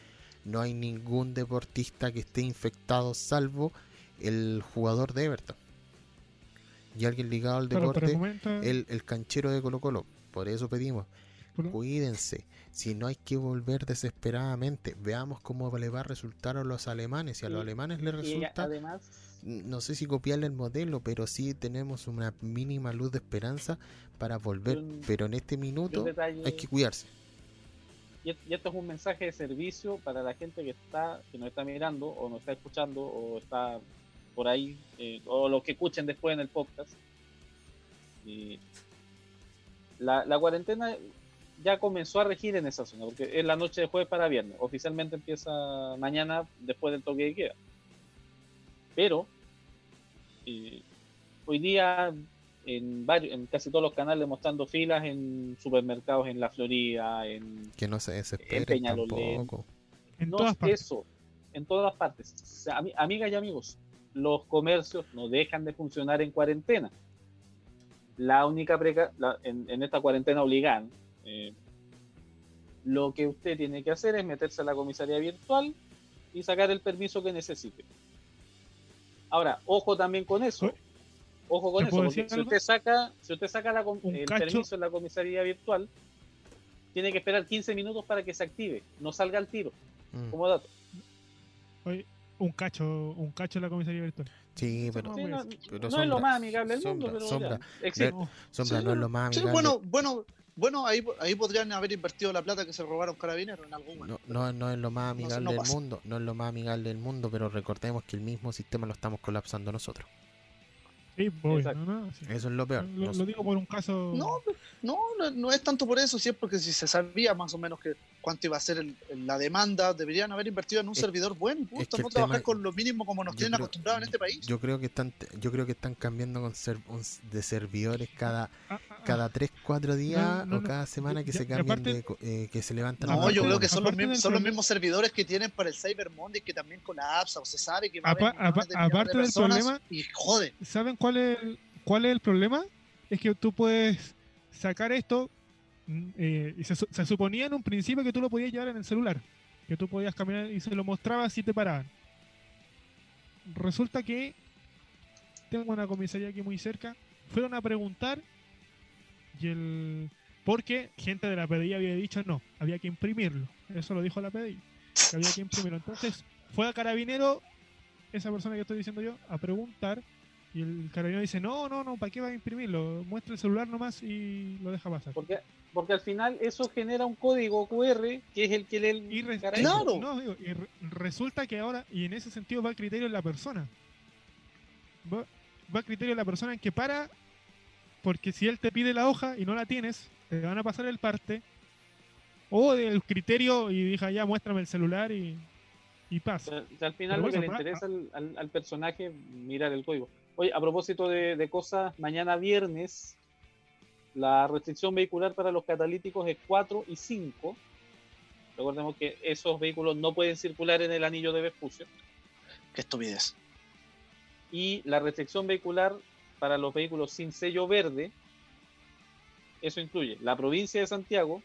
no hay ningún deportista que esté infectado salvo el jugador de Everton y alguien ligado al Claro, por el deporte, momento, el, el canchero de Colo Colo. Por eso pedimos, cuídense. Si no hay que volver desesperadamente, veamos cómo le va a resultar a los alemanes. Si a los Y- alemanes les resulta, además, no sé si copiarle el modelo, pero sí tenemos una mínima luz de esperanza para volver. Un- pero en este minuto detalle, hay que cuidarse. y esto es un mensaje de servicio para la gente que está que nos está mirando o nos está escuchando o está por ahí eh, o los que escuchen después en el podcast Y la, la cuarentena ya comenzó a regir en esa zona porque es la noche de jueves para viernes oficialmente empieza mañana después del toque de queda pero eh, hoy día en varios en casi todos los canales mostrando filas en supermercados en la Florida en Que no se Peñalolén. tampoco. en no todas partes. eso, en todas partes. O sea, ami- amigas y amigos, los comercios no dejan de funcionar en cuarentena. La única preca la- en, en esta cuarentena obligada, eh, lo que usted tiene que hacer es meterse a la comisaría virtual y sacar el permiso que necesite. Ahora, ojo también con eso. Ojo con ¿te eso, porque si usted saca, si usted saca la el cacho. permiso en la comisaría virtual, tiene que esperar 15 minutos para que se active, no salga al tiro, Mm. como dato. Oye, un cacho, un cacho en la comisaría virtual. Sí, pero, Sí, no, pero no es lo más amigable del sombra, mundo, pero sombra. existe. No, Sombra Sí, no es lo más Sí, amigable. bueno, bueno, bueno, ahí, ahí podrían haber invertido la plata que se robaron carabineros en algún No, no, no es lo más amigable no del mundo, no es lo más amigable del mundo, pero recordemos que el mismo sistema lo estamos colapsando nosotros. sí, Exacto. no, no, sí. Eso es lo peor. Lo, digo por un caso. No, no, no, no es tanto por eso, sí es porque si se sabía más o menos que cuánto iba a ser el- la demanda, deberían haber invertido en un Es- servidor bueno punto, que no el trabajar tema- con lo mínimo como nos tienen creo- acostumbrados en este país. Yo creo que están, yo creo que están cambiando con ser, un- de servidores cada Ah, ah, cada 3, 4 días No, no, o no. cada semana que Ya- se cambian aparte- de eh, que se levantan no, yo creo que son los, mismos, son los mismos servidores que tienen para el Cyber Monday que también colapsa o se sabe que va a haber de del problema- y jode. ¿Saben cuál es, el, cuál es el problema? Es que tú puedes sacar esto eh, y se, se suponía en un principio que tú lo podías llevar en el celular. que tú podías caminar y se lo mostrabas y te paraban. Resulta que tengo una comisaría aquí muy cerca. Fueron a preguntar y el porque gente de la PDI había dicho no, había que imprimirlo. Eso lo dijo la PDI, que había que imprimirlo. Entonces fue a carabinero, esa persona que estoy diciendo yo, a preguntar y el carabinero dice no, no, no, ¿para qué va a imprimirlo? Muestra el celular nomás y lo deja pasar. Porque, porque al final eso genera un código QR que es el que le Y re- Claro. no, digo, y re- resulta que ahora, y en ese sentido va el criterio de la persona. Va, va el criterio de la persona en que para, porque si él te pide la hoja y no la tienes, te van a pasar el parte. O del criterio y diga ya, muéstrame el celular y, y pasa. o sea, al final Pero lo que le interesa al, al- al personaje es mirar el código. Oye, a propósito de, de cosas, mañana viernes la restricción vehicular para los catalíticos es 4 y 5. Recordemos que esos vehículos no pueden circular en el anillo de Vespucio. Qué estupidez. Y la restricción vehicular para los vehículos sin sello verde, eso incluye la provincia de Santiago,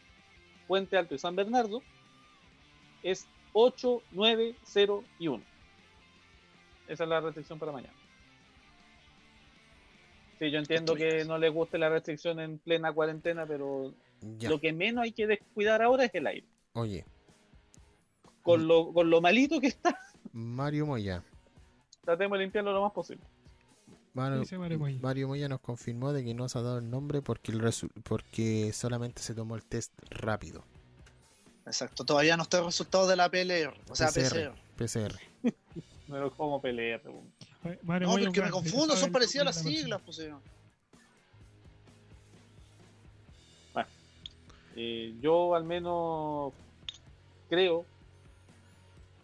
Puente Alto y San Bernardo, es 8, 9, 0 y 1. Esa es la restricción para mañana. Sí, yo entiendo que no les guste la restricción en plena cuarentena, pero Ya. lo que menos hay que descuidar ahora es el aire. Oye, Con lo, con lo malito que está, Mario Moya. tratemos de limpiarlo lo más posible. Mario, Dice Mario Moya. Mario Moya nos confirmó de que no se ha dado el nombre porque, el resu- porque solamente se tomó el test rápido. Exacto. Todavía no está el resultado de la PLR. O sea, PCR. PCR. PCR. Pero [LAUGHS] como pelea, Mario No, porque me confundo, son parecidas las siglas, pues. señor. Eh, yo al menos creo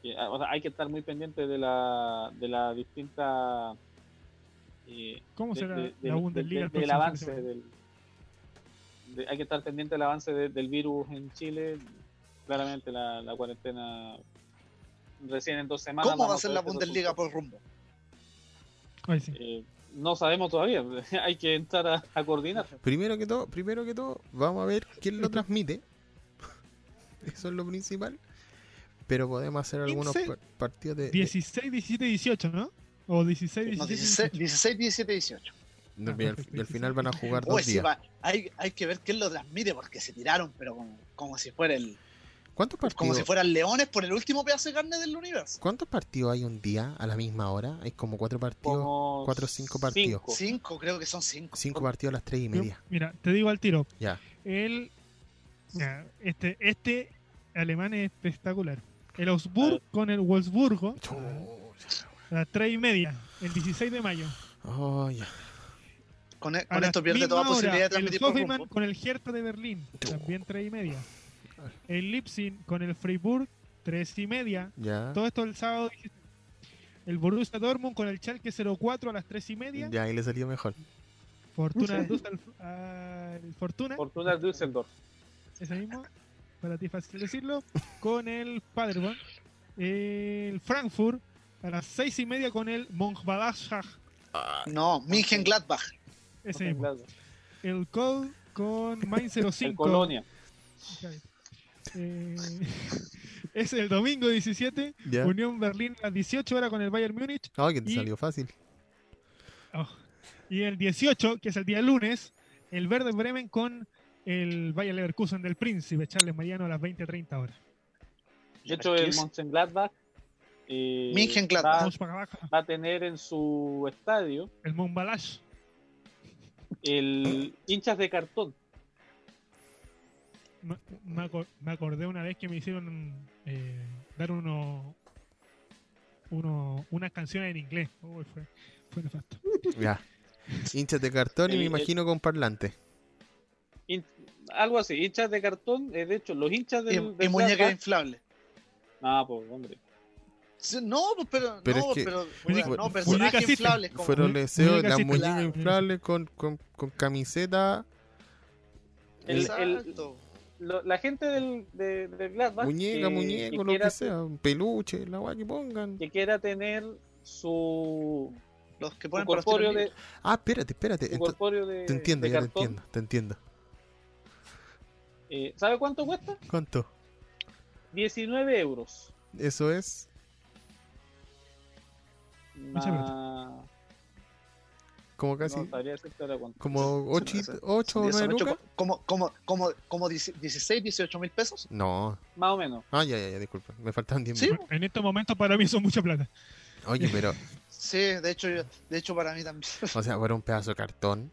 que ah, o sea, hay que estar muy pendiente de la de la distinta eh. ¿Cómo de- será de- la Bundesliga de- el del avance del de- hay que estar pendiente del avance de- del virus en Chile claramente la, la cuarentena recién en dos semanas ¿Cómo va a ser la Bundesliga por rumbo? Ay, sí. Eh, no sabemos todavía [LAUGHS] hay que entrar a, a coordinar Primero que todo, primero que todo, vamos a ver quién lo transmite. [LAUGHS] Eso es lo principal. Pero podemos hacer algunos 15. par- partidos de. de- 16, 17, 18, ¿no? O 16, 17, No, 16, 18. 16, 17, 18. no, Ah, y, al, y al 16. final van a jugar dos sí, días. va. Hay, hay que ver quién lo transmite porque se tiraron, pero como, como si fuera el, ¿Cuántos como partidos? si fueran leones por el último pedazo de carne del universo. ¿Cuántos partidos hay un día a la misma hora? Hay como cuatro partidos. como cuatro o cinco partidos. cinco. Cinco, creo que son cinco. Cinco partidos a las tres y Yo- media. Mira, te digo al tiro. Ya. El, ya, este, este alemán es espectacular. El Augsburg con el Wolfsburgo a las 3 y media, el 16 de mayo. Oh, ya. Con, e- la esto pierde toda hora, posibilidad de el transmitir por Hoffenheim rumbo. con el Hertha de Berlín, también 3 y media. El Leipzig con el Freiburg, 3 y media. Ya. Todo esto el sábado. El Borussia Dortmund con el Schalke 04 a las 3 y media. Ya, ahí le salió mejor. Fortuna Düsseldorf, el Fortuna, Fortuna Düsseldorf ese mismo, para ti es fácil decirlo, con el Paderborn. El Frankfurt a las 6 y media con el Mönchengladbach, No, München Gladbach. ese mismo. El Col con Main 05. el Colonia Eh, [LAUGHS] es el domingo 17. Ya. Unión Berlín a las 18 horas con el Bayern Múnich. Ay, que te Y- salió fácil. Oh. Y el 18, que es el día lunes, el Verde Bremen con el Bayer Leverkusen del Príncipe, Charles Mariano a las 20-30 horas. De hecho, ¿Qué el? Mönchengladbach eh, va a tener en su estadio el Montbalash. el hinchas de cartón. Me, me acor- me acordé una vez que me hicieron eh, dar uno, uno, unas canciones en inglés. Fue, fue nefasto. Ya. Hinchas de cartón y me imagino con parlante. Algo así, hinchas de cartón. eh, de hecho, los hinchas Y, del, y del muñeca inflable. Ah, pues, hombre. No, pues, pero, Pero no, es que- pero no, personajes inflables como Fueron deseos, las muñecas claro. inflables con, con, con camiseta, El- el-. Lo- la gente del, de, del Gladbach muñeca, que- muñeco, que lo quiera, que sea, un peluche, la weá que pongan. que quiera tener su, Los que ponen corpóreo de. Ah, espérate, espérate. su corpóreo de, te entiendo, de ya te entiendo, te entiendo. Eh, ¿Sabe cuánto cuesta? ¿Cuánto? 19 euros. Eso es. Más- Como casi. No sabría como 8 Eso- o Son 9 18 lucas. como, como, como, como 16, 18 mil pesos. No. Más o menos. Ah, ya, ya, ya, disculpa. Me faltan 10 Sí, mil. En estos momentos para mí son mucha plata. Oye, pero, [LAUGHS] Sí, de hecho, yo- de hecho para mí también. o sea, fuera un pedazo de cartón.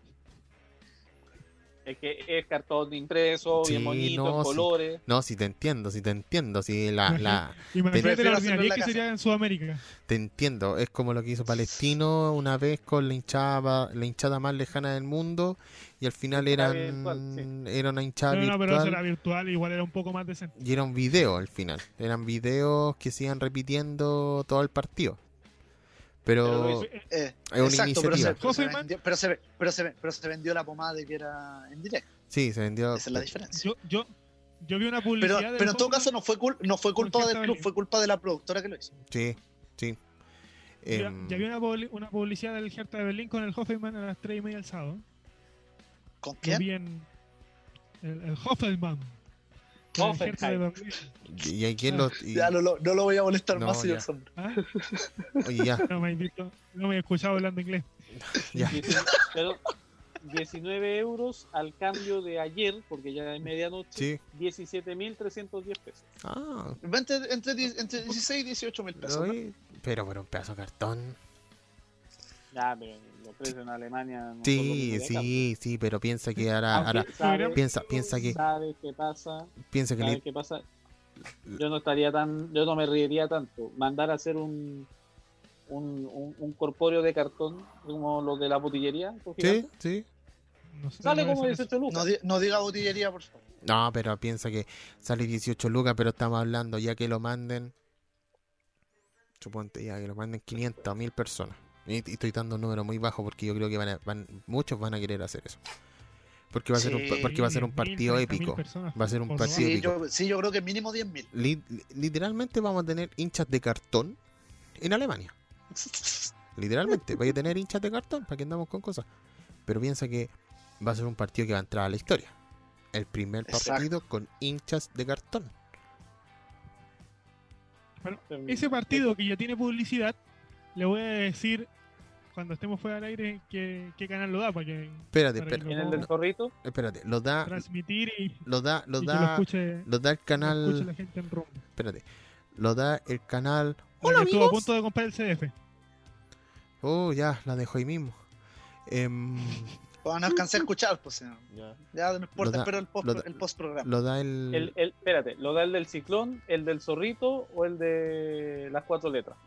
Es que es cartón impreso, Sí, bien bonito, no, en sí. colores. No, si te entiendo, si te entiendo, si la, [LAUGHS] la, Imagínate Prefiero la ordinaria que sería en Sudamérica. te entiendo. Es como lo que hizo Palestino una vez con la hinchada, la hinchada más lejana del mundo y al final Era eran, virtual, era una hinchada No, no, pero eso virtual era virtual, igual era un poco más decente. y era un video al final. Eran videos que se iban repitiendo todo el partido. Pero hizo- Eh, Es una exacto, pero se, pero, se vendió, pero, se, pero, se, pero se vendió la pomada de que era en directo. sí, se vendió. Esa es la diferencia. Yo, yo, yo vi una Pero, publicidad. pero en todo caso no fue, cul- no fue culpa del club, fue culpa de la productora que lo hizo. Sí, sí. Ya, Em, ya vi una, una publicidad del Hertha de Berlín con el Hoffenman a las 3 y media del sábado. ¿Con quién? vi en el, el Hoffenheim. Y hay quien lo. y- Ya no, lo- no lo voy a molestar No, más, señor. Sombra. ¿Ah? [LAUGHS] Oye, ya, No me, invito- no me he escuchado hablando inglés. [LAUGHS] ya. 19 pero 19 euros al cambio de ayer, porque ya es medianoche, Sí. 17.310 pesos. Ah, Entre, entre, entre 16 y 18 mil pesos. ¿no? pero por un pedazo de cartón. Ya, pero los precios en Alemania no Sí, sí, sí, pero piensa que ahora, ahora sabe- piensa, piensa que, ¿Sabes qué pasa? piensa que ¿Sabes li- qué pasa? Yo no estaría tan, yo no me reiría tanto. Mandar a hacer un un, un, un corpóreo de cartón como los de la botillería. por sí, sí. No sé, Sale no como es eso. 18 lucas. No, no diga botillería, por favor. No, pero piensa que sale 18 lucas, pero estamos hablando ya que lo manden, suponte ya que lo manden 500 o 1000 personas. Y, y estoy dando un número muy bajo porque yo creo que van a- van, muchos van a querer hacer eso. Porque va a ser un, porque va a ser un 10.000, partido 30.000 épico. personas Va a ser un partido. Sí épico. yo, sí, yo creo que mínimo 10 mil. Li- li- literalmente vamos a tener hinchas de cartón en Alemania. [LAUGHS] Literalmente, vaya a tener hinchas de cartón para que andamos con cosas. Pero piensa que va a ser un partido que va a entrar a la historia. El primer Exacto. partido con hinchas de cartón. Bueno, ese partido que ya tiene publicidad, le voy a decir cuando estemos fuera del aire qué, qué canal lo da para que Espérate, Para que espérate, En el del zorrito, espérate. Lo da, transmitir y, lo da, lo que lo da, escuche, lo da el lo escuche canal. la gente en rumbo. Espérate. Lo da el canal. Hola estuvo a amigos. punto de comprar el CDF. Oh, ya, la dejo ahí mismo. [LAUGHS] Bueno, no alcancé a escuchar, pues señor. Ya no importa, Lo da- espero el post, lo da- el post programa. lo da el. el, el, espérate, ¿lo da el del ciclón, el del zorrito o el de las cuatro letras?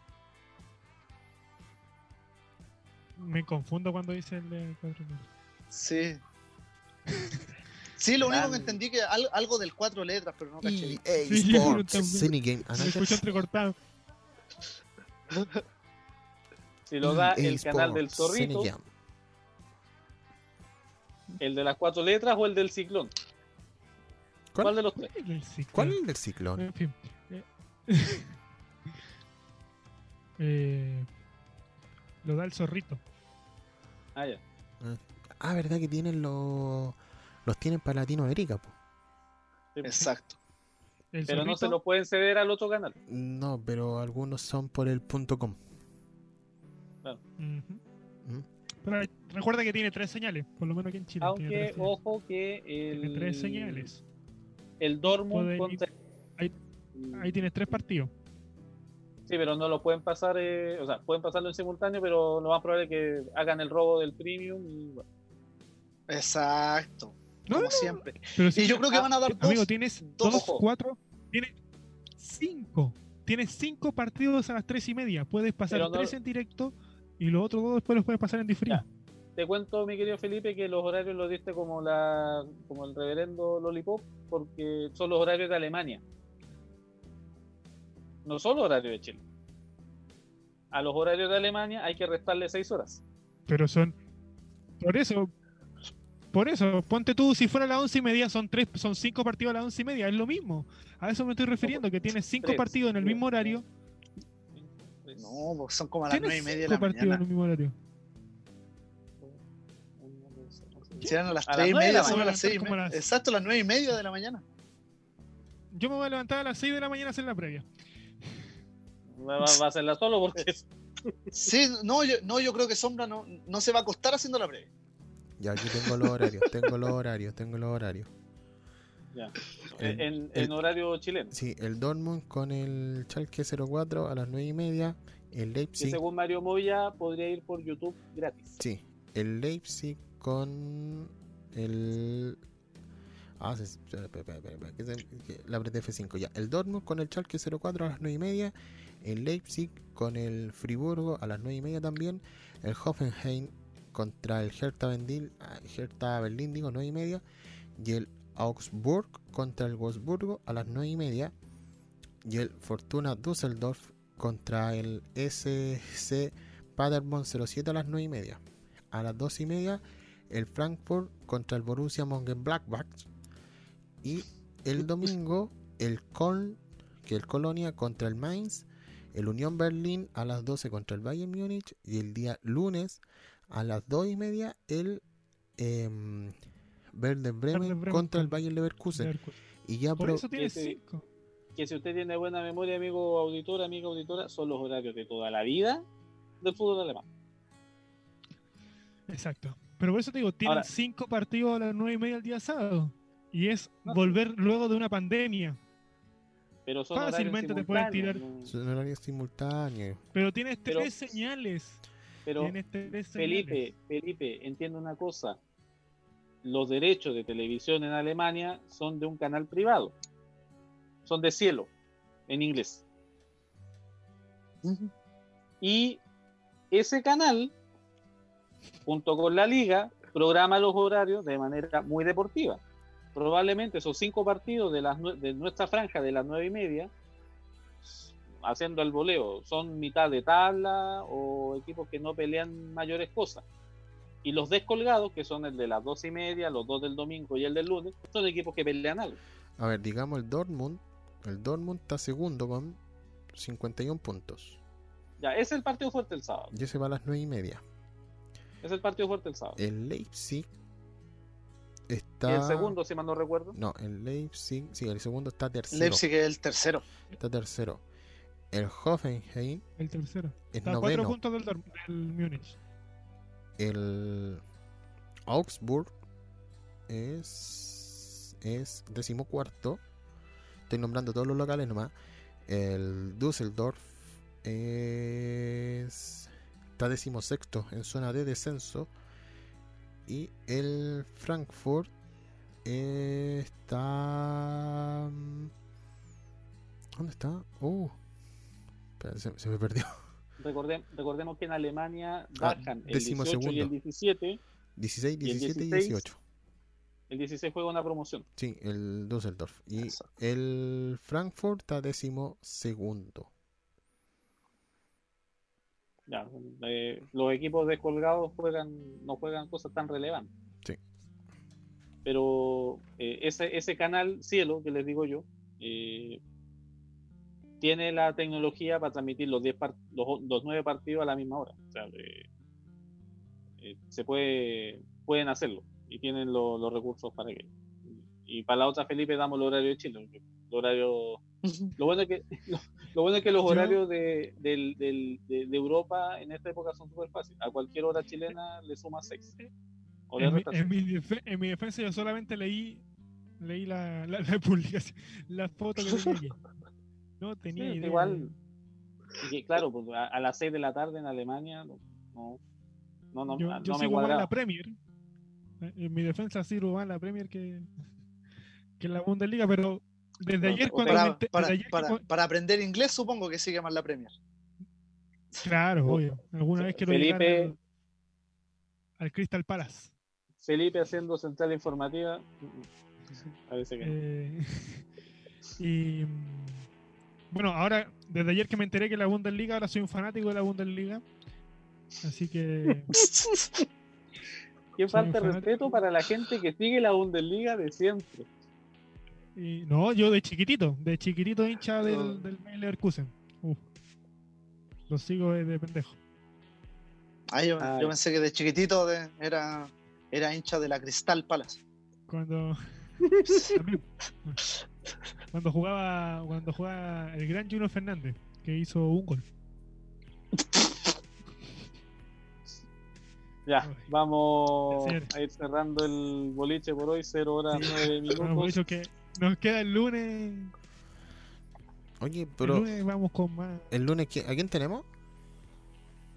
Me confundo cuando dice el de cuatro mil. Sí. Sí, lo único que entendí que al- algo del cuatro letras, pero no caché. EA Sí, Sports. Cinegame Me entrecortado. Si lo da el canal del zorrito, Cinegame. el de las cuatro letras o el del ciclón. ¿Cuál? ¿Cuál de los tres? ¿Cuál es el del ciclón? En fin. [LAUGHS] Eh, eh, lo da el zorrito. Ah, ya. Ah, ¿verdad que tienen los. Los tienen para Latinoamérica, po? Pues. Exacto. El Pero no se lo pueden ceder al otro canal. No, pero algunos son por el punto .com. Ujú. ¿Mm? Pero recuerda que tiene tres señales, por lo menos aquí en Chile. tiene Aunque, tres ojo que el. Tiene tres señales. El Dortmund contra. ahí- Ahí tienes tres partidos. Sí, pero no lo pueden pasar, eh, o sea, pueden pasarlo en simultáneo, pero lo más probable es que hagan el robo del premium y bueno. Exacto. No, como no, siempre. Pero Y si- yo creo que ah, van a dar dos. Amigo, tienes dos cuatro, tienes cinco. Tienes cinco partidos a las tres y media. Puedes pasar no- tres en directo y los otros dos después los puedes pasar en diferido. Te cuento, mi querido Felipe, que los horarios los diste como la como el reverendo Lollipop, porque son los horarios de Alemania. No son los horarios de Chile. A los horarios de Alemania hay que restarle seis horas. Pero son. Por eso. Por eso, ponte tú, si fuera a las once y media, son tres, son cinco partidos a las once y media, es lo mismo. A eso me estoy refiriendo, que tienes cinco Tres. partidos en el mismo horario. No, pues son como a las nueve y media de cinco la partidos en el mismo horario. Si eran a las A tres y media, la son a las seis como media. las- Exacto, las nueve y media de la mañana. yo me voy a levantar a las 6 de la mañana a hacer la previa. Va, va- a hacerla solo porque es- Sí, no yo, no, yo creo que Sombra no, no se va a acostar haciendo la previa. Ya, aquí tengo los horarios, tengo los horarios, tengo los horarios. ya. El- en, el- en horario chileno. Sí, el Dortmund con el Schalke 04 a las 9 y media. El Que Leipzig, según Mario Moya podría ir por YouTube gratis. sí, el Leipzig con el... Ah, se- espera, espera, espera, espera, que se- que la apreté F5 ya. El Dortmund con el Schalke 04 a las 9 y media. El Leipzig con el Friburgo a las 9 y media también. El Hoffenheim contra el Hertha Berlin, ah, Hertha Berlín digo 9 y media. Y el Augsburg contra el Wolfsburgo a las 9 y media. Y el Fortuna Düsseldorf contra el SC Paderborn 07 a las 9 y media. A las 2 y media el Frankfurt contra el Borussia Mönchengladbach. Y el domingo el Köln, que el Colonia contra el Mainz. El Unión Berlín a las 12 contra el Bayern Múnich. Y el día lunes a las 2 y media el em, Werder Bremen, contra el Bayern Leverkusen. Leverkusen. Y ya Por pro- eso tiene Ese- 5. Que si usted tiene buena memoria, amigo auditor, amiga auditora, son los horarios de toda la vida del fútbol alemán. Exacto. Pero por eso te digo, tienen Ahora- 5 partidos a las 9 y media el día sábado. Y es No. volver luego de una pandemia. Pero son Fácilmente horarios te pueden simultáneos, tirar- ¿no? son horarios simultáneos. Pero tienes Pero- tres señales. Pero Tienes tres Felipe, Felipe, entiende una cosa. Los derechos de televisión en Alemania son de un canal privado. Son de cielo, en inglés. Y ese canal, junto con la liga, programa los horarios de manera muy deportiva. Probablemente esos cinco partidos de, las, de nuestra franja de las nueve y media, haciendo el voleo, son mitad de tabla o equipos que no pelean mayores cosas. Y los descolgados, que son el de las dos y media, los dos del domingo y el del lunes, son equipos que pelean algo. A ver, digamos el Dortmund. El Dortmund está segundo con 51 puntos. Ya, es el partido fuerte el sábado. Y ese va a las 9 y media. Es el partido fuerte el sábado. El Leipzig Y está. el segundo, si mal no recuerdo. No, el Leipzig. Sí, el segundo está tercero. Leipzig es el tercero. Está tercero. El Hoffenheim El tercero. es Está cuatro noveno. puntos del, Dorm- del Múnich. El Augsburg es. Es decimocuarto. Estoy nombrando todos los locales nomás. El Düsseldorf es. Está decimosexto en zona de descenso. Y el Frankfurt está. ¿Dónde está? Uh, espera, se, se me perdió. Recordem- recordemos que en Alemania Ah, bajan el décimo 18 y el segundo. 17. 16, ¿Y el 17 y 16? 18. El 16 juega una promoción. Sí, el Düsseldorf. Y Exacto. el Frankfurt está décimo segundo. Ya, eh, los equipos descolgados juegan, no juegan cosas tan relevantes. Sí. Pero eh, ese, ese canal cielo que les digo yo eh, tiene la tecnología para transmitir los 10 par- los, los 9 partidos a la misma hora. O sea, eh, eh, se puede pueden hacerlo y tienen lo- los recursos para que y para la otra Felipe damos el horario de Chile el horario lo bueno es que [LAUGHS] lo, lo bueno es que los horarios de, del- del- de, de Europa en esta época son súper fáciles a cualquier hora chilena le suma 6 o le En mi, en, mi defe- en mi defensa yo solamente leí leí la, la, la [LAUGHS] publicación, la foto que tenía. No [LAUGHS] tenía Sí, idea. igual que, claro pues, a, a las 6 de la tarde en Alemania no no no, yo, no yo me sigo la Premier. En mi defensa sirvo más la Premier que, que la Bundesliga, pero desde ayer cuando Para, ente- para, desde ayer que para, cu- para aprender inglés supongo que sigue más la Premier. Claro, obvio. Alguna vez quiero Felipe al, al Crystal Palace. Felipe haciendo central informativa parece que. Eh, [LAUGHS] y bueno, ahora, desde ayer que me enteré que la Bundesliga, ahora soy un fanático de la Bundesliga. Así que [LAUGHS] Qué falta de respeto para la gente que sigue la Bundesliga de siempre. Y- no, yo de chiquitito, de chiquitito hincha Oh. del, del Leverkusen. Lo sigo de, de pendejo. Ah, yo, pensé que de chiquitito de- era, era hincha de la Crystal Palace. Cuando [LAUGHS] Cuando jugaba, cuando jugaba el gran Juno Fernández, que hizo un gol. [LAUGHS] Ya, vamos a ir cerrando el boliche por hoy, 0 horas Sí. 9 Hemos minutos. que nos queda el lunes. Oye, el pero lunes vamos con más. el lunes, ¿qui- ¿a quién tenemos?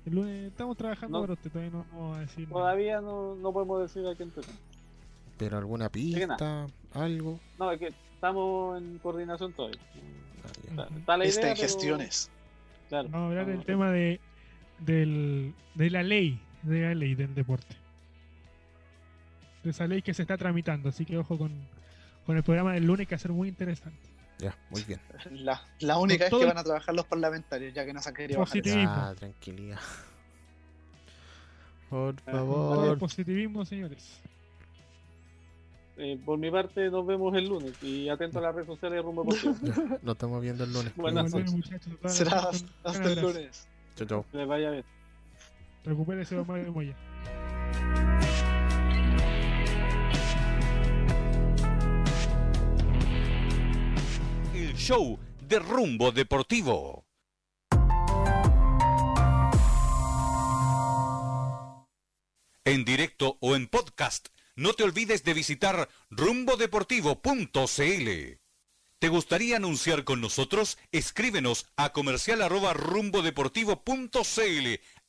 El lunes estamos trabajando, No. pero usted todavía no vamos a decir. nada. Todavía no, no podemos decir a quién tenemos. ¿Pero alguna pista? ¿Algo? No, es que estamos en coordinación todavía. Ah. Está, está la idea, Está en pero- gestiones. Claro. Vamos a hablar del tema de, del, de la ley, de la ley del deporte. De esa ley que se está tramitando, así que ojo con, con el programa del lunes que va a ser muy interesante. Ya, muy bien. La, la única vez todo que van a trabajar los parlamentarios, ya que no se han querido bajar. Positivo. Ya, tranquilidad. Por Ah, el favor. positivismo, señores. Eh, por mi parte, nos vemos el lunes y atento a las redes sociales de Rumbo. [LAUGHS] Ya, Nos estamos viendo el lunes. Buenas noches. muchachos, Será hasta el lunes. Chau, chau. Que les vaya bien. Recupérese, Mario Moya. Show de Rumbo Deportivo. En directo o en podcast, no te olvides de visitar rumbodeportivo.cl. ¿Te gustaría anunciar con nosotros? Escríbenos a comercial.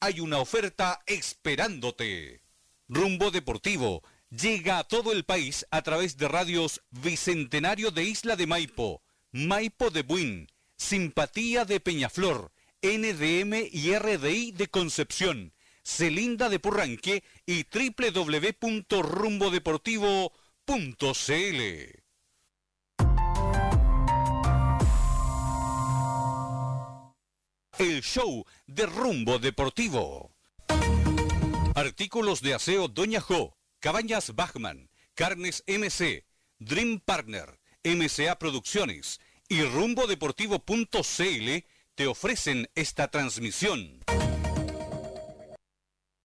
Hay una oferta esperándote. Rumbo Deportivo llega a todo el país a través de radios Bicentenario de Isla de Maipo, Maipo de Buin, Simpatía de Peñaflor, NDM y RDI de Concepción, Celinda de Purranque y www.rumbodeportivo.cl. El show de Rumbo Deportivo. Artículos de aseo Doña Jo, Cabañas Bachman, Carnes MC, Dream Partner, MCA Producciones y rumbodeportivo.cl te ofrecen esta transmisión.